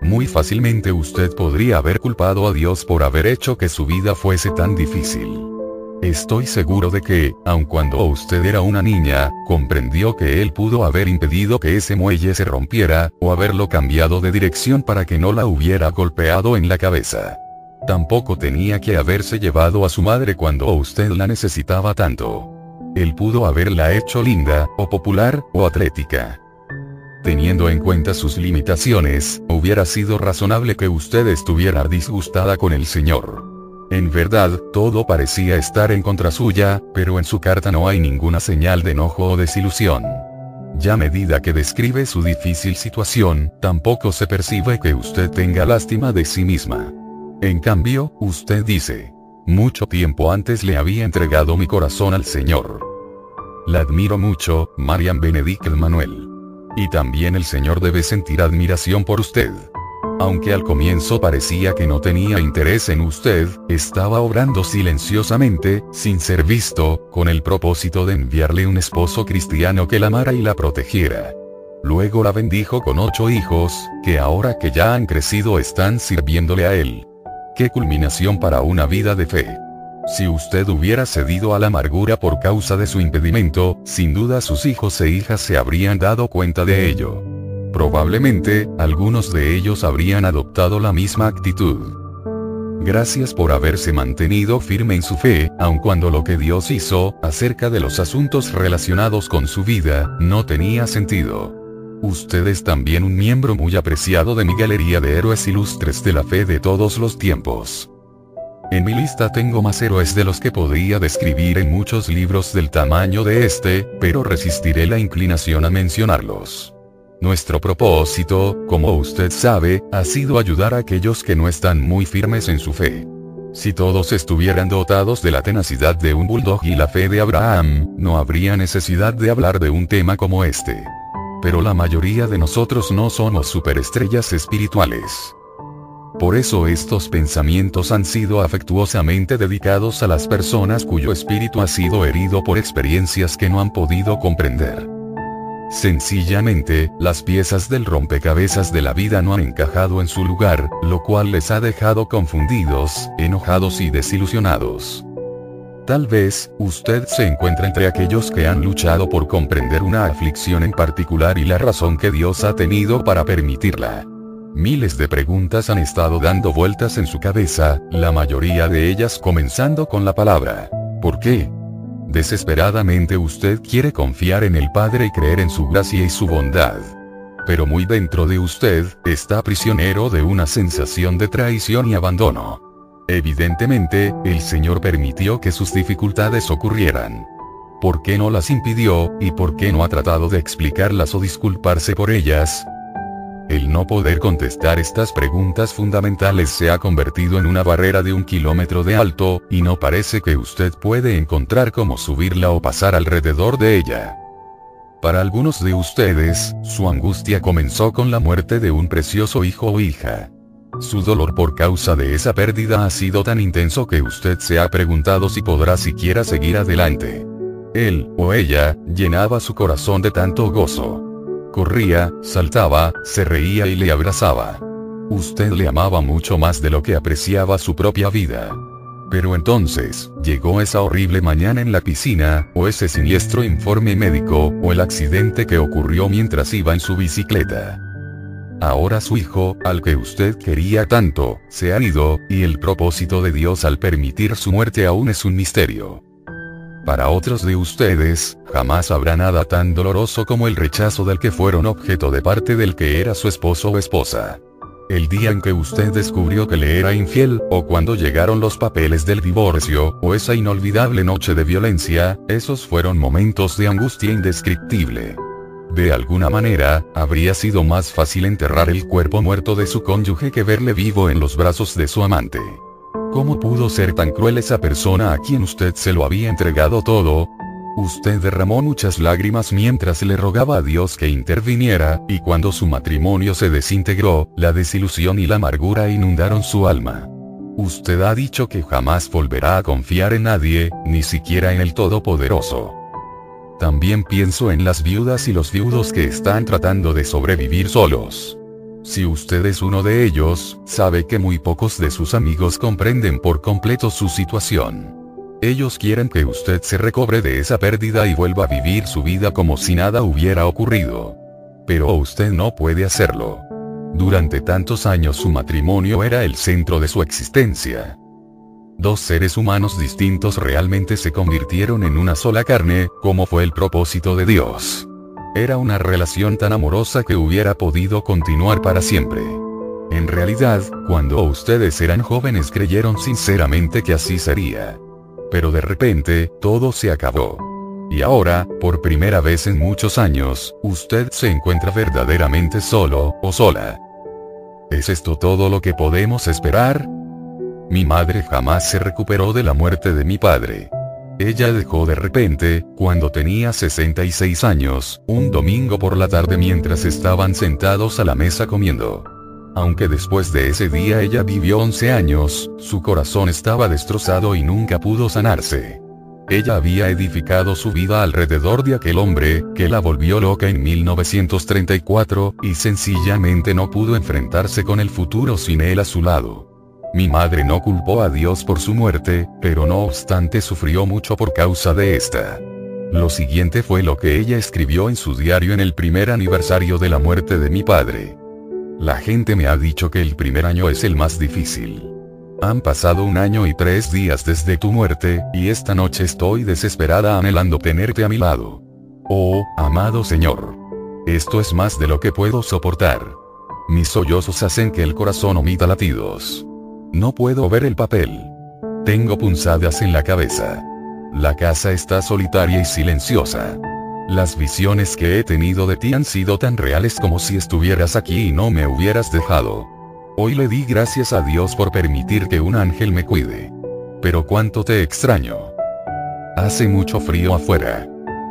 Muy fácilmente usted podría haber culpado a Dios por haber hecho que su vida fuese tan difícil. Estoy seguro de que, aun cuando usted era una niña, comprendió que él pudo haber impedido que ese muelle se rompiera, o haberlo cambiado de dirección para que no la hubiera golpeado en la cabeza. Tampoco tenía que haberse llevado a su madre cuando usted la necesitaba tanto. Él pudo haberla hecho linda, o popular, o atlética. Teniendo en cuenta sus limitaciones, hubiera sido razonable que usted estuviera disgustada con el Señor. En verdad, todo parecía estar en contra suya, pero en su carta no hay ninguna señal de enojo o desilusión. Ya a medida que describe su difícil situación, tampoco se percibe que usted tenga lástima de sí misma. En cambio, usted dice, mucho tiempo antes le había entregado mi corazón al Señor. La admiro mucho, Marian Benedict Manuel. Y también el Señor debe sentir admiración por usted. Aunque al comienzo parecía que no tenía interés en usted, estaba obrando silenciosamente, sin ser visto, con el propósito de enviarle un esposo cristiano que la amara y la protegiera. Luego la bendijo con ocho hijos, que ahora que ya han crecido están sirviéndole a él. Qué culminación para una vida de fe. Si usted hubiera cedido a la amargura por causa de su impedimento, sin duda sus hijos e hijas se habrían dado cuenta de ello. Probablemente, algunos de ellos habrían adoptado la misma actitud. Gracias por haberse mantenido firme en su fe, aun cuando lo que Dios hizo, acerca de los asuntos relacionados con su vida, no tenía sentido. Usted es también un miembro muy apreciado de mi galería de héroes ilustres de la fe de todos los tiempos. En mi lista tengo más héroes de los que podría describir en muchos libros del tamaño de este, pero resistiré la inclinación a mencionarlos. Nuestro propósito, como usted sabe, ha sido ayudar a aquellos que no están muy firmes en su fe. Si todos estuvieran dotados de la tenacidad de un bulldog y la fe de Abraham, no habría necesidad de hablar de un tema como este pero la mayoría de nosotros no somos superestrellas espirituales. Por eso estos pensamientos han sido afectuosamente dedicados a las personas cuyo espíritu ha sido herido por experiencias que no han podido comprender. Sencillamente, las piezas del rompecabezas de la vida no han encajado en su lugar, lo cual les ha dejado confundidos, enojados y desilusionados. Tal vez, usted se encuentra entre aquellos que han luchado por comprender una aflicción en particular y la razón que Dios ha tenido para permitirla. Miles de preguntas han estado dando vueltas en su cabeza, la mayoría de ellas comenzando con la palabra, ¿por qué? Desesperadamente usted quiere confiar en el Padre y creer en su gracia y su bondad. Pero muy dentro de usted, está prisionero de una sensación de traición y abandono. Evidentemente, el Señor permitió que sus dificultades ocurrieran. ¿Por qué no las impidió, y por qué no ha tratado de explicarlas o disculparse por ellas? El no poder contestar estas preguntas fundamentales se ha convertido en una barrera de un kilómetro de alto, y no parece que usted puede encontrar cómo subirla o pasar alrededor de ella. Para algunos de ustedes, su angustia comenzó con la muerte de un precioso hijo o hija. Su dolor por causa de esa pérdida ha sido tan intenso que usted se ha preguntado si podrá siquiera seguir adelante. Él, o ella, llenaba su corazón de tanto gozo. Corría, saltaba, se reía y le abrazaba. Usted le amaba mucho más de lo que apreciaba su propia vida. Pero entonces, llegó esa horrible mañana en la piscina, o ese siniestro informe médico, o el accidente que ocurrió mientras iba en su bicicleta. Ahora su hijo, al que usted quería tanto, se ha ido, y el propósito de Dios al permitir su muerte aún es un misterio. Para otros de ustedes, jamás habrá nada tan doloroso como el rechazo del que fueron objeto de parte del que era su esposo o esposa. El día en que usted descubrió que le era infiel, o cuando llegaron los papeles del divorcio, o esa inolvidable noche de violencia, esos fueron momentos de angustia indescriptible. De alguna manera, habría sido más fácil enterrar el cuerpo muerto de su cónyuge que verle vivo en los brazos de su amante. ¿Cómo pudo ser tan cruel esa persona a quien usted se lo había entregado todo? Usted derramó muchas lágrimas mientras le rogaba a Dios que interviniera, y cuando su matrimonio se desintegró, la desilusión y la amargura inundaron su alma. Usted ha dicho que jamás volverá a confiar en nadie, ni siquiera en el Todopoderoso. También pienso en las viudas y los viudos que están tratando de sobrevivir solos. Si usted es uno de ellos, sabe que muy pocos de sus amigos comprenden por completo su situación. Ellos quieren que usted se recobre de esa pérdida y vuelva a vivir su vida como si nada hubiera ocurrido. Pero usted no puede hacerlo. Durante tantos años su matrimonio era el centro de su existencia. Dos seres humanos distintos realmente se convirtieron en una sola carne, como fue el propósito de Dios. Era una relación tan amorosa que hubiera podido continuar para siempre. En realidad, cuando ustedes eran jóvenes creyeron sinceramente que así sería. Pero de repente, todo se acabó. Y ahora, por primera vez en muchos años, usted se encuentra verdaderamente solo, o sola. ¿Es esto todo lo que podemos esperar? Mi madre jamás se recuperó de la muerte de mi padre. Ella dejó de repente, cuando tenía 66 años, un domingo por la tarde mientras estaban sentados a la mesa comiendo. Aunque después de ese día ella vivió 11 años, su corazón estaba destrozado y nunca pudo sanarse. Ella había edificado su vida alrededor de aquel hombre, que la volvió loca en 1934, y sencillamente no pudo enfrentarse con el futuro sin él a su lado. Mi madre no culpó a Dios por su muerte, pero no obstante sufrió mucho por causa de esta. Lo siguiente fue lo que ella escribió en su diario en el primer aniversario de la muerte de mi padre. La gente me ha dicho que el primer año es el más difícil. Han pasado un año y tres días desde tu muerte, y esta noche estoy desesperada anhelando tenerte a mi lado. Oh, amado Señor. Esto es más de lo que puedo soportar. Mis sollozos hacen que el corazón omita latidos. No puedo ver el papel. Tengo punzadas en la cabeza. La casa está solitaria y silenciosa. Las visiones que he tenido de ti han sido tan reales como si estuvieras aquí y no me hubieras dejado. Hoy le di gracias a Dios por permitir que un ángel me cuide. Pero cuánto te extraño. Hace mucho frío afuera.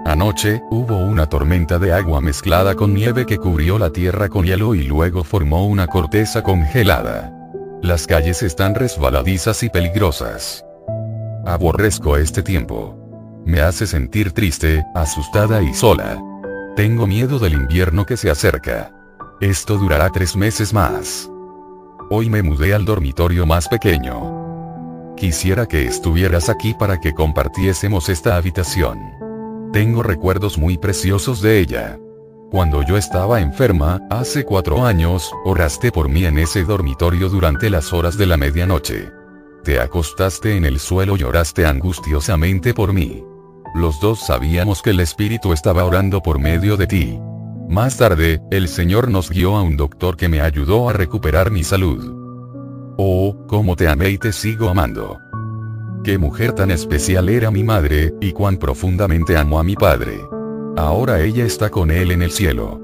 Anoche, hubo una tormenta de agua mezclada con nieve que cubrió la tierra con hielo y luego formó una corteza congelada. Las calles están resbaladizas y peligrosas. Aborrezco este tiempo. Me hace sentir triste, asustada y sola. Tengo miedo del invierno que se acerca. Esto durará tres meses más. Hoy me mudé al dormitorio más pequeño. Quisiera que estuvieras aquí para que compartiésemos esta habitación. Tengo recuerdos muy preciosos de ella. Cuando yo estaba enferma, hace cuatro años, oraste por mí en ese dormitorio durante las horas de la medianoche. Te acostaste en el suelo y lloraste angustiosamente por mí. Los dos sabíamos que el Espíritu estaba orando por medio de ti. Más tarde, el Señor nos guió a un doctor que me ayudó a recuperar mi salud. Oh, cómo te amé y te sigo amando. Qué mujer tan especial era mi madre, y cuán profundamente amo a mi padre. Ahora ella está con él en el cielo.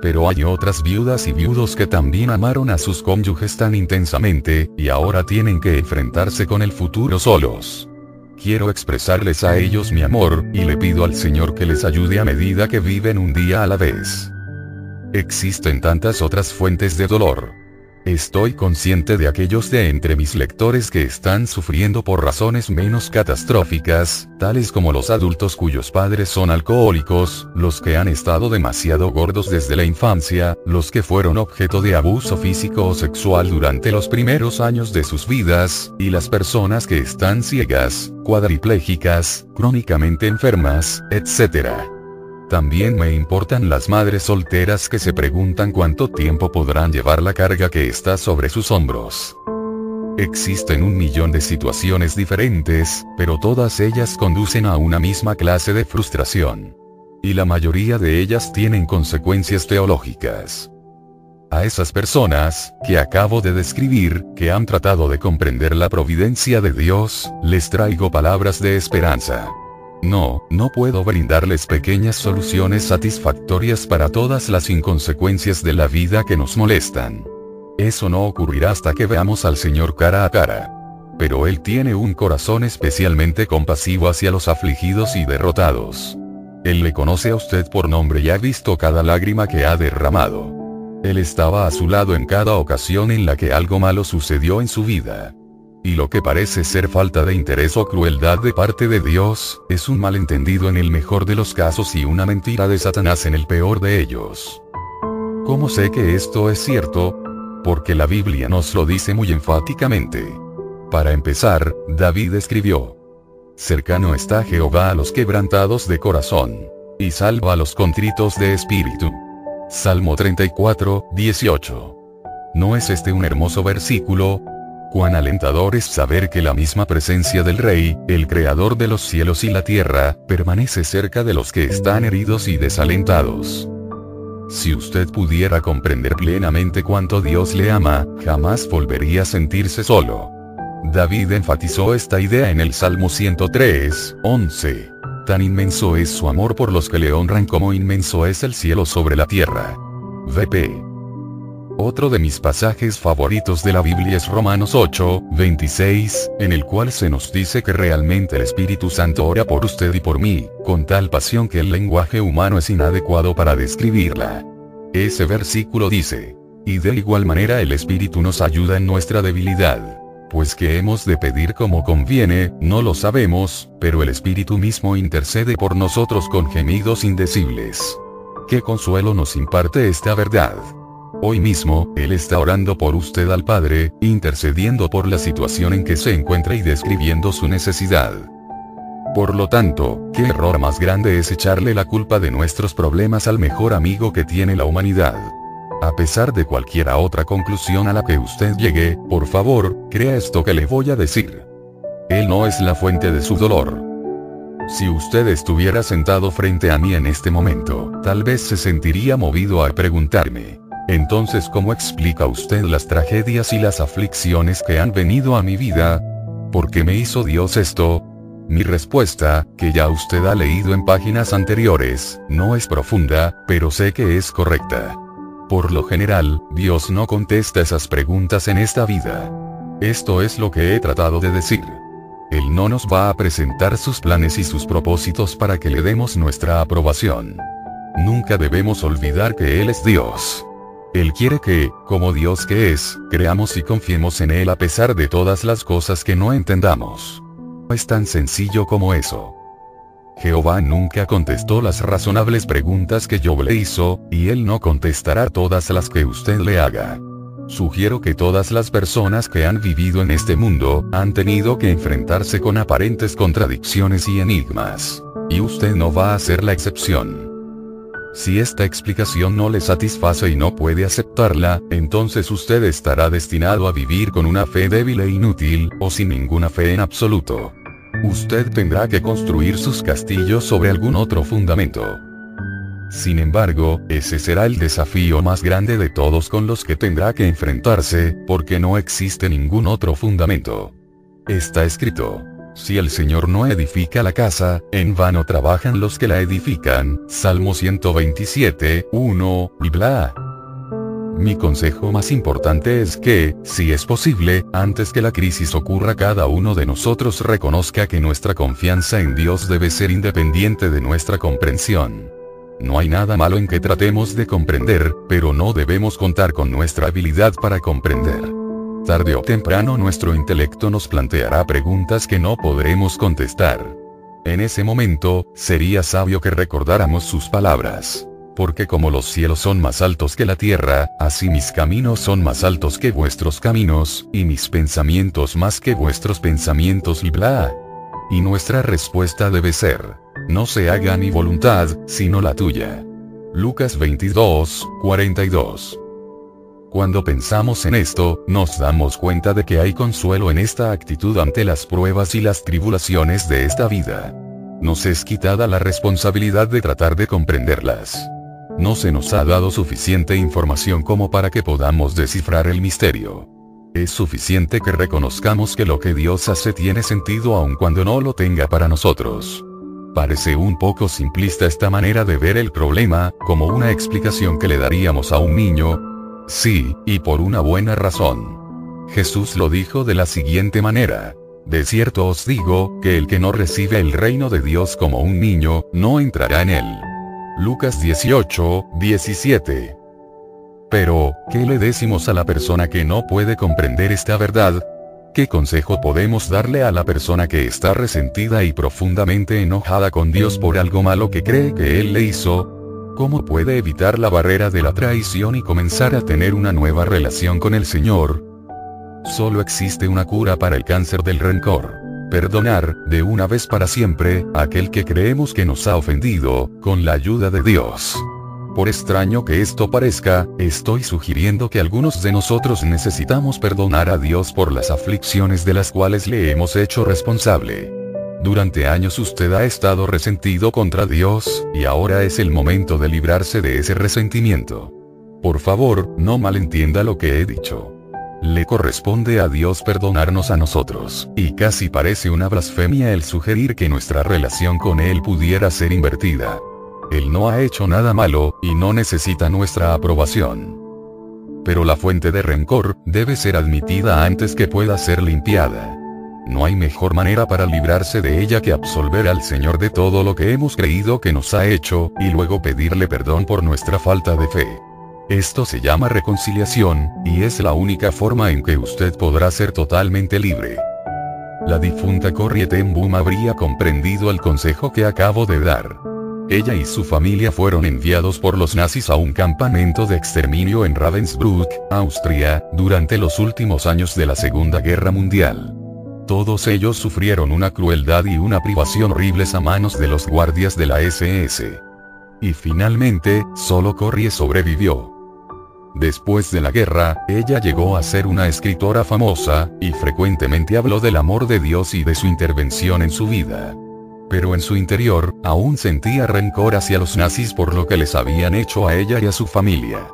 Pero hay otras viudas y viudos que también amaron a sus cónyuges tan intensamente, y ahora tienen que enfrentarse con el futuro solos. Quiero expresarles a ellos mi amor, y le pido al Señor que les ayude a medida que viven un día a la vez. Existen tantas otras fuentes de dolor. Estoy consciente de aquellos de entre mis lectores que están sufriendo por razones menos catastróficas, tales como los adultos cuyos padres son alcohólicos, los que han estado demasiado gordos desde la infancia, los que fueron objeto de abuso físico o sexual durante los primeros años de sus vidas, y las personas que están ciegas, cuadriplégicas, crónicamente enfermas, etc. También me importan las madres solteras que se preguntan cuánto tiempo podrán llevar la carga que está sobre sus hombros. Existen un millón de situaciones diferentes, pero todas ellas conducen a una misma clase de frustración. Y la mayoría de ellas tienen consecuencias teológicas. A esas personas, que acabo de describir, que han tratado de comprender la providencia de Dios, les traigo palabras de esperanza. No, no puedo brindarles pequeñas soluciones satisfactorias para todas las inconsecuencias de la vida que nos molestan. Eso no ocurrirá hasta que veamos al Señor cara a cara. Pero Él tiene un corazón especialmente compasivo hacia los afligidos y derrotados. Él le conoce a usted por nombre y ha visto cada lágrima que ha derramado. Él estaba a su lado en cada ocasión en la que algo malo sucedió en su vida. Y lo que parece ser falta de interés o crueldad de parte de Dios, es un malentendido en el mejor de los casos y una mentira de Satanás en el peor de ellos. ¿Cómo sé que esto es cierto? Porque la Biblia nos lo dice muy enfáticamente. Para empezar, David escribió, Cercano está Jehová a los quebrantados de corazón, y salva a los contritos de espíritu. Salmo 34, 18. ¿No es este un hermoso versículo? Cuán alentador es saber que la misma presencia del Rey, el Creador de los cielos y la tierra, permanece cerca de los que están heridos y desalentados. Si usted pudiera comprender plenamente cuánto Dios le ama, jamás volvería a sentirse solo. David enfatizó esta idea en el Salmo 103, 11. Tan inmenso es su amor por los que le honran como inmenso es el cielo sobre la tierra. VP. Otro de mis pasajes favoritos de la Biblia es Romanos 8, 26, en el cual se nos dice que realmente el Espíritu Santo ora por usted y por mí, con tal pasión que el lenguaje humano es inadecuado para describirla. Ese versículo dice, y de igual manera el Espíritu nos ayuda en nuestra debilidad. Pues que hemos de pedir como conviene, no lo sabemos, pero el Espíritu mismo intercede por nosotros con gemidos indecibles. Qué consuelo nos imparte esta verdad. Hoy mismo, Él está orando por usted al Padre, intercediendo por la situación en que se encuentra y describiendo su necesidad. Por lo tanto, ¿qué error más grande es echarle la culpa de nuestros problemas al mejor amigo que tiene la humanidad? A pesar de cualquiera otra conclusión a la que usted llegue, por favor, crea esto que le voy a decir. Él no es la fuente de su dolor. Si usted estuviera sentado frente a mí en este momento, tal vez se sentiría movido a preguntarme, entonces, ¿cómo explica usted las tragedias y las aflicciones que han venido a mi vida? ¿Por qué me hizo Dios esto? Mi respuesta, que ya usted ha leído en páginas anteriores, no es profunda, pero sé que es correcta. Por lo general, Dios no contesta esas preguntas en esta vida. Esto es lo que he tratado de decir. Él no nos va a presentar sus planes y sus propósitos para que le demos nuestra aprobación. Nunca debemos olvidar que Él es Dios. Él quiere que, como Dios que es, creamos y confiemos en Él a pesar de todas las cosas que no entendamos. Es tan sencillo como eso. Jehová nunca contestó las razonables preguntas que Job le hizo, y Él no contestará todas las que usted le haga. Sugiero que todas las personas que han vivido en este mundo, han tenido que enfrentarse con aparentes contradicciones y enigmas. Y usted no va a ser la excepción. Si esta explicación no le satisface y no puede aceptarla, entonces usted estará destinado a vivir con una fe débil e inútil, o sin ninguna fe en absoluto. Usted tendrá que construir sus castillos sobre algún otro fundamento. Sin embargo, ese será el desafío más grande de todos con los que tendrá que enfrentarse, porque no existe ningún otro fundamento. Está escrito. Si el Señor no edifica la casa, en vano trabajan los que la edifican. Salmo 127, 1, y bla. Mi consejo más importante es que, si es posible, antes que la crisis ocurra cada uno de nosotros reconozca que nuestra confianza en Dios debe ser independiente de nuestra comprensión. No hay nada malo en que tratemos de comprender, pero no debemos contar con nuestra habilidad para comprender. Tarde o temprano nuestro intelecto nos planteará preguntas que no podremos contestar. En ese momento, sería sabio que recordáramos sus palabras. Porque como los cielos son más altos que la tierra, así mis caminos son más altos que vuestros caminos, y mis pensamientos más que vuestros pensamientos y bla. Y nuestra respuesta debe ser, no se haga mi voluntad, sino la tuya. Lucas 22, 42. Cuando pensamos en esto, nos damos cuenta de que hay consuelo en esta actitud ante las pruebas y las tribulaciones de esta vida. Nos es quitada la responsabilidad de tratar de comprenderlas. No se nos ha dado suficiente información como para que podamos descifrar el misterio. Es suficiente que reconozcamos que lo que Dios hace tiene sentido aun cuando no lo tenga para nosotros. Parece un poco simplista esta manera de ver el problema, como una explicación que le daríamos a un niño. Sí, y por una buena razón. Jesús lo dijo de la siguiente manera. De cierto os digo, que el que no recibe el reino de Dios como un niño, no entrará en él. Lucas 18, 17. Pero, ¿qué le decimos a la persona que no puede comprender esta verdad? ¿Qué consejo podemos darle a la persona que está resentida y profundamente enojada con Dios por algo malo que cree que Él le hizo? ¿Cómo puede evitar la barrera de la traición y comenzar a tener una nueva relación con el Señor? Solo existe una cura para el cáncer del rencor perdonar, de una vez para siempre, a aquel que creemos que nos ha ofendido, con la ayuda de Dios. Por extraño que esto parezca, estoy sugiriendo que algunos de nosotros necesitamos perdonar a Dios por las aflicciones de las cuales le hemos hecho responsable. Durante años usted ha estado resentido contra Dios, y ahora es el momento de librarse de ese resentimiento. Por favor, no malentienda lo que he dicho. Le corresponde a Dios perdonarnos a nosotros, y casi parece una blasfemia el sugerir que nuestra relación con Él pudiera ser invertida. Él no ha hecho nada malo, y no necesita nuestra aprobación. Pero la fuente de rencor, debe ser admitida antes que pueda ser limpiada. No hay mejor manera para librarse de ella que absolver al Señor de todo lo que hemos creído que nos ha hecho, y luego pedirle perdón por nuestra falta de fe. Esto se llama reconciliación, y es la única forma en que usted podrá ser totalmente libre. La difunta Corrie ten Boom habría comprendido el consejo que acabo de dar. Ella y su familia fueron enviados por los nazis a un campamento de exterminio en Ravensbrück, Austria, durante los últimos años de la Segunda Guerra Mundial. Todos ellos sufrieron una crueldad y una privación horribles a manos de los guardias de la SS. Y finalmente, solo Corrie sobrevivió. Después de la guerra, ella llegó a ser una escritora famosa, y frecuentemente habló del amor de Dios y de su intervención en su vida. Pero en su interior, aún sentía rencor hacia los nazis por lo que les habían hecho a ella y a su familia.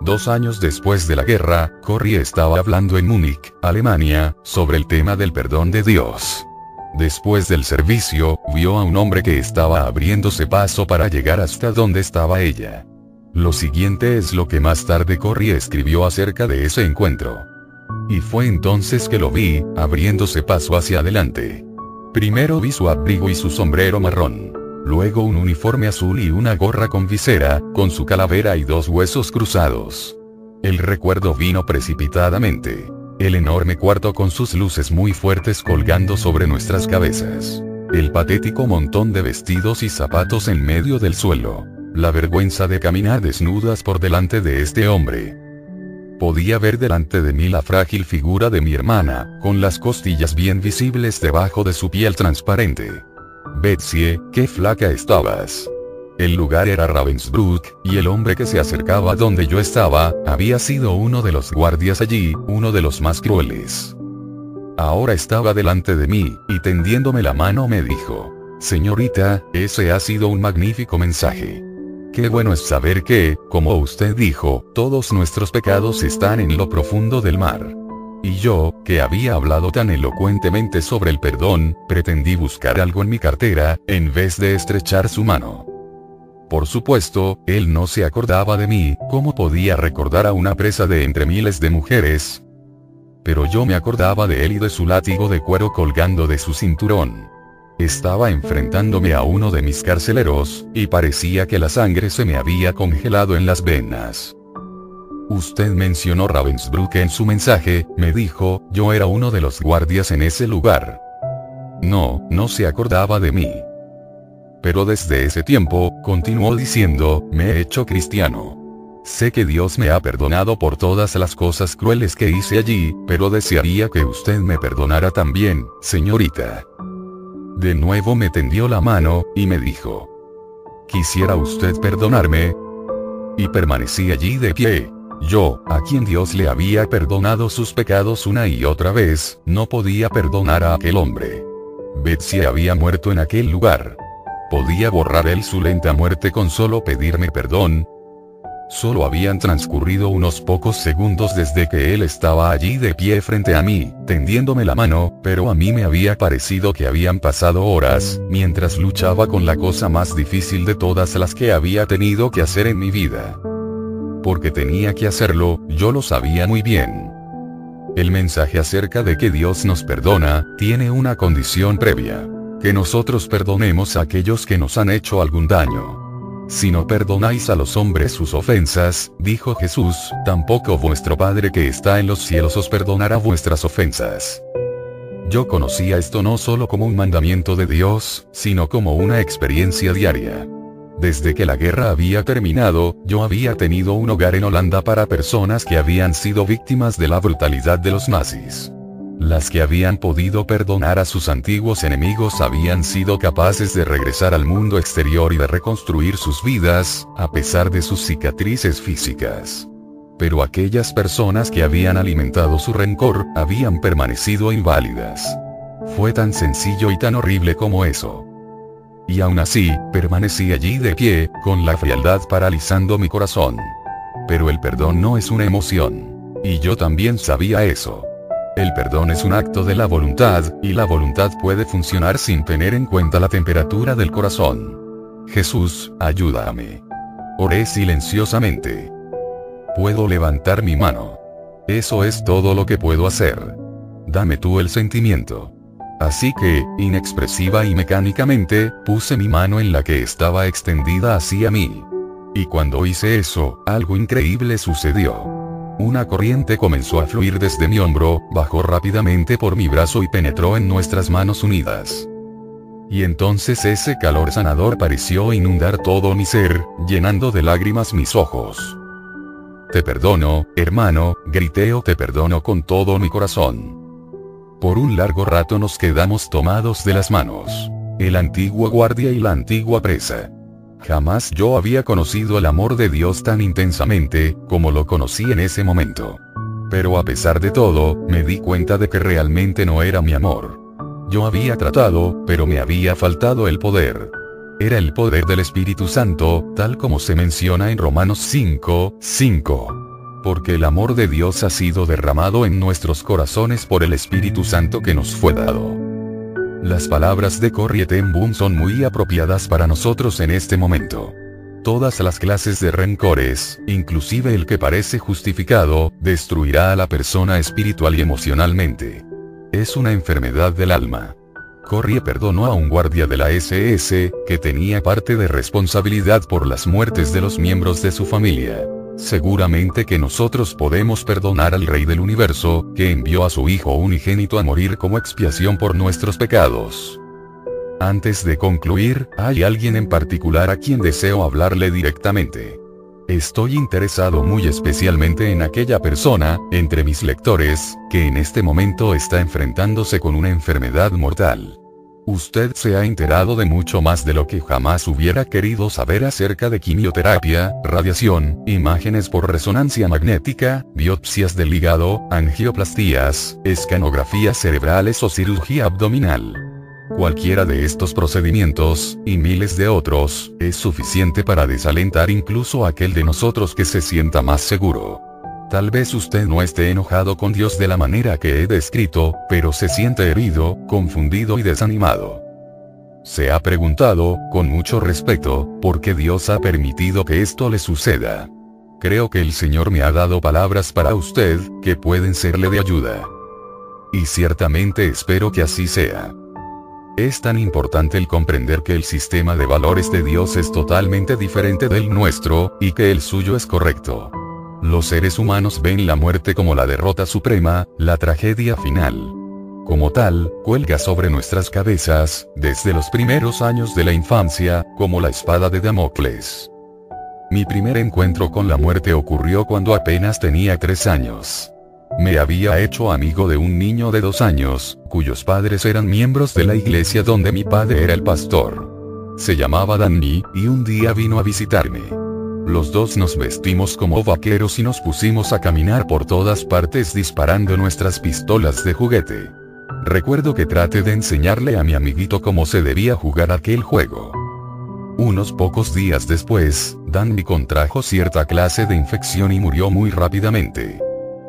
Dos años después de la guerra, Corrie estaba hablando en Múnich, Alemania, sobre el tema del perdón de Dios. Después del servicio, vio a un hombre que estaba abriéndose paso para llegar hasta donde estaba ella. Lo siguiente es lo que más tarde Corrie escribió acerca de ese encuentro. Y fue entonces que lo vi, abriéndose paso hacia adelante. Primero vi su abrigo y su sombrero marrón. Luego un uniforme azul y una gorra con visera, con su calavera y dos huesos cruzados. El recuerdo vino precipitadamente. El enorme cuarto con sus luces muy fuertes colgando sobre nuestras cabezas. El patético montón de vestidos y zapatos en medio del suelo la vergüenza de caminar desnudas por delante de este hombre. Podía ver delante de mí la frágil figura de mi hermana, con las costillas bien visibles debajo de su piel transparente. Betsy, qué flaca estabas. El lugar era Ravensbrück, y el hombre que se acercaba donde yo estaba, había sido uno de los guardias allí, uno de los más crueles. Ahora estaba delante de mí, y tendiéndome la mano me dijo, Señorita, ese ha sido un magnífico mensaje. Qué bueno es saber que, como usted dijo, todos nuestros pecados están en lo profundo del mar. Y yo, que había hablado tan elocuentemente sobre el perdón, pretendí buscar algo en mi cartera, en vez de estrechar su mano. Por supuesto, él no se acordaba de mí, ¿cómo podía recordar a una presa de entre miles de mujeres? Pero yo me acordaba de él y de su látigo de cuero colgando de su cinturón. Estaba enfrentándome a uno de mis carceleros, y parecía que la sangre se me había congelado en las venas. Usted mencionó Ravensbrück en su mensaje, me dijo, yo era uno de los guardias en ese lugar. No, no se acordaba de mí. Pero desde ese tiempo, continuó diciendo, me he hecho cristiano. Sé que Dios me ha perdonado por todas las cosas crueles que hice allí, pero desearía que usted me perdonara también, señorita. De nuevo me tendió la mano, y me dijo. ¿Quisiera usted perdonarme? Y permanecí allí de pie. Yo, a quien Dios le había perdonado sus pecados una y otra vez, no podía perdonar a aquel hombre. Betsy había muerto en aquel lugar. ¿Podía borrar él su lenta muerte con solo pedirme perdón? Solo habían transcurrido unos pocos segundos desde que él estaba allí de pie frente a mí, tendiéndome la mano, pero a mí me había parecido que habían pasado horas, mientras luchaba con la cosa más difícil de todas las que había tenido que hacer en mi vida. Porque tenía que hacerlo, yo lo sabía muy bien. El mensaje acerca de que Dios nos perdona, tiene una condición previa. Que nosotros perdonemos a aquellos que nos han hecho algún daño. Si no perdonáis a los hombres sus ofensas, dijo Jesús, tampoco vuestro Padre que está en los cielos os perdonará vuestras ofensas. Yo conocía esto no solo como un mandamiento de Dios, sino como una experiencia diaria. Desde que la guerra había terminado, yo había tenido un hogar en Holanda para personas que habían sido víctimas de la brutalidad de los nazis. Las que habían podido perdonar a sus antiguos enemigos habían sido capaces de regresar al mundo exterior y de reconstruir sus vidas, a pesar de sus cicatrices físicas. Pero aquellas personas que habían alimentado su rencor, habían permanecido inválidas. Fue tan sencillo y tan horrible como eso. Y aún así, permanecí allí de pie, con la frialdad paralizando mi corazón. Pero el perdón no es una emoción. Y yo también sabía eso. El perdón es un acto de la voluntad, y la voluntad puede funcionar sin tener en cuenta la temperatura del corazón. Jesús, ayúdame. Oré silenciosamente. Puedo levantar mi mano. Eso es todo lo que puedo hacer. Dame tú el sentimiento. Así que, inexpresiva y mecánicamente, puse mi mano en la que estaba extendida hacia mí. Y cuando hice eso, algo increíble sucedió. Una corriente comenzó a fluir desde mi hombro, bajó rápidamente por mi brazo y penetró en nuestras manos unidas. Y entonces ese calor sanador pareció inundar todo mi ser, llenando de lágrimas mis ojos. Te perdono, hermano, grité o te perdono con todo mi corazón. Por un largo rato nos quedamos tomados de las manos. El antiguo guardia y la antigua presa. Jamás yo había conocido el amor de Dios tan intensamente, como lo conocí en ese momento. Pero a pesar de todo, me di cuenta de que realmente no era mi amor. Yo había tratado, pero me había faltado el poder. Era el poder del Espíritu Santo, tal como se menciona en Romanos 5, 5. Porque el amor de Dios ha sido derramado en nuestros corazones por el Espíritu Santo que nos fue dado. Las palabras de Corrie ten Boom son muy apropiadas para nosotros en este momento. Todas las clases de rencores, inclusive el que parece justificado, destruirá a la persona espiritual y emocionalmente. Es una enfermedad del alma. Corrie perdonó a un guardia de la SS, que tenía parte de responsabilidad por las muertes de los miembros de su familia. Seguramente que nosotros podemos perdonar al Rey del Universo, que envió a su Hijo unigénito a morir como expiación por nuestros pecados. Antes de concluir, hay alguien en particular a quien deseo hablarle directamente. Estoy interesado muy especialmente en aquella persona, entre mis lectores, que en este momento está enfrentándose con una enfermedad mortal. Usted se ha enterado de mucho más de lo que jamás hubiera querido saber acerca de quimioterapia, radiación, imágenes por resonancia magnética, biopsias del hígado, angioplastías, escanografías cerebrales o cirugía abdominal. Cualquiera de estos procedimientos, y miles de otros, es suficiente para desalentar incluso a aquel de nosotros que se sienta más seguro. Tal vez usted no esté enojado con Dios de la manera que he descrito, pero se siente herido, confundido y desanimado. Se ha preguntado, con mucho respeto, por qué Dios ha permitido que esto le suceda. Creo que el Señor me ha dado palabras para usted, que pueden serle de ayuda. Y ciertamente espero que así sea. Es tan importante el comprender que el sistema de valores de Dios es totalmente diferente del nuestro, y que el suyo es correcto. Los seres humanos ven la muerte como la derrota suprema, la tragedia final. Como tal, cuelga sobre nuestras cabezas, desde los primeros años de la infancia, como la espada de Damocles. Mi primer encuentro con la muerte ocurrió cuando apenas tenía tres años. Me había hecho amigo de un niño de dos años, cuyos padres eran miembros de la iglesia donde mi padre era el pastor. Se llamaba Danny, y un día vino a visitarme. Los dos nos vestimos como vaqueros y nos pusimos a caminar por todas partes disparando nuestras pistolas de juguete. Recuerdo que traté de enseñarle a mi amiguito cómo se debía jugar aquel juego. Unos pocos días después, Danny contrajo cierta clase de infección y murió muy rápidamente.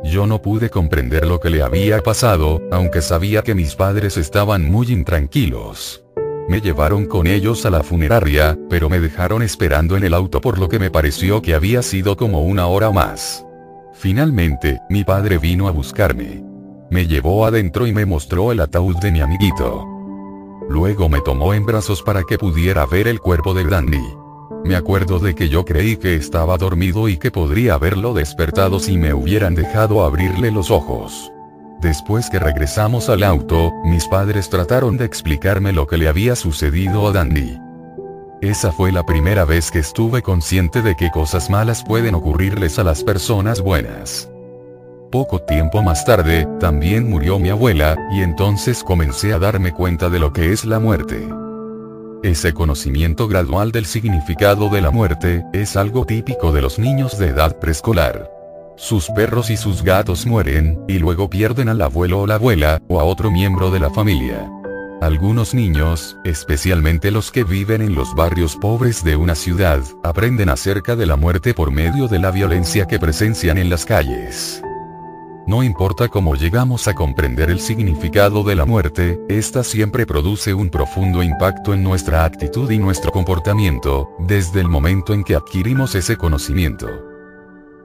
Yo no pude comprender lo que le había pasado, aunque sabía que mis padres estaban muy intranquilos. Me llevaron con ellos a la funeraria, pero me dejaron esperando en el auto por lo que me pareció que había sido como una hora más. Finalmente, mi padre vino a buscarme. Me llevó adentro y me mostró el ataúd de mi amiguito. Luego me tomó en brazos para que pudiera ver el cuerpo de Danny. Me acuerdo de que yo creí que estaba dormido y que podría haberlo despertado si me hubieran dejado abrirle los ojos. Después que regresamos al auto, mis padres trataron de explicarme lo que le había sucedido a Danny. Esa fue la primera vez que estuve consciente de que cosas malas pueden ocurrirles a las personas buenas. Poco tiempo más tarde, también murió mi abuela, y entonces comencé a darme cuenta de lo que es la muerte. Ese conocimiento gradual del significado de la muerte, es algo típico de los niños de edad preescolar. Sus perros y sus gatos mueren, y luego pierden al abuelo o la abuela, o a otro miembro de la familia. Algunos niños, especialmente los que viven en los barrios pobres de una ciudad, aprenden acerca de la muerte por medio de la violencia que presencian en las calles. No importa cómo llegamos a comprender el significado de la muerte, esta siempre produce un profundo impacto en nuestra actitud y nuestro comportamiento, desde el momento en que adquirimos ese conocimiento.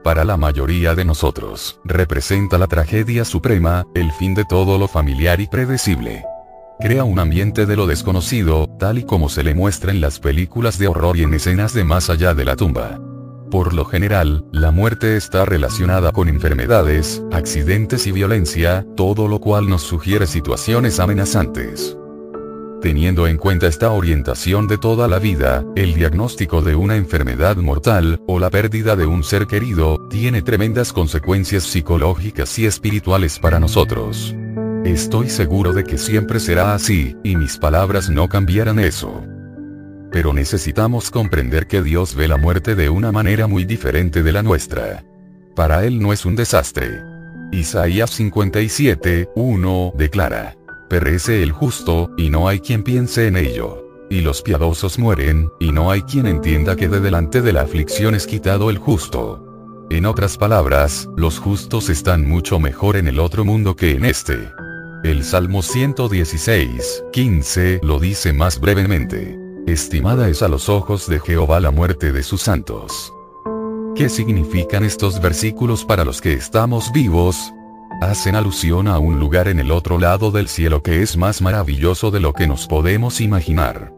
Para la mayoría de nosotros, representa la tragedia suprema, el fin de todo lo familiar y predecible. Crea un ambiente de lo desconocido, tal y como se le muestra en las películas de horror y en escenas de más allá de la tumba. Por lo general, la muerte está relacionada con enfermedades, accidentes y violencia, todo lo cual nos sugiere situaciones amenazantes. Teniendo en cuenta esta orientación de toda la vida, el diagnóstico de una enfermedad mortal, o la pérdida de un ser querido, tiene tremendas consecuencias psicológicas y espirituales para nosotros. Estoy seguro de que siempre será así, y mis palabras no cambiarán eso pero necesitamos comprender que Dios ve la muerte de una manera muy diferente de la nuestra. Para Él no es un desastre. Isaías 57, 1 declara. Perece el justo, y no hay quien piense en ello. Y los piadosos mueren, y no hay quien entienda que de delante de la aflicción es quitado el justo. En otras palabras, los justos están mucho mejor en el otro mundo que en este. El Salmo 116, 15 lo dice más brevemente. Estimada es a los ojos de Jehová la muerte de sus santos. ¿Qué significan estos versículos para los que estamos vivos? Hacen alusión a un lugar en el otro lado del cielo que es más maravilloso de lo que nos podemos imaginar.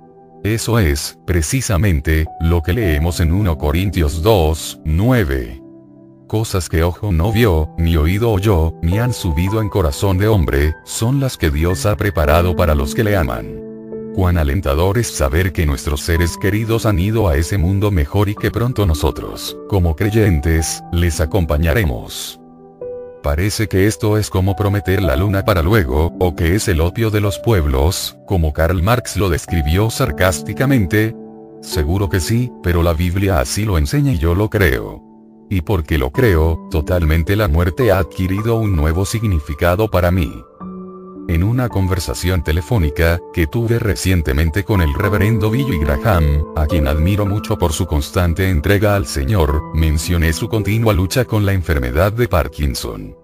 Eso es, precisamente, lo que leemos en 1 Corintios 2, 9. Cosas que ojo no vio, ni oído oyó, ni han subido en corazón de hombre, son las que Dios ha preparado para los que le aman. Cuán alentador es saber que nuestros seres queridos han ido a ese mundo mejor y que pronto nosotros, como creyentes, les acompañaremos. Parece que esto es como prometer la luna para luego, o que es el opio de los pueblos, como Karl Marx lo describió sarcásticamente. Seguro que sí, pero la Biblia así lo enseña y yo lo creo. Y porque lo creo, totalmente la muerte ha adquirido un nuevo significado para mí. En una conversación telefónica, que tuve recientemente con el reverendo Billy Graham, a quien admiro mucho por su constante entrega al Señor, mencioné su continua lucha con la enfermedad de Parkinson.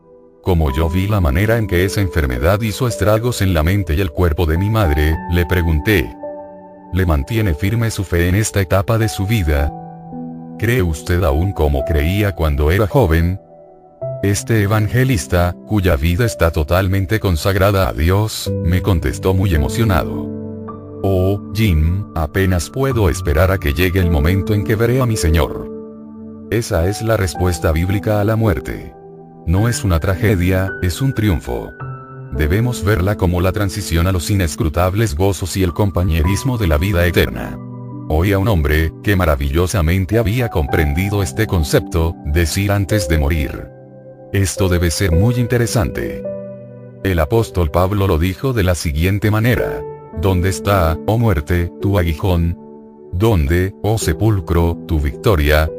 Como yo vi la manera en que esa enfermedad hizo estragos en la mente y el cuerpo de mi madre, le pregunté. ¿Le mantiene firme su fe en esta etapa de su vida? ¿Cree usted aún como creía cuando era joven? Este evangelista, cuya vida está totalmente consagrada a Dios, me contestó muy emocionado. Oh, Jim, apenas puedo esperar a que llegue el momento en que veré a mi Señor. Esa es la respuesta bíblica a la muerte. No es una tragedia, es un triunfo. Debemos verla como la transición a los inescrutables gozos y el compañerismo de la vida eterna. Oí a un hombre, que maravillosamente había comprendido este concepto, decir antes de morir. Esto debe ser muy interesante. El apóstol Pablo lo dijo de la siguiente manera. ¿Dónde está, oh muerte, tu aguijón? ¿Dónde, oh sepulcro, tu victoria?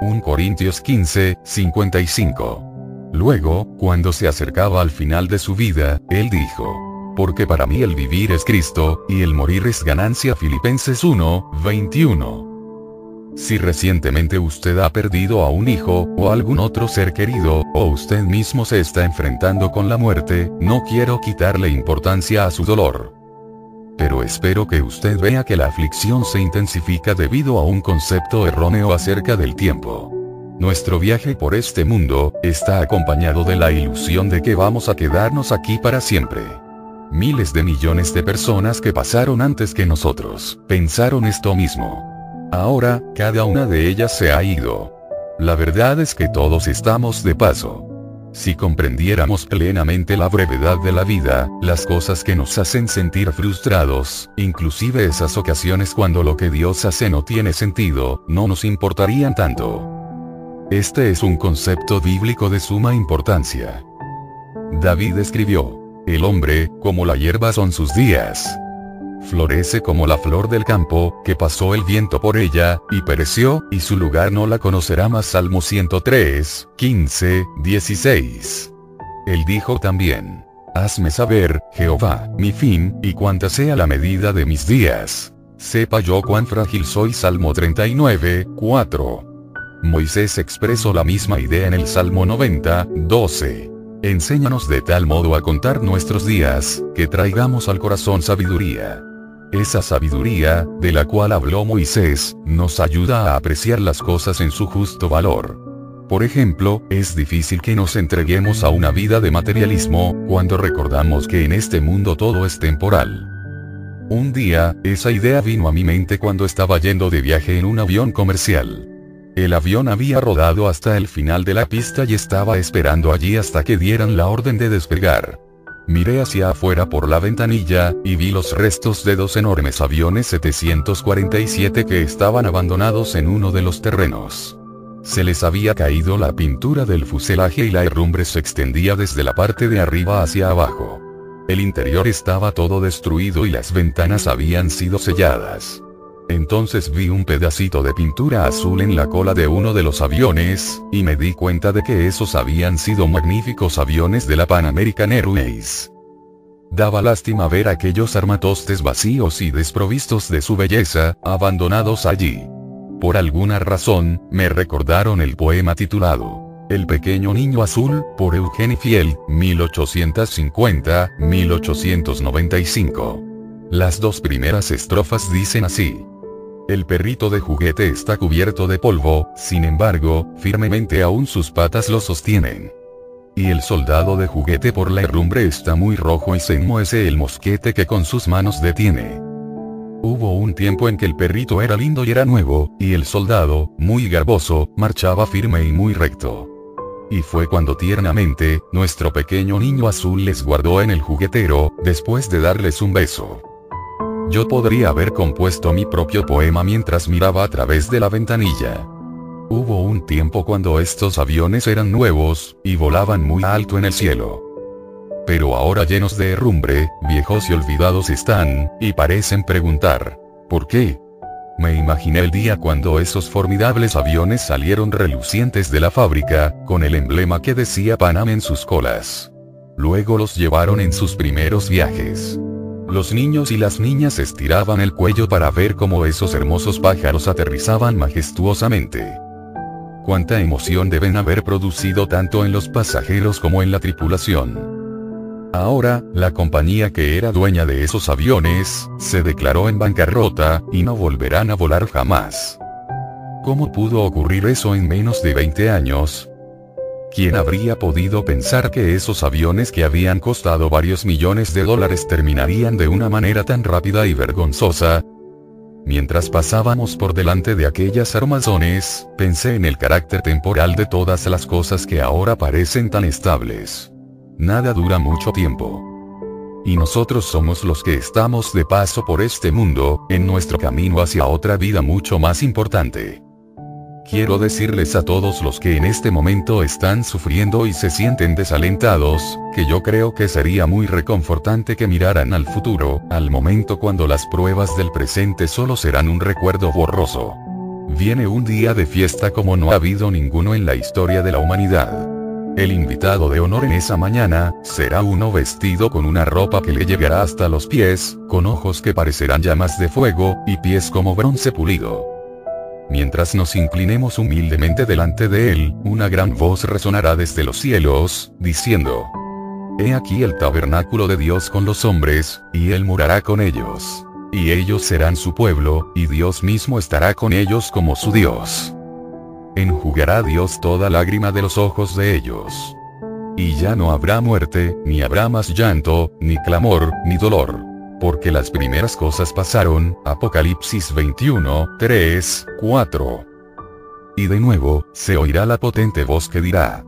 1 Corintios 15, 55. Luego, cuando se acercaba al final de su vida, él dijo, porque para mí el vivir es Cristo, y el morir es ganancia Filipenses 1, 21. Si recientemente usted ha perdido a un hijo, o algún otro ser querido, o usted mismo se está enfrentando con la muerte, no quiero quitarle importancia a su dolor. Pero espero que usted vea que la aflicción se intensifica debido a un concepto erróneo acerca del tiempo. Nuestro viaje por este mundo, está acompañado de la ilusión de que vamos a quedarnos aquí para siempre. Miles de millones de personas que pasaron antes que nosotros, pensaron esto mismo. Ahora, cada una de ellas se ha ido. La verdad es que todos estamos de paso. Si comprendiéramos plenamente la brevedad de la vida, las cosas que nos hacen sentir frustrados, inclusive esas ocasiones cuando lo que Dios hace no tiene sentido, no nos importarían tanto. Este es un concepto bíblico de suma importancia. David escribió, el hombre, como la hierba son sus días florece como la flor del campo, que pasó el viento por ella, y pereció, y su lugar no la conocerá más. Salmo 103, 15, 16. Él dijo también, Hazme saber, Jehová, mi fin, y cuánta sea la medida de mis días. Sepa yo cuán frágil soy. Salmo 39, 4. Moisés expresó la misma idea en el Salmo 90, 12. Enséñanos de tal modo a contar nuestros días, que traigamos al corazón sabiduría. Esa sabiduría, de la cual habló Moisés, nos ayuda a apreciar las cosas en su justo valor. Por ejemplo, es difícil que nos entreguemos a una vida de materialismo, cuando recordamos que en este mundo todo es temporal. Un día, esa idea vino a mi mente cuando estaba yendo de viaje en un avión comercial. El avión había rodado hasta el final de la pista y estaba esperando allí hasta que dieran la orden de despegar. Miré hacia afuera por la ventanilla, y vi los restos de dos enormes aviones 747 que estaban abandonados en uno de los terrenos. Se les había caído la pintura del fuselaje y la herrumbre se extendía desde la parte de arriba hacia abajo. El interior estaba todo destruido y las ventanas habían sido selladas. Entonces vi un pedacito de pintura azul en la cola de uno de los aviones, y me di cuenta de que esos habían sido magníficos aviones de la Pan American Airways. Daba lástima ver aquellos armatostes vacíos y desprovistos de su belleza, abandonados allí. Por alguna razón, me recordaron el poema titulado El pequeño niño azul, por Eugene Field, 1850-1895. Las dos primeras estrofas dicen así. El perrito de juguete está cubierto de polvo, sin embargo, firmemente aún sus patas lo sostienen. Y el soldado de juguete por la herrumbre está muy rojo y se enmohece el mosquete que con sus manos detiene. Hubo un tiempo en que el perrito era lindo y era nuevo, y el soldado, muy garboso, marchaba firme y muy recto. Y fue cuando tiernamente, nuestro pequeño niño azul les guardó en el juguetero, después de darles un beso. Yo podría haber compuesto mi propio poema mientras miraba a través de la ventanilla. Hubo un tiempo cuando estos aviones eran nuevos, y volaban muy alto en el cielo. Pero ahora llenos de herrumbre, viejos y olvidados están, y parecen preguntar, ¿por qué? Me imaginé el día cuando esos formidables aviones salieron relucientes de la fábrica, con el emblema que decía Panam en sus colas. Luego los llevaron en sus primeros viajes. Los niños y las niñas estiraban el cuello para ver cómo esos hermosos pájaros aterrizaban majestuosamente. Cuánta emoción deben haber producido tanto en los pasajeros como en la tripulación. Ahora, la compañía que era dueña de esos aviones, se declaró en bancarrota, y no volverán a volar jamás. ¿Cómo pudo ocurrir eso en menos de 20 años? ¿Quién habría podido pensar que esos aviones que habían costado varios millones de dólares terminarían de una manera tan rápida y vergonzosa? Mientras pasábamos por delante de aquellas armazones, pensé en el carácter temporal de todas las cosas que ahora parecen tan estables. Nada dura mucho tiempo. Y nosotros somos los que estamos de paso por este mundo, en nuestro camino hacia otra vida mucho más importante. Quiero decirles a todos los que en este momento están sufriendo y se sienten desalentados, que yo creo que sería muy reconfortante que miraran al futuro, al momento cuando las pruebas del presente solo serán un recuerdo borroso. Viene un día de fiesta como no ha habido ninguno en la historia de la humanidad. El invitado de honor en esa mañana, será uno vestido con una ropa que le llegará hasta los pies, con ojos que parecerán llamas de fuego, y pies como bronce pulido. Mientras nos inclinemos humildemente delante de Él, una gran voz resonará desde los cielos, diciendo, He aquí el tabernáculo de Dios con los hombres, y Él morará con ellos. Y ellos serán su pueblo, y Dios mismo estará con ellos como su Dios. Enjugará Dios toda lágrima de los ojos de ellos. Y ya no habrá muerte, ni habrá más llanto, ni clamor, ni dolor porque las primeras cosas pasaron, Apocalipsis 21, 3, 4. Y de nuevo, se oirá la potente voz que dirá,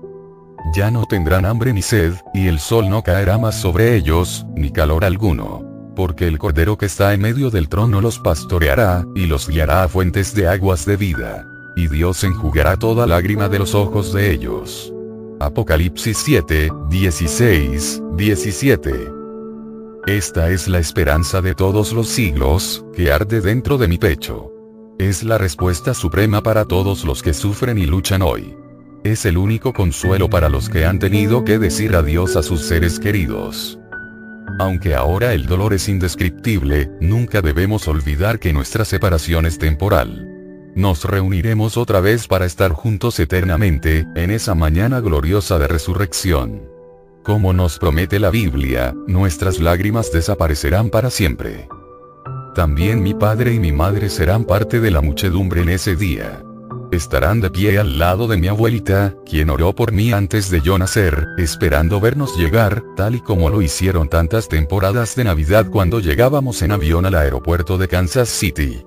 ya no tendrán hambre ni sed, y el sol no caerá más sobre ellos, ni calor alguno. Porque el Cordero que está en medio del trono los pastoreará, y los guiará a fuentes de aguas de vida. Y Dios enjugará toda lágrima de los ojos de ellos. Apocalipsis 7, 16, 17. Esta es la esperanza de todos los siglos, que arde dentro de mi pecho. Es la respuesta suprema para todos los que sufren y luchan hoy. Es el único consuelo para los que han tenido que decir adiós a sus seres queridos. Aunque ahora el dolor es indescriptible, nunca debemos olvidar que nuestra separación es temporal. Nos reuniremos otra vez para estar juntos eternamente, en esa mañana gloriosa de resurrección. Como nos promete la Biblia, nuestras lágrimas desaparecerán para siempre. También mi padre y mi madre serán parte de la muchedumbre en ese día. Estarán de pie al lado de mi abuelita, quien oró por mí antes de yo nacer, esperando vernos llegar, tal y como lo hicieron tantas temporadas de Navidad cuando llegábamos en avión al aeropuerto de Kansas City.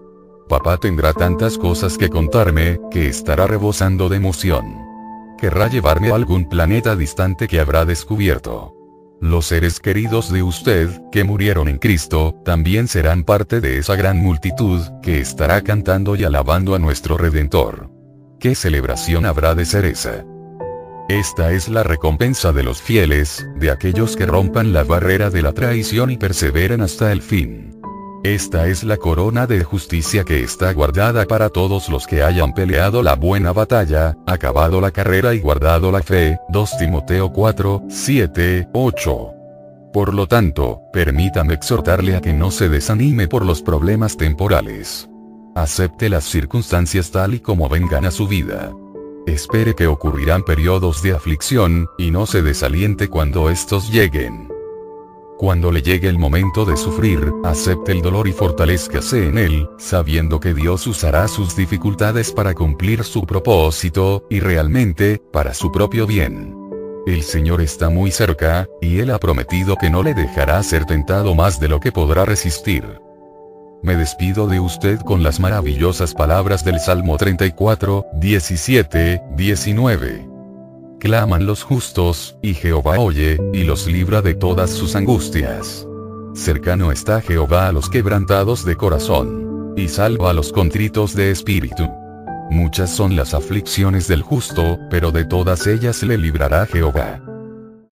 Papá tendrá tantas cosas que contarme, que estará rebosando de emoción querrá llevarme a algún planeta distante que habrá descubierto. Los seres queridos de usted, que murieron en Cristo, también serán parte de esa gran multitud, que estará cantando y alabando a nuestro Redentor. ¿Qué celebración habrá de ser esa? Esta es la recompensa de los fieles, de aquellos que rompan la barrera de la traición y perseveren hasta el fin. Esta es la corona de justicia que está guardada para todos los que hayan peleado la buena batalla, acabado la carrera y guardado la fe. 2 Timoteo 4, 7, 8. Por lo tanto, permítame exhortarle a que no se desanime por los problemas temporales. Acepte las circunstancias tal y como vengan a su vida. Espere que ocurrirán periodos de aflicción, y no se desaliente cuando estos lleguen. Cuando le llegue el momento de sufrir, acepte el dolor y fortalezcase en él, sabiendo que Dios usará sus dificultades para cumplir su propósito, y realmente, para su propio bien. El Señor está muy cerca, y Él ha prometido que no le dejará ser tentado más de lo que podrá resistir. Me despido de usted con las maravillosas palabras del Salmo 34, 17, 19 claman los justos, y Jehová oye, y los libra de todas sus angustias. Cercano está Jehová a los quebrantados de corazón, y salva a los contritos de espíritu. Muchas son las aflicciones del justo, pero de todas ellas le librará Jehová.